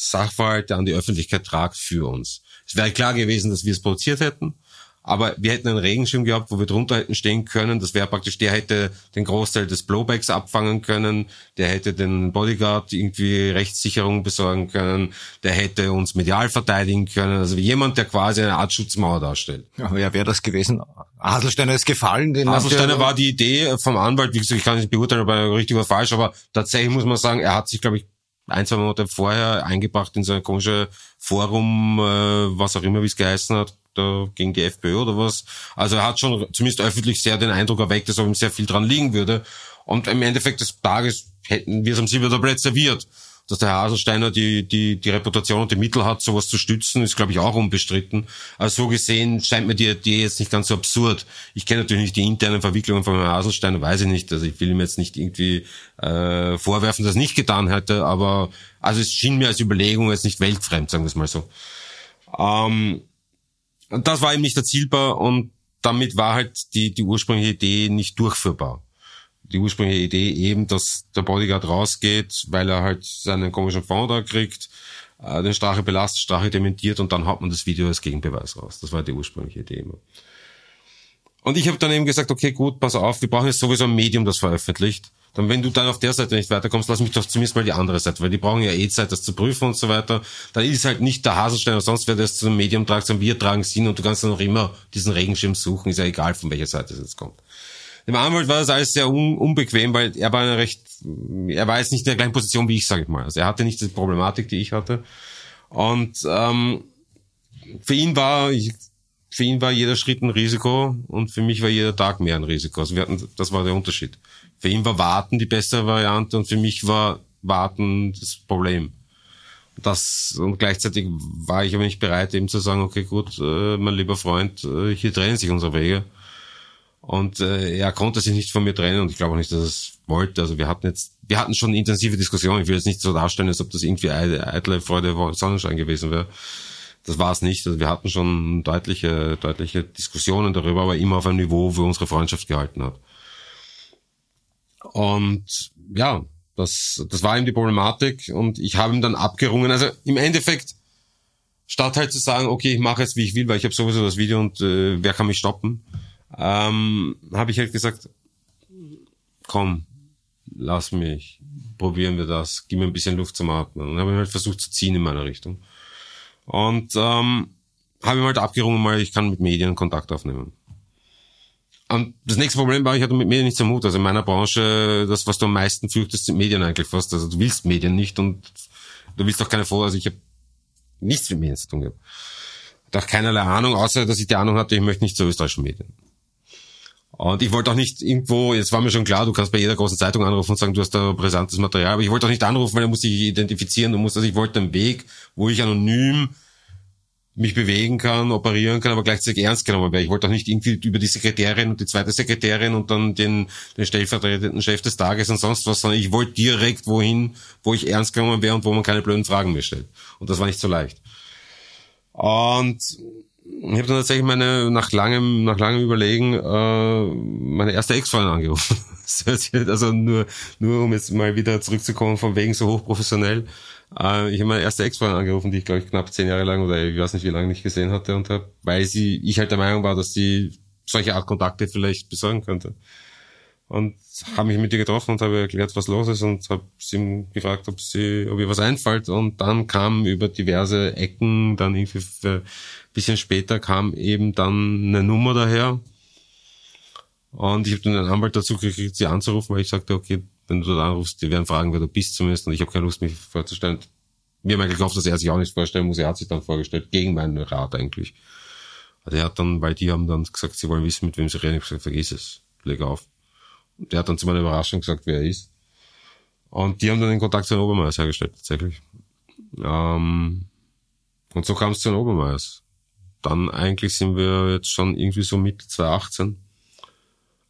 Sachverhalte an die Öffentlichkeit tragt für uns. Es wäre klar gewesen, dass wir es produziert hätten, aber wir hätten einen Regenschirm gehabt, wo wir drunter hätten stehen können. Das wäre praktisch, der hätte den Großteil des Blowbacks abfangen können, der hätte den Bodyguard irgendwie Rechtssicherung besorgen können, der hätte uns medial verteidigen können. Also jemand, der quasi eine Art Schutzmauer darstellt. Ja, wer wäre das gewesen? Haselsteiner ist gefallen. Den Haselsteiner war die Idee vom Anwalt, wie gesagt, ich kann nicht beurteilen, ob er richtig oder falsch, aber tatsächlich muss man sagen, er hat sich, glaube ich, ein, zwei Monate vorher eingebracht in so ein komisches Forum, äh, was auch immer, wie es geheißen hat, da gegen die FPÖ oder was. Also er hat schon zumindest öffentlich sehr den Eindruck erweckt, dass ihm sehr viel dran liegen würde. Und im Endeffekt des Tages hätten wir es am Silbertablett serviert dass der Haselsteiner die, die, die Reputation und die Mittel hat, sowas zu stützen, ist, glaube ich, auch unbestritten. Also so gesehen scheint mir die Idee jetzt nicht ganz so absurd. Ich kenne natürlich nicht die internen Verwicklungen von Herrn Haselsteiner, weiß ich nicht. Also ich will ihm jetzt nicht irgendwie äh, vorwerfen, dass er nicht getan hätte, aber also es schien mir als Überlegung jetzt nicht weltfremd, sagen wir es mal so. Ähm, das war eben nicht erzielbar und damit war halt die, die ursprüngliche Idee nicht durchführbar die ursprüngliche Idee eben, dass der Bodyguard rausgeht, weil er halt seinen komischen Fond da kriegt, äh, den Strache belastet, Strache dementiert und dann hat man das Video als Gegenbeweis raus. Das war die ursprüngliche Idee immer. Und ich habe dann eben gesagt, okay, gut, pass auf, wir brauchen jetzt sowieso ein Medium, das veröffentlicht. Dann, wenn du dann auf der Seite nicht weiterkommst, lass mich doch zumindest mal die andere Seite, weil die brauchen ja eh Zeit, das zu prüfen und so weiter. Dann ist halt nicht der Haselstein oder sonst wer das zum Medium tragt, sondern wir tragen es hin und du kannst dann noch immer diesen Regenschirm suchen, ist ja egal, von welcher Seite es jetzt kommt. Dem Anwalt war das alles sehr un unbequem, weil er war recht, er war jetzt nicht in der gleichen Position wie ich, sage ich mal. Also er hatte nicht die Problematik, die ich hatte. Und ähm, für ihn war für ihn war jeder Schritt ein Risiko und für mich war jeder Tag mehr ein Risiko. Also wir hatten, das war der Unterschied. Für ihn war Warten die bessere Variante und für mich war Warten das Problem. Das, und gleichzeitig war ich aber nicht bereit, eben zu sagen, okay, gut, äh, mein lieber Freund, äh, hier trennen sich unsere Wege. Und äh, er konnte sich nicht von mir trennen und ich glaube auch nicht, dass er es wollte. Also wir hatten jetzt, wir hatten schon intensive Diskussionen. Ich will jetzt nicht so darstellen, als ob das irgendwie eitle Freude Sonnenschein gewesen wäre. Das war es nicht. Also wir hatten schon deutliche, deutliche Diskussionen darüber, aber immer auf einem Niveau, wo unsere Freundschaft gehalten hat. Und ja, das, das war ihm die Problematik und ich habe ihm dann abgerungen. Also im Endeffekt, statt halt zu sagen, okay, ich mache jetzt wie ich will, weil ich habe sowieso das Video und äh, wer kann mich stoppen, ähm, habe ich halt gesagt, komm, lass mich, probieren wir das, gib mir ein bisschen Luft zum Atmen. Und habe halt versucht zu ziehen in meiner Richtung. Und ähm, habe ihm halt abgerungen, mal ich kann mit Medien Kontakt aufnehmen. Und das nächste Problem war, ich hatte mit Medien nichts am Mut. Also in meiner Branche, das, was du am meisten fürchtest, sind Medien eigentlich fast. Also du willst Medien nicht und du willst auch keine vor. Also ich habe nichts mit Medien zu tun gehabt. Auch keinerlei Ahnung, außer dass ich die Ahnung hatte, ich möchte nicht zu österreichischen Medien. Und ich wollte auch nicht irgendwo, jetzt war mir schon klar, du kannst bei jeder großen Zeitung anrufen und sagen, du hast da brisantes Material, aber ich wollte auch nicht anrufen, weil er muss sich identifizieren, du musst, also ich wollte einen Weg, wo ich anonym mich bewegen kann, operieren kann, aber gleichzeitig ernst genommen werde. Ich wollte auch nicht irgendwie über die Sekretärin und die zweite Sekretärin und dann den, den stellvertretenden Chef des Tages und sonst was, sondern ich wollte direkt wohin, wo ich ernst genommen wäre und wo man keine blöden Fragen mehr stellt. Und das war nicht so leicht. Und ich habe dann tatsächlich meine nach langem nach langem Überlegen äh, meine erste Ex-Freundin angerufen. also nur nur um jetzt mal wieder zurückzukommen von wegen so hochprofessionell. Äh, ich habe meine erste Ex-Freundin angerufen, die ich glaube ich knapp zehn Jahre lang oder ich weiß nicht wie lange nicht gesehen hatte und hab, weil sie ich halt der Meinung war, dass sie solche Art Kontakte vielleicht besorgen könnte. Und habe mich mit ihr getroffen und habe erklärt, was los ist und habe sie gefragt, ob sie, ob ihr was einfällt. Und dann kam über diverse Ecken dann irgendwie für bisschen später kam eben dann eine Nummer daher. Und ich habe dann einen Anwalt dazu gekriegt, sie anzurufen, weil ich sagte, okay, wenn du dort anrufst, die werden fragen, wer du bist zumindest. Und ich habe keine Lust, mich vorzustellen. Mir haben eigentlich gehofft, dass er sich auch nicht vorstellen muss. Er hat sich dann vorgestellt, gegen meinen Rat eigentlich. Also er hat dann, weil die haben dann gesagt, sie wollen wissen, mit wem sie reden. Ich habe gesagt, vergiss es, leg auf. Und der hat dann zu meiner Überraschung gesagt, wer er ist. Und die haben dann den Kontakt zu den Obermeiers hergestellt, tatsächlich. Ähm, Und so kam es zu den Obermeiers. Dann eigentlich sind wir jetzt schon irgendwie so Mitte 2018.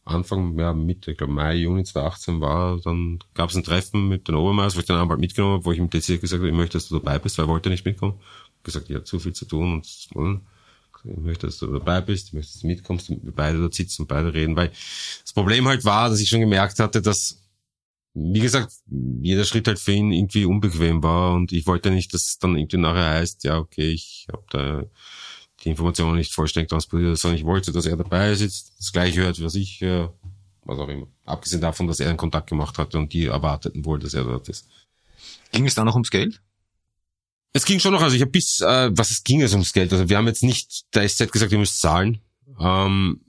Anfang, ja, Mitte, ich glaube Mai, Juni 2018 war, dann gab es ein Treffen mit den Obermeiers, wo ich den Anwalt mitgenommen habe, wo ich ihm dezidiert gesagt habe, ich möchte, dass du dabei bist, weil er wollte nicht mitkommen. Ich gesagt, ich habe zu viel zu tun und ich möchte, dass du dabei bist, ich möchte, dass du mitkommst, damit wir beide dort sitzen und beide reden, weil das Problem halt war, dass ich schon gemerkt hatte, dass, wie gesagt, jeder Schritt halt für ihn irgendwie unbequem war und ich wollte nicht, dass es dann irgendwie nachher heißt, ja, okay, ich habe da die Informationen nicht vollständig transportiert, sondern ich wollte, dass er dabei sitzt, das gleiche hört, was ich, äh, was auch immer. Abgesehen davon, dass er einen Kontakt gemacht hatte und die erwarteten wohl, dass er dort ist. Ging es da noch ums Geld? Es ging schon noch, also ich habe bis, äh, was es ging es ums Geld. Also wir haben jetzt nicht der SZ gesagt, ihr müsst zahlen. Ähm,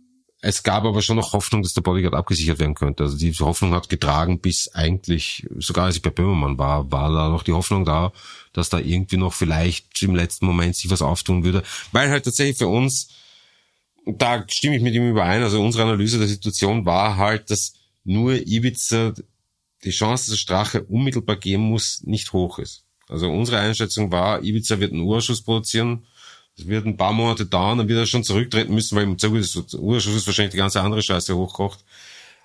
es gab aber schon noch Hoffnung, dass der Bodyguard abgesichert werden könnte. Also die Hoffnung hat getragen, bis eigentlich, sogar als ich bei Böhmermann war, war da noch die Hoffnung da, dass da irgendwie noch vielleicht im letzten Moment sich was auftun würde. Weil halt tatsächlich für uns, da stimme ich mit ihm überein, also unsere Analyse der Situation war halt, dass nur Ibiza die Chance, dass Strache unmittelbar gehen muss, nicht hoch ist. Also unsere Einschätzung war, Ibiza wird einen Urschuss produzieren, es wird ein paar Monate dauern, dann wird er schon zurücktreten müssen, weil im des Urschusses wahrscheinlich die ganze andere Scheiße hochkocht.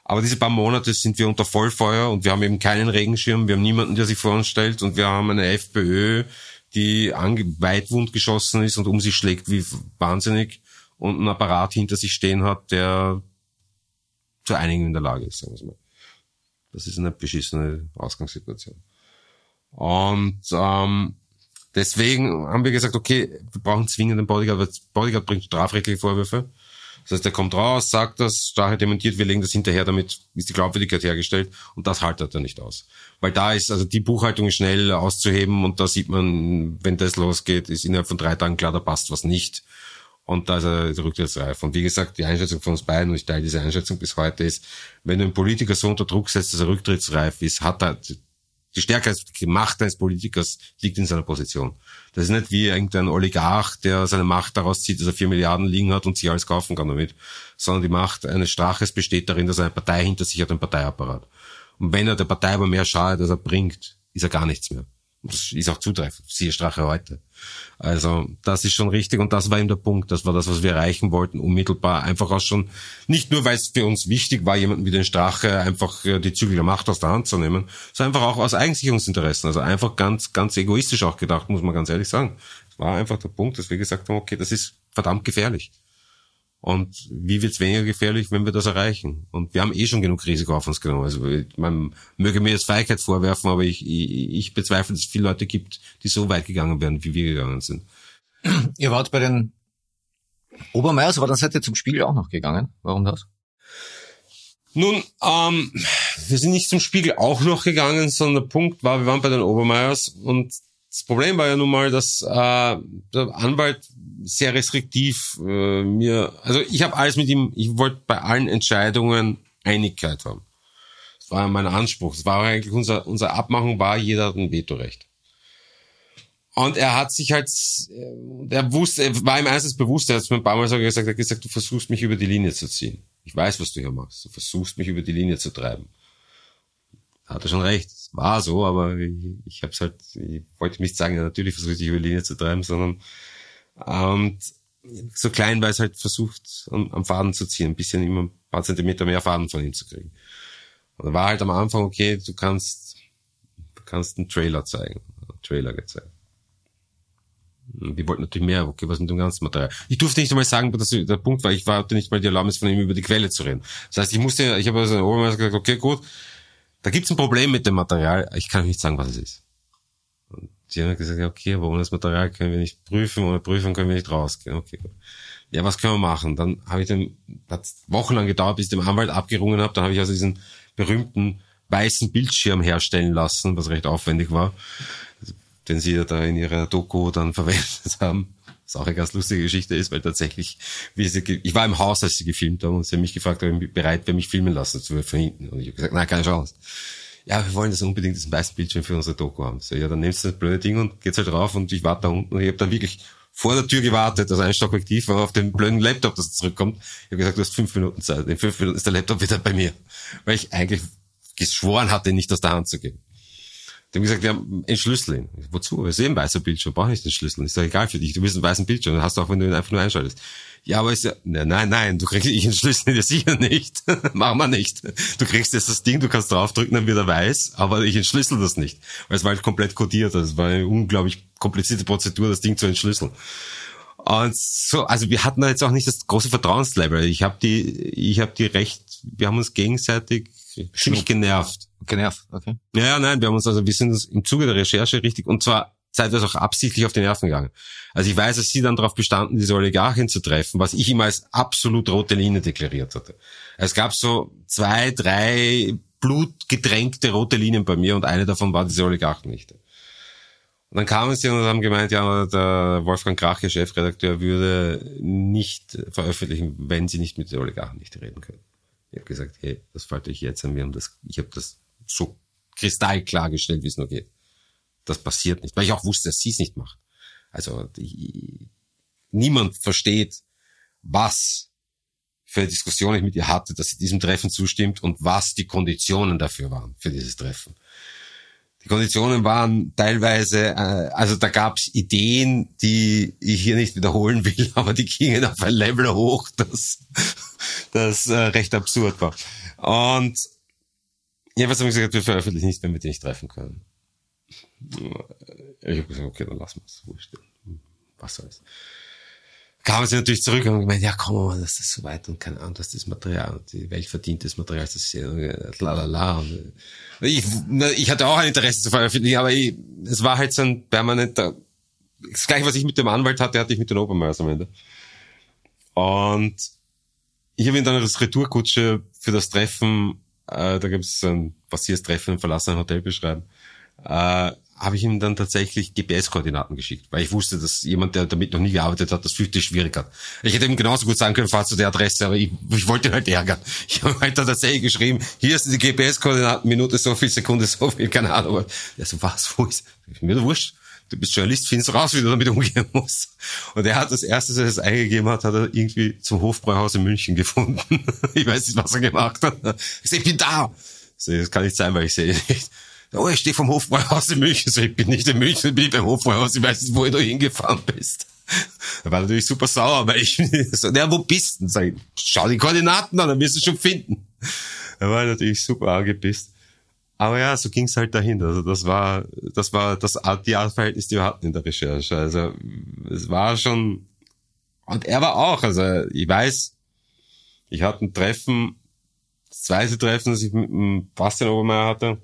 Aber diese paar Monate sind wir unter Vollfeuer und wir haben eben keinen Regenschirm, wir haben niemanden, der sich vor uns stellt und wir haben eine FPÖ, die weitwund geschossen ist und um sich schlägt wie wahnsinnig und einen Apparat hinter sich stehen hat, der zu einigen in der Lage ist, sagen wir mal. Das ist eine beschissene Ausgangssituation. Und ähm, deswegen haben wir gesagt, okay, wir brauchen zwingend einen Bodyguard, weil Bodyguard bringt strafrechtliche Vorwürfe. Das heißt, er kommt raus, sagt das, Strache dementiert, wir legen das hinterher, damit ist die Glaubwürdigkeit hergestellt und das haltet er nicht aus. Weil da ist, also die Buchhaltung ist schnell auszuheben und da sieht man, wenn das losgeht, ist innerhalb von drei Tagen klar, da passt was nicht. Und da ist er rücktrittsreif. Und wie gesagt, die Einschätzung von uns beiden, und ich teile diese Einschätzung bis heute, ist, wenn du einen Politiker so unter Druck setzt, dass er rücktrittsreif ist, hat er die Stärke, die Macht eines Politikers liegt in seiner Position. Das ist nicht wie irgendein Oligarch, der seine Macht daraus zieht, dass er vier Milliarden liegen hat und sich alles kaufen kann damit. Sondern die Macht eines Straches besteht darin, dass er eine Partei hinter sich hat, ein Parteiapparat. Und wenn er der Partei aber mehr schadet, als er bringt, ist er gar nichts mehr. Das ist auch zutreffend. Siehe Strache heute. Also das ist schon richtig und das war eben der Punkt. Das war das, was wir erreichen wollten, unmittelbar. Einfach auch schon, nicht nur, weil es für uns wichtig war, jemanden wie den Strache einfach äh, die Zügel der Macht aus der Hand zu nehmen, sondern einfach auch aus Eigensicherungsinteressen. Also einfach ganz, ganz egoistisch auch gedacht, muss man ganz ehrlich sagen. Es war einfach der Punkt, dass wir gesagt haben, okay, das ist verdammt gefährlich. Und wie wird's weniger gefährlich, wenn wir das erreichen? Und wir haben eh schon genug Risiko auf uns genommen. Also man möge mir jetzt Feigheit vorwerfen, aber ich, ich, ich bezweifle, dass es viele Leute gibt, die so weit gegangen wären, wie wir gegangen sind. Ihr wart bei den Obermeiers, aber dann seid ihr zum Spiel auch noch gegangen. Warum das? Nun, ähm, wir sind nicht zum Spiegel auch noch gegangen, sondern der Punkt war, wir waren bei den Obermeiers und das Problem war ja nun mal, dass äh, der Anwalt sehr restriktiv äh, mir, also ich habe alles mit ihm, ich wollte bei allen Entscheidungen Einigkeit haben. Das war mein Anspruch. Das war eigentlich unser, unsere Abmachung war, jeder hat ein Vetorecht. Und er hat sich halt, äh, er wusste, er war ihm eines bewusst, er hat es mir ein paar Mal so gesagt, er hat gesagt, du versuchst mich über die Linie zu ziehen. Ich weiß, was du hier machst. Du versuchst mich über die Linie zu treiben. Hat er schon recht war so, aber ich, ich habe es halt, ich wollte nicht sagen, ja, natürlich versuche ich über die Linie zu treiben, sondern und so klein, weil es halt versucht, am, Faden zu ziehen, ein bisschen immer ein paar Zentimeter mehr Faden von ihm zu kriegen. Und da war halt am Anfang, okay, du kannst, du kannst einen Trailer zeigen, einen Trailer gezeigt. Die wollten natürlich mehr, okay, was mit dem ganzen Material. Ich durfte nicht einmal sagen, dass der Punkt war, ich hatte nicht mal die Erlaubnis von ihm über die Quelle zu reden. Das heißt, ich musste, ich habe also Obermeister gesagt, okay, gut, da gibt's ein Problem mit dem Material. Ich kann nicht sagen, was es ist. Die haben gesagt, okay, aber ohne das Material können wir nicht prüfen, ohne Prüfung können wir nicht rausgehen. Okay. Ja, was können wir machen? Dann habe ich den, hat wochenlang gedauert, bis ich dem Anwalt abgerungen habe. Dann habe ich also diesen berühmten weißen Bildschirm herstellen lassen, was recht aufwendig war, den sie ja da in ihrer Doku dann verwendet haben. Was auch eine ganz lustige Geschichte ist, weil tatsächlich, wie sie, ich war im Haus, als sie gefilmt haben, und sie haben mich gefragt, ob ich bereit wäre, mich filmen lassen zu von hinten. Und ich habe gesagt, nein, keine Chance. Ja, wir wollen das unbedingt diesen weißen Bildschirm für unsere Doku haben. So, ja, dann nimmst du das blöde Ding und geht's halt drauf und ich warte da unten und ich habe dann wirklich vor der Tür gewartet, also ein Stockwerk war auf den blöden Laptop, dass es zurückkommt. Ich habe gesagt, du hast fünf Minuten Zeit. In fünf Minuten ist der Laptop wieder bei mir. Weil ich eigentlich geschworen hatte, nicht aus der Hand zu geben. Die haben gesagt, ja, entschlüssel ihn. Wozu? Eh ein weißer Bildschirm, brauche ich nicht entschlüsseln. Ist doch egal für dich. Du willst einen weißen Bildschirm, hast du auch, wenn du ihn einfach nur einschaltest. Ja, aber ist ja, nein, nein, nein, du kriegst, ich entschlüssel dir sicher nicht. Machen wir nicht. Du kriegst jetzt das Ding, du kannst draufdrücken, dann wird er weiß, aber ich entschlüssel das nicht. Weil es war halt komplett kodiert. Also es war eine unglaublich komplizierte Prozedur, das Ding zu entschlüsseln. Und so, also wir hatten da jetzt auch nicht das große Vertrauenslevel. Ich habe die, ich habe die recht, wir haben uns gegenseitig ziemlich genervt. Genervt, okay. Ja, ja, nein, wir haben uns also, wir sind uns im Zuge der Recherche richtig, und zwar zeitweise auch absichtlich auf die Nerven gegangen. Also ich weiß, dass sie dann darauf bestanden, diese Oligarchin zu treffen, was ich immer als absolut rote Linie deklariert hatte. Es gab so zwei, drei blutgedrängte rote Linien bei mir und eine davon war diese Oligarchennichte. Und dann kamen sie und haben gemeint, ja, der Wolfgang Krache, Chefredakteur, würde nicht veröffentlichen, wenn sie nicht mit den Oligarchen nicht reden können. Ich habe gesagt, hey, das falte ich jetzt an. Wir haben das, ich habe das so kristallklar gestellt, wie es nur geht. Das passiert nicht, weil ich auch wusste, dass sie es nicht macht. Also die, niemand versteht, was für eine Diskussion ich mit ihr hatte, dass sie diesem Treffen zustimmt und was die Konditionen dafür waren für dieses Treffen. Die Konditionen waren teilweise, äh, also da gab es Ideen, die ich hier nicht wiederholen will, aber die gingen auf ein Level hoch, das das äh, recht absurd war. Und jedenfalls haben wir gesagt, wir veröffentlichen nicht, wenn wir die nicht treffen können. Ich habe gesagt, okay, dann lassen wir es. Wurscht. Was soll's. Kamen sie natürlich zurück und haben gemeint, ja komm mal, das ist so weit und keine Ahnung, das Material, und die Welt verdient das Material, das ist ja la la la. Und ich, ich hatte auch ein Interesse zu veröffentlichen, aber ich, es war halt so ein permanenter, das gleiche, was ich mit dem Anwalt hatte, hatte ich mit den Obermeiers am Ende. Und ich habe ihn dann als Retourkutsche für das Treffen, äh, da gibt es ein passiers Treffen, verlassen ein Hotel beschreiben, äh, habe ich ihm dann tatsächlich GPS-Koordinaten geschickt, weil ich wusste, dass jemand, der damit noch nie gearbeitet hat, das fürchterlich schwierig hat. Ich hätte ihm genauso gut sagen können, fahr zu der Adresse, aber ich, ich wollte ihn halt ärgern. Ich habe halt dann tatsächlich geschrieben, hier sind die GPS-Koordinaten, Minute so viel, Sekunde so viel, keine Ahnung. Er so, was, wo ist? Mir wurscht du bist Journalist, findest raus, wie du damit umgehen musst. Und er hat das erste, als er das eingegeben hat, hat er irgendwie zum Hofbräuhaus in München gefunden. ich weiß nicht, was er gemacht hat. Ich sag, ich bin da. So, das kann nicht sein, weil ich sehe nicht. Oh, ich stehe vom Hofbräuhaus in München. So, ich bin nicht in München, ich bin beim Hofbräuhaus. Ich weiß nicht, wo du hingefahren bist. Er war natürlich super sauer, weil ich so, ja, wo bist du? Sag ich, schau die Koordinaten an, dann wirst du schon finden. Er war natürlich super angepisst. Aber ja, so ging's halt dahin. Also das war, das war das Art, die Art Verhältnis, die wir hatten in der Recherche. Also es war schon, und er war auch, also ich weiß, ich hatte ein Treffen, das zweite Treffen, das ich mit dem Bastian Obermeier hatte,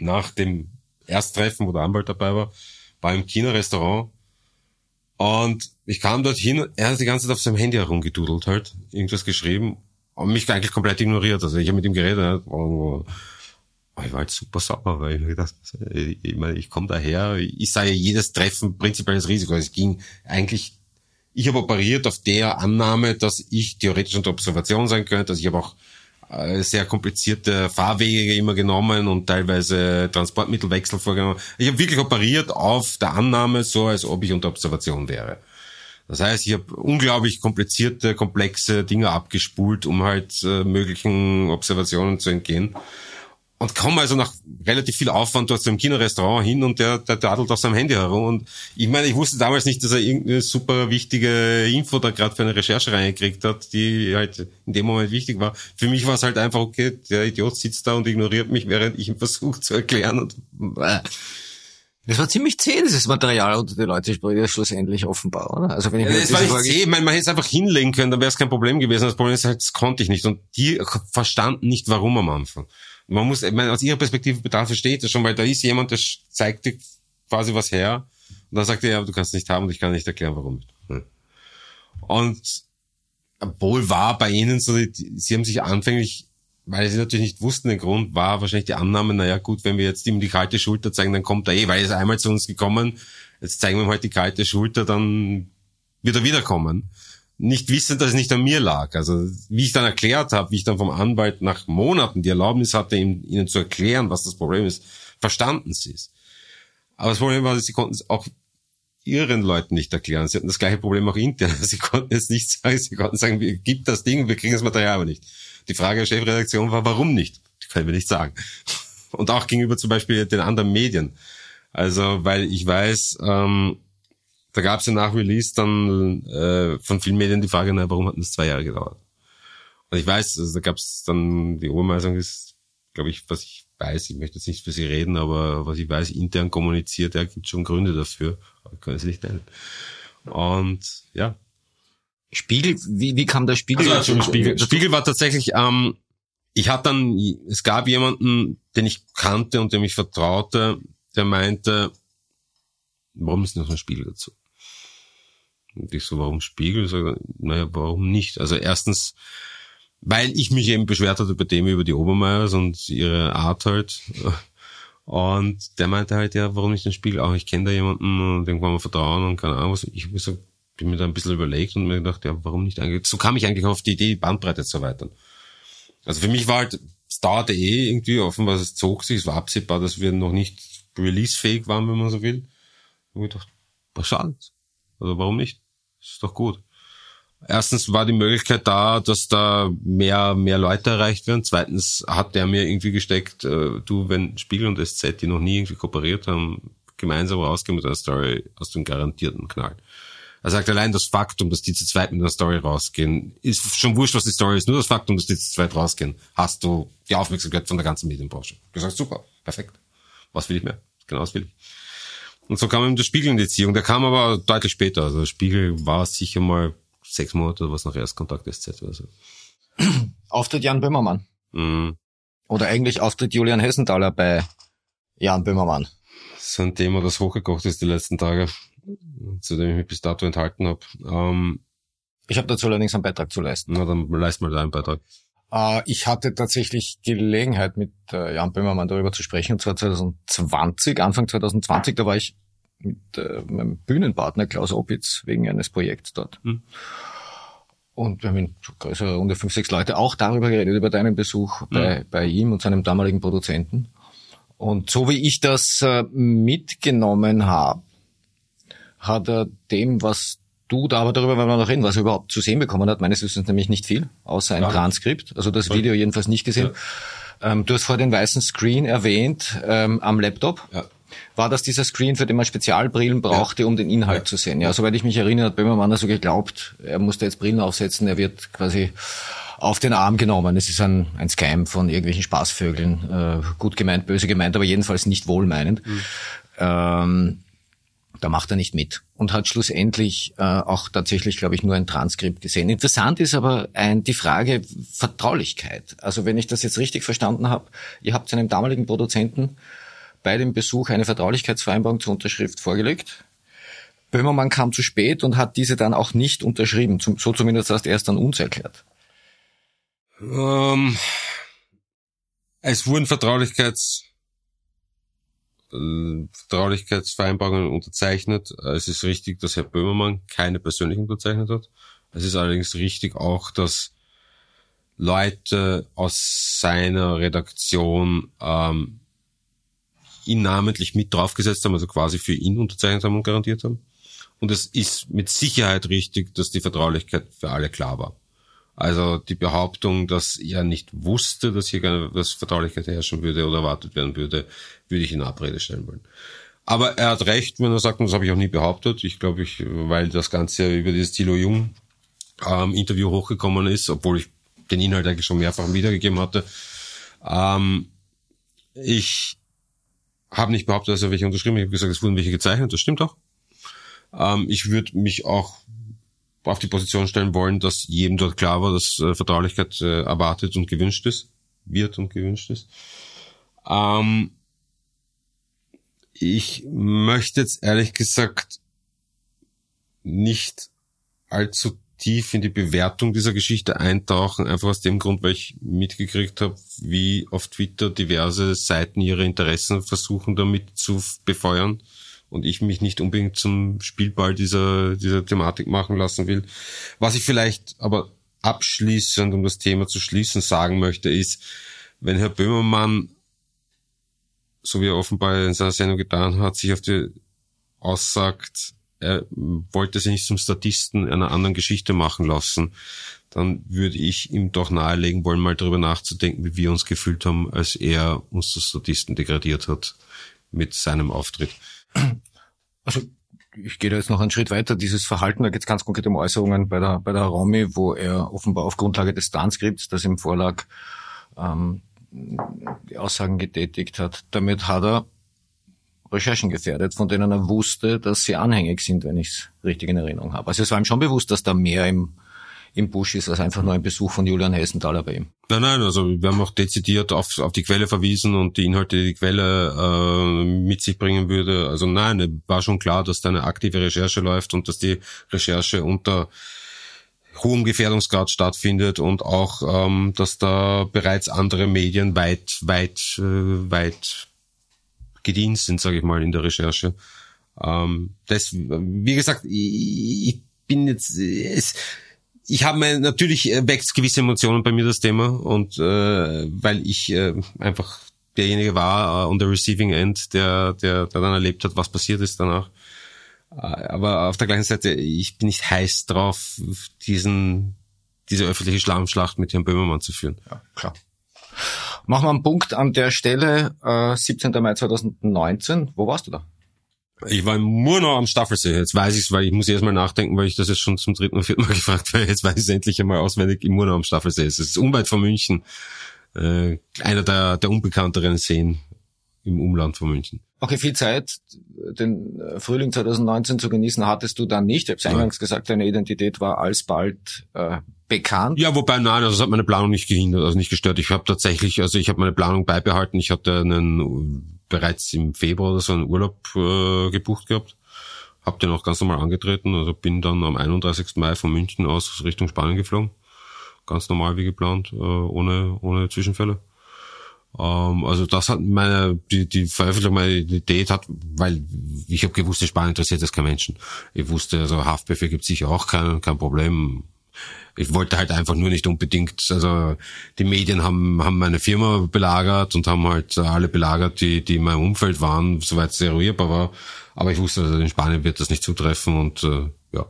nach dem Ersttreffen, wo der Anwalt dabei war, war im China-Restaurant. Und ich kam dorthin, er hat die ganze Zeit auf seinem Handy herumgedudelt halt, irgendwas geschrieben und mich eigentlich komplett ignoriert. Also ich habe mit ihm geredet, ich war halt super sauer, weil ich mir gedacht, ich, meine, ich komme daher, ich sage jedes Treffen prinzipielles Risiko. Es ging eigentlich, ich habe operiert auf der Annahme, dass ich theoretisch unter Observation sein könnte. Also ich habe auch sehr komplizierte Fahrwege immer genommen und teilweise Transportmittelwechsel vorgenommen. Ich habe wirklich operiert auf der Annahme, so als ob ich unter Observation wäre. Das heißt, ich habe unglaublich komplizierte, komplexe Dinge abgespult, um halt äh, möglichen Observationen zu entgehen und komme also nach relativ viel Aufwand dort zum Kinorestaurant hin und der, der dadelt auf seinem Handy herum. Und ich meine, ich wusste damals nicht, dass er irgendeine super wichtige Info da gerade für eine Recherche reingekriegt hat, die halt in dem Moment wichtig war. Für mich war es halt einfach, okay, der Idiot sitzt da und ignoriert mich, während ich ihm versuche zu erklären. Und, äh. Das war ziemlich zäh, dieses Material unter die Leute spricht schlussendlich offenbar, oder? Also wenn ich ja, mir das war nicht zäh, ich meine, man hätte es einfach hinlegen können, dann wäre es kein Problem gewesen. Das Problem ist halt, das konnte ich nicht. Und die verstanden nicht, warum am Anfang man muss, ich meine, aus ihrer Perspektive total versteht das schon, weil da ist jemand, der zeigt dir quasi was her. Und dann sagt er, ja, du kannst es nicht haben und ich kann nicht erklären, warum. Und obwohl war bei ihnen so, sie haben sich anfänglich, weil sie natürlich nicht wussten den Grund, war wahrscheinlich die Annahme, naja gut, wenn wir jetzt ihm die kalte Schulter zeigen, dann kommt er eh, weil er ist einmal zu uns gekommen, jetzt zeigen wir ihm halt die kalte Schulter, dann wird er wiederkommen nicht wissend, dass es nicht an mir lag. Also wie ich dann erklärt habe, wie ich dann vom Anwalt nach Monaten die Erlaubnis hatte, ihnen zu erklären, was das Problem ist, verstanden sie es. Aber das Problem war, sie konnten es auch ihren Leuten nicht erklären. Sie hatten das gleiche Problem auch intern. Sie konnten es nicht sagen. Sie konnten sagen, wir gibt das Ding, wir kriegen das Material aber nicht. Die Frage der Chefredaktion war, warum nicht? Die können wir nicht sagen. Und auch gegenüber zum Beispiel den anderen Medien. Also, weil ich weiß, ähm, da gab es ja nach Release dann äh, von vielen Medien die Frage, na, warum hat das zwei Jahre gedauert? Und ich weiß, also da gab es dann die Obermeisterung ist, glaube ich, was ich weiß, ich möchte jetzt nicht für sie reden, aber was ich weiß, intern kommuniziert, er gibt schon Gründe dafür, aber ich kann es nicht nennen. Und ja. Spiegel, wie, wie kam der Spiegel? Also, also Spiegel, Spiegel war tatsächlich, ähm, ich hatte dann, es gab jemanden, den ich kannte und dem ich vertraute, der meinte, warum ist noch so ein Spiegel dazu? Und ich so, warum Spiegel? Ich so, naja, warum nicht? Also erstens, weil ich mich eben beschwert hatte bei dem über die Obermeiers und ihre Art halt. Und der meinte halt, ja, warum nicht den Spiegel auch? Ich kenne da jemanden und irgendwann mal vertrauen und keine Ahnung was. Ich gesagt, bin mir da ein bisschen überlegt und mir gedacht, ja, warum nicht eigentlich? So kam ich eigentlich auf die Idee, die Bandbreite zu erweitern. Also für mich war halt, es dauerte eh irgendwie, offenbar es zog sich, es war absehbar, dass wir noch nicht releasefähig waren, wenn man so will. Und ich dachte, was schadet? Also warum nicht? Ist doch gut. Erstens war die Möglichkeit da, dass da mehr, mehr Leute erreicht werden. Zweitens hat der mir irgendwie gesteckt, äh, du, wenn Spiegel und SZ, die noch nie irgendwie kooperiert haben, gemeinsam rausgehen mit einer Story aus dem garantierten Knall. Er sagt allein das Faktum, dass die zu zweit mit einer Story rausgehen, ist schon wurscht, was die Story ist. Nur das Faktum, dass die zu zweit rausgehen, hast du die Aufmerksamkeit von der ganzen Medienbranche. Du sagst, super, perfekt. Was will ich mehr? Genau das will ich. Und so kam ihm der Spiegel in die Ziehung. Der kam aber deutlich später. Also der Spiegel war sicher mal sechs Monate oder was nach Erstkontakt SZ oder so. Auftritt Jan Böhmermann. Mhm. Oder eigentlich Auftritt Julian Hessenthaler bei Jan Böhmermann. Das ist ein Thema, das hochgekocht ist die letzten Tage, zu dem ich mich bis dato enthalten habe. Ähm, ich habe dazu allerdings einen Beitrag zu leisten. Na, dann leist mal deinen Beitrag. Äh, ich hatte tatsächlich Gelegenheit, mit äh, Jan Böhmermann darüber zu sprechen, und zwar 2020, Anfang 2020, da war ich mit äh, meinem Bühnenpartner Klaus Opitz wegen eines Projekts dort. Hm. Und wir haben in größerer Runde fünf, sechs Leute auch darüber geredet, über deinen Besuch hm. bei, bei ihm und seinem damaligen Produzenten. Und so wie ich das mitgenommen habe, hat er dem, was du da, aber darüber werden wir noch reden, was er überhaupt zu sehen bekommen hat, meines Wissens nämlich nicht viel, außer ein ja. Transkript, also das Video jedenfalls nicht gesehen. Ja. Ähm, du hast vor den weißen Screen erwähnt ähm, am Laptop. Ja war das dieser Screen, für den man Spezialbrillen brauchte, ja. um den Inhalt zu sehen. Ja, soweit ich mich erinnere, hat Böhmermann also geglaubt, er musste jetzt Brillen aufsetzen, er wird quasi auf den Arm genommen. Es ist ein, ein Scam von irgendwelchen Spaßvögeln, äh, gut gemeint, böse gemeint, aber jedenfalls nicht wohlmeinend. Mhm. Ähm, da macht er nicht mit und hat schlussendlich äh, auch tatsächlich, glaube ich, nur ein Transkript gesehen. Interessant ist aber ein, die Frage Vertraulichkeit. Also wenn ich das jetzt richtig verstanden habe, ihr habt seinem damaligen Produzenten bei dem Besuch eine Vertraulichkeitsvereinbarung zur Unterschrift vorgelegt. Böhmermann kam zu spät und hat diese dann auch nicht unterschrieben. So zumindest hast er es dann uns erklärt. Ähm, es wurden Vertraulichkeits, Vertraulichkeitsvereinbarungen unterzeichnet. Es ist richtig, dass Herr Böhmermann keine persönlich unterzeichnet hat. Es ist allerdings richtig auch, dass Leute aus seiner Redaktion ähm, ihn namentlich mit draufgesetzt haben, also quasi für ihn unterzeichnet haben und garantiert haben. Und es ist mit Sicherheit richtig, dass die Vertraulichkeit für alle klar war. Also die Behauptung, dass er nicht wusste, dass hier keine dass Vertraulichkeit herrschen würde oder erwartet werden würde, würde ich in Abrede stellen wollen. Aber er hat recht, wenn er sagt, und das habe ich auch nie behauptet. Ich glaube, ich, weil das Ganze über dieses Thilo Jung ähm, Interview hochgekommen ist, obwohl ich den Inhalt eigentlich schon mehrfach wiedergegeben hatte. Ähm, ich habe nicht behauptet, dass er welche unterschrieben Ich habe gesagt, es wurden welche gezeichnet. Das stimmt auch. Ähm, ich würde mich auch auf die Position stellen wollen, dass jedem dort klar war, dass äh, Vertraulichkeit äh, erwartet und gewünscht ist, wird und gewünscht ist. Ähm, ich möchte jetzt ehrlich gesagt nicht allzu tief in die Bewertung dieser Geschichte eintauchen, einfach aus dem Grund, weil ich mitgekriegt habe, wie auf Twitter diverse Seiten ihre Interessen versuchen damit zu befeuern und ich mich nicht unbedingt zum Spielball dieser, dieser Thematik machen lassen will. Was ich vielleicht aber abschließend, um das Thema zu schließen, sagen möchte, ist, wenn Herr Böhmermann, so wie er offenbar in seiner Sendung getan hat, sich auf die aussagt, er wollte sich nicht zum Statisten einer anderen Geschichte machen lassen, dann würde ich ihm doch nahelegen wollen, mal darüber nachzudenken, wie wir uns gefühlt haben, als er uns zu Statisten degradiert hat mit seinem Auftritt. Also ich gehe da jetzt noch einen Schritt weiter. Dieses Verhalten, da geht es ganz konkret um Äußerungen bei der, bei der Romy, wo er offenbar auf Grundlage des Transkripts, das ihm vorlag, ähm, die Aussagen getätigt hat. Damit hat er Recherchen gefährdet, von denen er wusste, dass sie anhängig sind, wenn ich es richtig in Erinnerung habe. Also es war ihm schon bewusst, dass da mehr im im Busch ist als einfach nur ein Besuch von Julian Hessenthaler bei ihm. Nein, nein, also wir haben auch dezidiert auf, auf die Quelle verwiesen und die Inhalte, die die Quelle äh, mit sich bringen würde. Also nein, war schon klar, dass da eine aktive Recherche läuft und dass die Recherche unter hohem Gefährdungsgrad stattfindet und auch, ähm, dass da bereits andere Medien weit, weit, äh, weit gedient sind, sage ich mal, in der Recherche. Ähm, das, wie gesagt, ich, ich bin jetzt, es, ich habe natürlich äh, wächst gewisse Emotionen bei mir das Thema und äh, weil ich äh, einfach derjenige war uh, on the receiving end, der, der, der dann erlebt hat, was passiert ist danach. Uh, aber auf der gleichen Seite, ich bin nicht heiß drauf, diesen, diese öffentliche Schlammschlacht mit Herrn Böhmermann zu führen. Ja, klar. Machen wir einen Punkt an der Stelle, äh, 17. Mai 2019. Wo warst du da? Ich war nur noch am Staffelsee. Jetzt weiß ich es, weil ich muss erst mal nachdenken, weil ich das jetzt schon zum dritten oder vierten Mal gefragt habe. Jetzt weiß ich es endlich einmal auswendig im Murnau am Staffelsee. Es ist unweit von München. Äh, einer der, der unbekannteren Seen im Umland von München. Okay, viel Zeit, den Frühling 2019 zu genießen, hattest du dann nicht. Ich habe eingangs ja. gesagt, deine Identität war alsbald äh, bekannt. Ja, wobei nein, also das hat meine Planung nicht gehindert, also nicht gestört. Ich habe tatsächlich, also ich habe meine Planung beibehalten. Ich hatte einen bereits im Februar oder so einen Urlaub äh, gebucht gehabt. Hab den auch ganz normal angetreten, also bin dann am 31. Mai von München aus Richtung Spanien geflogen. Ganz normal wie geplant, äh, ohne, ohne Zwischenfälle. Ähm, also das hat meine, die, die Veröffentlichung meiner Identität hat, weil ich habe gewusst, in Spanien interessiert das kein Menschen. Ich wusste, also Haftbefehl gibt sicher auch kein, kein Problem ich wollte halt einfach nur nicht unbedingt, also die Medien haben, haben meine Firma belagert und haben halt alle belagert, die, die in meinem Umfeld waren, soweit es eruierbar war. Aber ich wusste, also in Spanien wird das nicht zutreffen und äh, ja,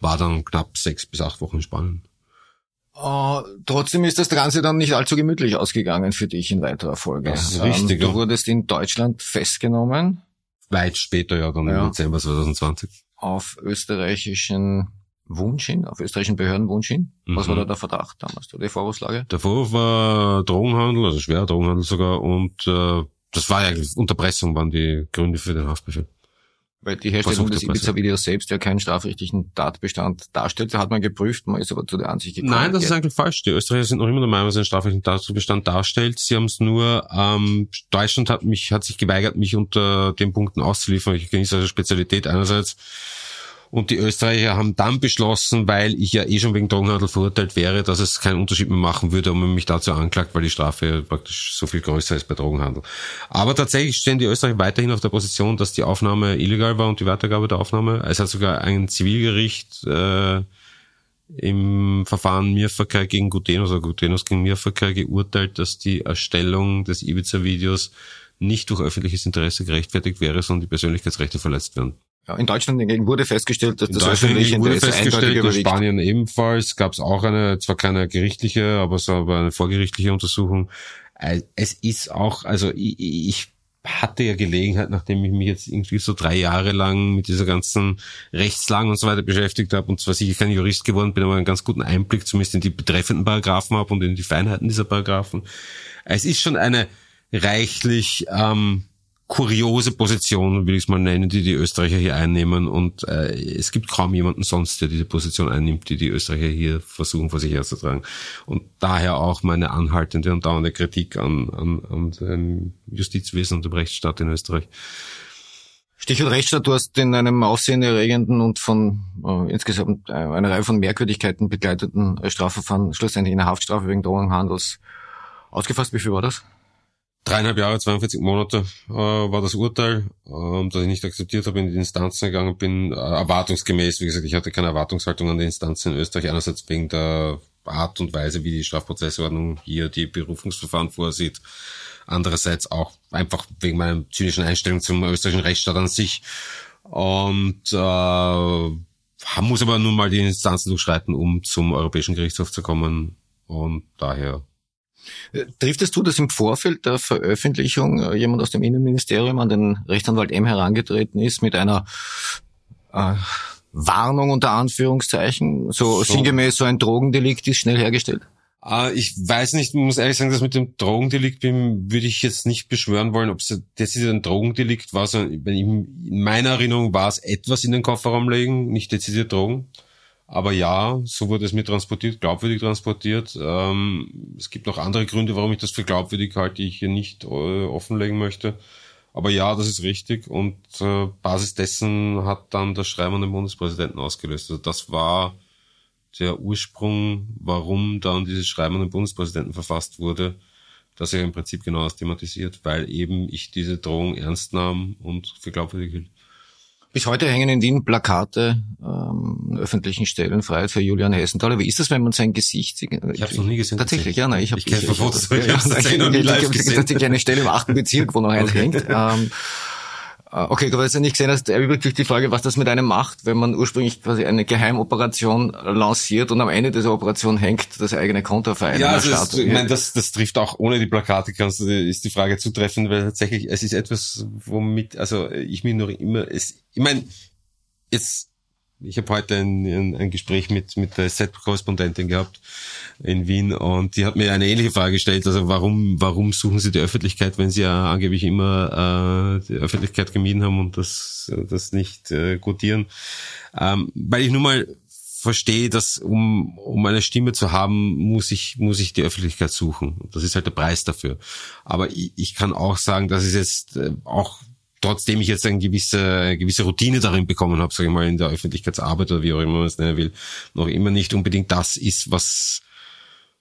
war dann knapp sechs bis acht Wochen in Spanien. Uh, trotzdem ist das Ganze dann nicht allzu gemütlich ausgegangen für dich in weiterer Folge. Das ist richtig. Ähm, du wurdest in Deutschland festgenommen. Weit später, ja, dann ja. im Dezember 2020. Auf österreichischen Wunsch hin, auf österreichischen Behörden Wunsch hin? Was mhm. war da der Verdacht damals, oder die Vorwurfslage? Der Vorwurf war Drogenhandel, also schwerer Drogenhandel sogar, und äh, das war ja Unterpressung, waren die Gründe für den Haftbefehl. Weil die Herstellung des Ibiza-Videos selbst ja keinen strafrechtlichen Tatbestand darstellt, hat man geprüft, man ist aber zu der Ansicht gekommen. Nein, das ist eigentlich falsch. Die Österreicher sind noch immer der Meinung, dass ein strafrechtlichen Tatbestand darstellt. Sie haben es nur, ähm, Deutschland hat mich, hat sich geweigert, mich unter den Punkten auszuliefern. Ich genieße also Spezialität einerseits und die Österreicher haben dann beschlossen, weil ich ja eh schon wegen Drogenhandel verurteilt wäre, dass es keinen Unterschied mehr machen würde, ob man mich dazu anklagt, weil die Strafe praktisch so viel größer ist bei Drogenhandel. Aber tatsächlich stehen die Österreicher weiterhin auf der Position, dass die Aufnahme illegal war und die Weitergabe der Aufnahme. Es hat sogar ein Zivilgericht äh, im Verfahren Mirverkehr gegen Gutenos oder Gutenos gegen Mirverkehr geurteilt, dass die Erstellung des Ibiza-Videos nicht durch öffentliches Interesse gerechtfertigt wäre, sondern die Persönlichkeitsrechte verletzt werden. Ja, in Deutschland hingegen wurde festgestellt, dass das öffentliche Interesse festgestellt, in Spanien ebenfalls gab es auch eine, zwar keine gerichtliche, aber es war eine vorgerichtliche Untersuchung. Äh, es ist auch, also ich, ich hatte ja Gelegenheit, nachdem ich mich jetzt irgendwie so drei Jahre lang mit dieser ganzen Rechtslagen und so weiter beschäftigt habe und zwar sicher kein Jurist geworden bin, aber einen ganz guten Einblick zumindest in die betreffenden Paragraphen habe und in die Feinheiten dieser Paragraphen. Es ist schon eine reichlich ähm, kuriose Position, will ich es mal nennen, die die Österreicher hier einnehmen. Und äh, es gibt kaum jemanden sonst, der diese Position einnimmt, die die Österreicher hier versuchen, vor sich herzutragen. Und daher auch meine anhaltende und dauernde Kritik an, an, an dem Justizwesen und dem Rechtsstaat in Österreich. Stichwort Rechtsstaat, du hast in einem aufsehenerregenden und von äh, insgesamt äh, einer Reihe von Merkwürdigkeiten begleiteten Strafverfahren schlussendlich eine Haftstrafe wegen Drogenhandels ausgefasst. Wie viel war das? Dreieinhalb Jahre, 42 Monate äh, war das Urteil, äh, das ich nicht akzeptiert habe, in die Instanzen gegangen bin, äh, erwartungsgemäß. Wie gesagt, ich hatte keine Erwartungshaltung an die Instanzen in Österreich, einerseits wegen der Art und Weise, wie die Strafprozessordnung hier die Berufungsverfahren vorsieht, andererseits auch einfach wegen meiner zynischen Einstellung zum österreichischen Rechtsstaat an sich. Und äh, muss aber nun mal die Instanzen durchschreiten, um zum Europäischen Gerichtshof zu kommen. Und daher Trifft es zu, dass im Vorfeld der Veröffentlichung äh, jemand aus dem Innenministerium an den Rechtsanwalt M herangetreten ist mit einer äh, Warnung unter Anführungszeichen? So, so sinngemäß so ein Drogendelikt ist schnell hergestellt? Uh, ich weiß nicht, muss ehrlich sagen, dass mit dem Drogendelikt bin, würde ich jetzt nicht beschwören wollen, ob es das ist ein Drogendelikt war. So, in meiner Erinnerung war es etwas in den Kofferraum legen, nicht dezidiert Drogen. Aber ja, so wurde es mir transportiert, glaubwürdig transportiert. Ähm, es gibt noch andere Gründe, warum ich das für glaubwürdig halte, die ich hier nicht äh, offenlegen möchte. Aber ja, das ist richtig. Und äh, Basis dessen hat dann das Schreiben an den Bundespräsidenten ausgelöst. Also das war der Ursprung, warum dann dieses Schreiben an den Bundespräsidenten verfasst wurde, das er im Prinzip genau das thematisiert, weil eben ich diese Drohung ernst nahm und für glaubwürdig hielt. Bis heute hängen in Wien Plakate ähm, öffentlichen Stellen frei für Julian Hessenthaler. Wie ist das, wenn man sein Gesicht sieht? Ich habe es noch nie gesehen. Tatsächlich, ja, nein, ich habe ich kenne Fotos. Ich, ich, ich, ich, ich, ich, ich, ich, eine Stelle im achten Bezirk, wo noch eins okay. hängt. Ähm, äh, okay, du hast ja nicht gesehen, dass wirklich die Frage, was das mit einem macht, wenn man ursprünglich quasi eine Geheimoperation lanciert und am Ende dieser Operation hängt das eigene Konto auf einen. Ja, also das, ich meine, das, das trifft auch ohne die Plakate, kannst, ist die Frage zutreffend, weil tatsächlich es ist etwas, womit, also ich mir noch immer, es, ich meine, jetzt ich habe heute ein, ein, ein, Gespräch mit, mit der Set-Korrespondentin gehabt in Wien und die hat mir eine ähnliche Frage gestellt. Also warum, warum suchen Sie die Öffentlichkeit, wenn Sie ja angeblich immer äh, die Öffentlichkeit gemieden haben und das, das nicht äh, quotieren? Ähm, weil ich nun mal verstehe, dass um, um eine Stimme zu haben, muss ich, muss ich die Öffentlichkeit suchen. Das ist halt der Preis dafür. Aber ich, ich kann auch sagen, dass es jetzt äh, auch trotzdem ich jetzt eine gewisse, eine gewisse Routine darin bekommen habe, sage ich mal, in der Öffentlichkeitsarbeit oder wie auch immer man es nennen will, noch immer nicht unbedingt das ist, was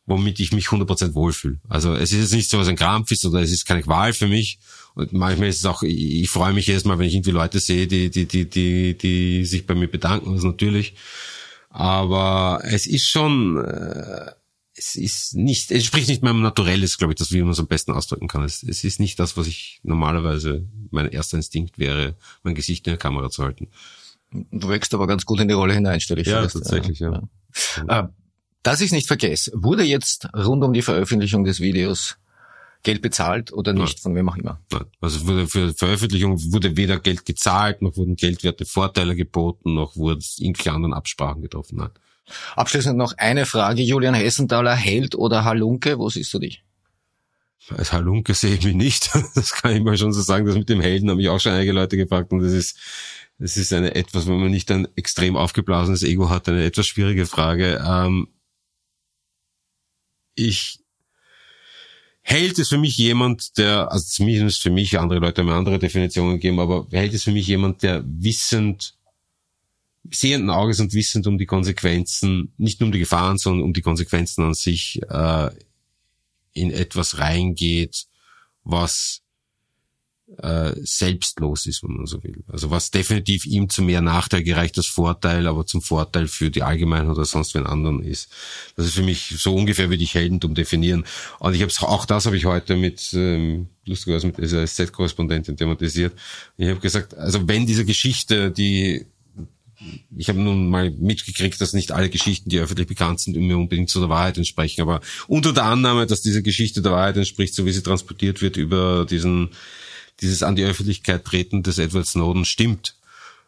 womit ich mich 100% wohlfühle. Also es ist jetzt nicht so, dass ein Krampf ist oder es ist keine Qual für mich. Und manchmal ist es auch, ich, ich freue mich jedes Mal, wenn ich irgendwie Leute sehe, die, die, die, die, die sich bei mir bedanken, das natürlich. Aber es ist schon, äh, es ist nicht, es spricht nicht meinem Naturelles, glaube ich, das wie man es am besten ausdrücken kann. Es, es ist nicht das, was ich normalerweise, mein erster Instinkt wäre, mein Gesicht in der Kamera zu halten. Du wächst aber ganz gut in die Rolle hinein, stelle ich ja, fest. Tatsächlich, ja, tatsächlich, ja. Äh, dass ich nicht vergesse, wurde jetzt rund um die Veröffentlichung des Videos Geld bezahlt oder nicht, Nein. von wem auch immer? Nein. Also für, für Veröffentlichung wurde weder Geld gezahlt, noch wurden geldwerte Vorteile geboten, noch wurden irgendwelche anderen Absprachen getroffen. Nein. Abschließend noch eine Frage. Julian Hessenthaler, Held oder Halunke? Wo siehst du dich? Als Halunke sehe ich mich nicht. Das kann ich mal schon so sagen. Das mit dem Helden habe ich auch schon einige Leute gefragt und das ist, das ist eine etwas, wenn man nicht ein extrem aufgeblasenes Ego hat, eine etwas schwierige Frage. Ähm, ich Held ist für mich jemand, der, also zumindest für mich, andere Leute haben andere Definitionen gegeben, aber Held ist für mich jemand, der wissend sehenden Auges und wissend um die Konsequenzen, nicht nur um die Gefahren, sondern um die Konsequenzen an sich äh, in etwas reingeht, was äh, selbstlos ist, wenn man so will. Also was definitiv ihm zu mehr Nachteil gereicht als Vorteil, aber zum Vorteil für die Allgemeinheit oder sonst wen anderen ist. Das ist für mich so ungefähr würde ich Heldentum definieren. Und ich habe auch das habe ich heute mit ähm, lustigerweise mit SZ-Korrespondentin thematisiert. Ich habe gesagt, also wenn diese Geschichte, die ich habe nun mal mitgekriegt, dass nicht alle Geschichten, die öffentlich bekannt sind, immer unbedingt zu der Wahrheit entsprechen. Aber unter der Annahme, dass diese Geschichte der Wahrheit entspricht, so wie sie transportiert wird über diesen, dieses an die Öffentlichkeit treten des Edward Snowden stimmt,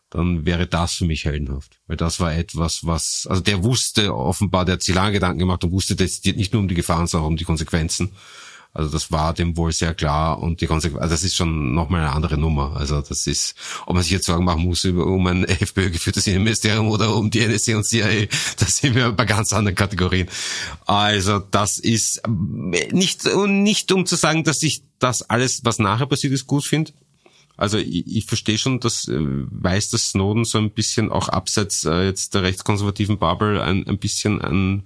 dann wäre das für mich heldenhaft. Weil das war etwas, was, also der wusste offenbar, der hat sich lange Gedanken gemacht und wusste das nicht nur um die Gefahren, sondern auch um die Konsequenzen. Also das war dem wohl sehr klar und die Konsequenz, also das ist schon nochmal eine andere Nummer. Also das ist, ob man sich jetzt Sorgen machen muss über, um ein FPÖ geführtes Innenministerium oder um die NSC und CIA, das sind wir bei ganz anderen Kategorien. Also das ist nicht, nicht um zu sagen, dass ich das alles, was nachher passiert ist, gut finde. Also ich, ich verstehe schon, dass äh, weiß, dass Snowden so ein bisschen auch abseits äh, jetzt der rechtskonservativen Bubble ein, ein bisschen ein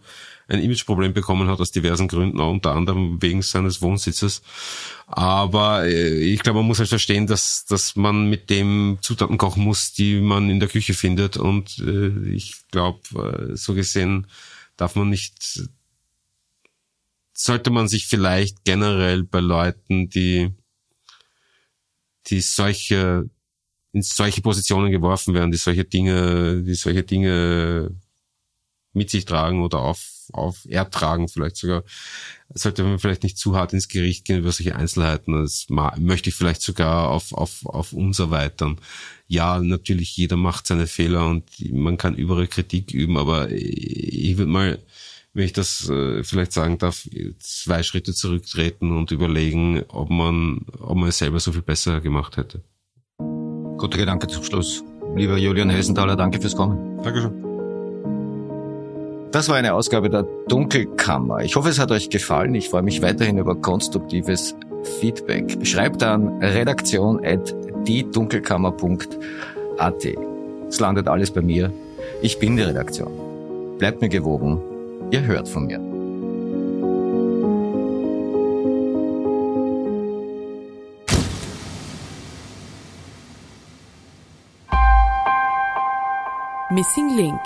ein Imageproblem bekommen hat aus diversen Gründen, unter anderem wegen seines Wohnsitzes. Aber äh, ich glaube, man muss halt verstehen, dass, dass man mit dem Zutaten kochen muss, die man in der Küche findet. Und äh, ich glaube, äh, so gesehen darf man nicht, sollte man sich vielleicht generell bei Leuten, die, die solche in solche Positionen geworfen werden, die solche Dinge, die solche Dinge mit sich tragen oder auf, auf ertragen vielleicht sogar, sollte man vielleicht nicht zu hart ins Gericht gehen über solche Einzelheiten. Das möchte ich vielleicht sogar auf, auf, auf uns erweitern. Ja, natürlich, jeder macht seine Fehler und man kann überall Kritik üben, aber ich würde mal, wenn ich das äh, vielleicht sagen darf, zwei Schritte zurücktreten und überlegen, ob man, ob man es selber so viel besser gemacht hätte. Guter Gedanke zum Schluss. Lieber Julian Hessenthaler, danke fürs Kommen. Dankeschön. Das war eine Ausgabe der Dunkelkammer. Ich hoffe, es hat euch gefallen. Ich freue mich weiterhin über konstruktives Feedback. Schreibt an redaktion.diedunkelkammer.at. Es landet alles bei mir. Ich bin die Redaktion. Bleibt mir gewogen. Ihr hört von mir. Missing Link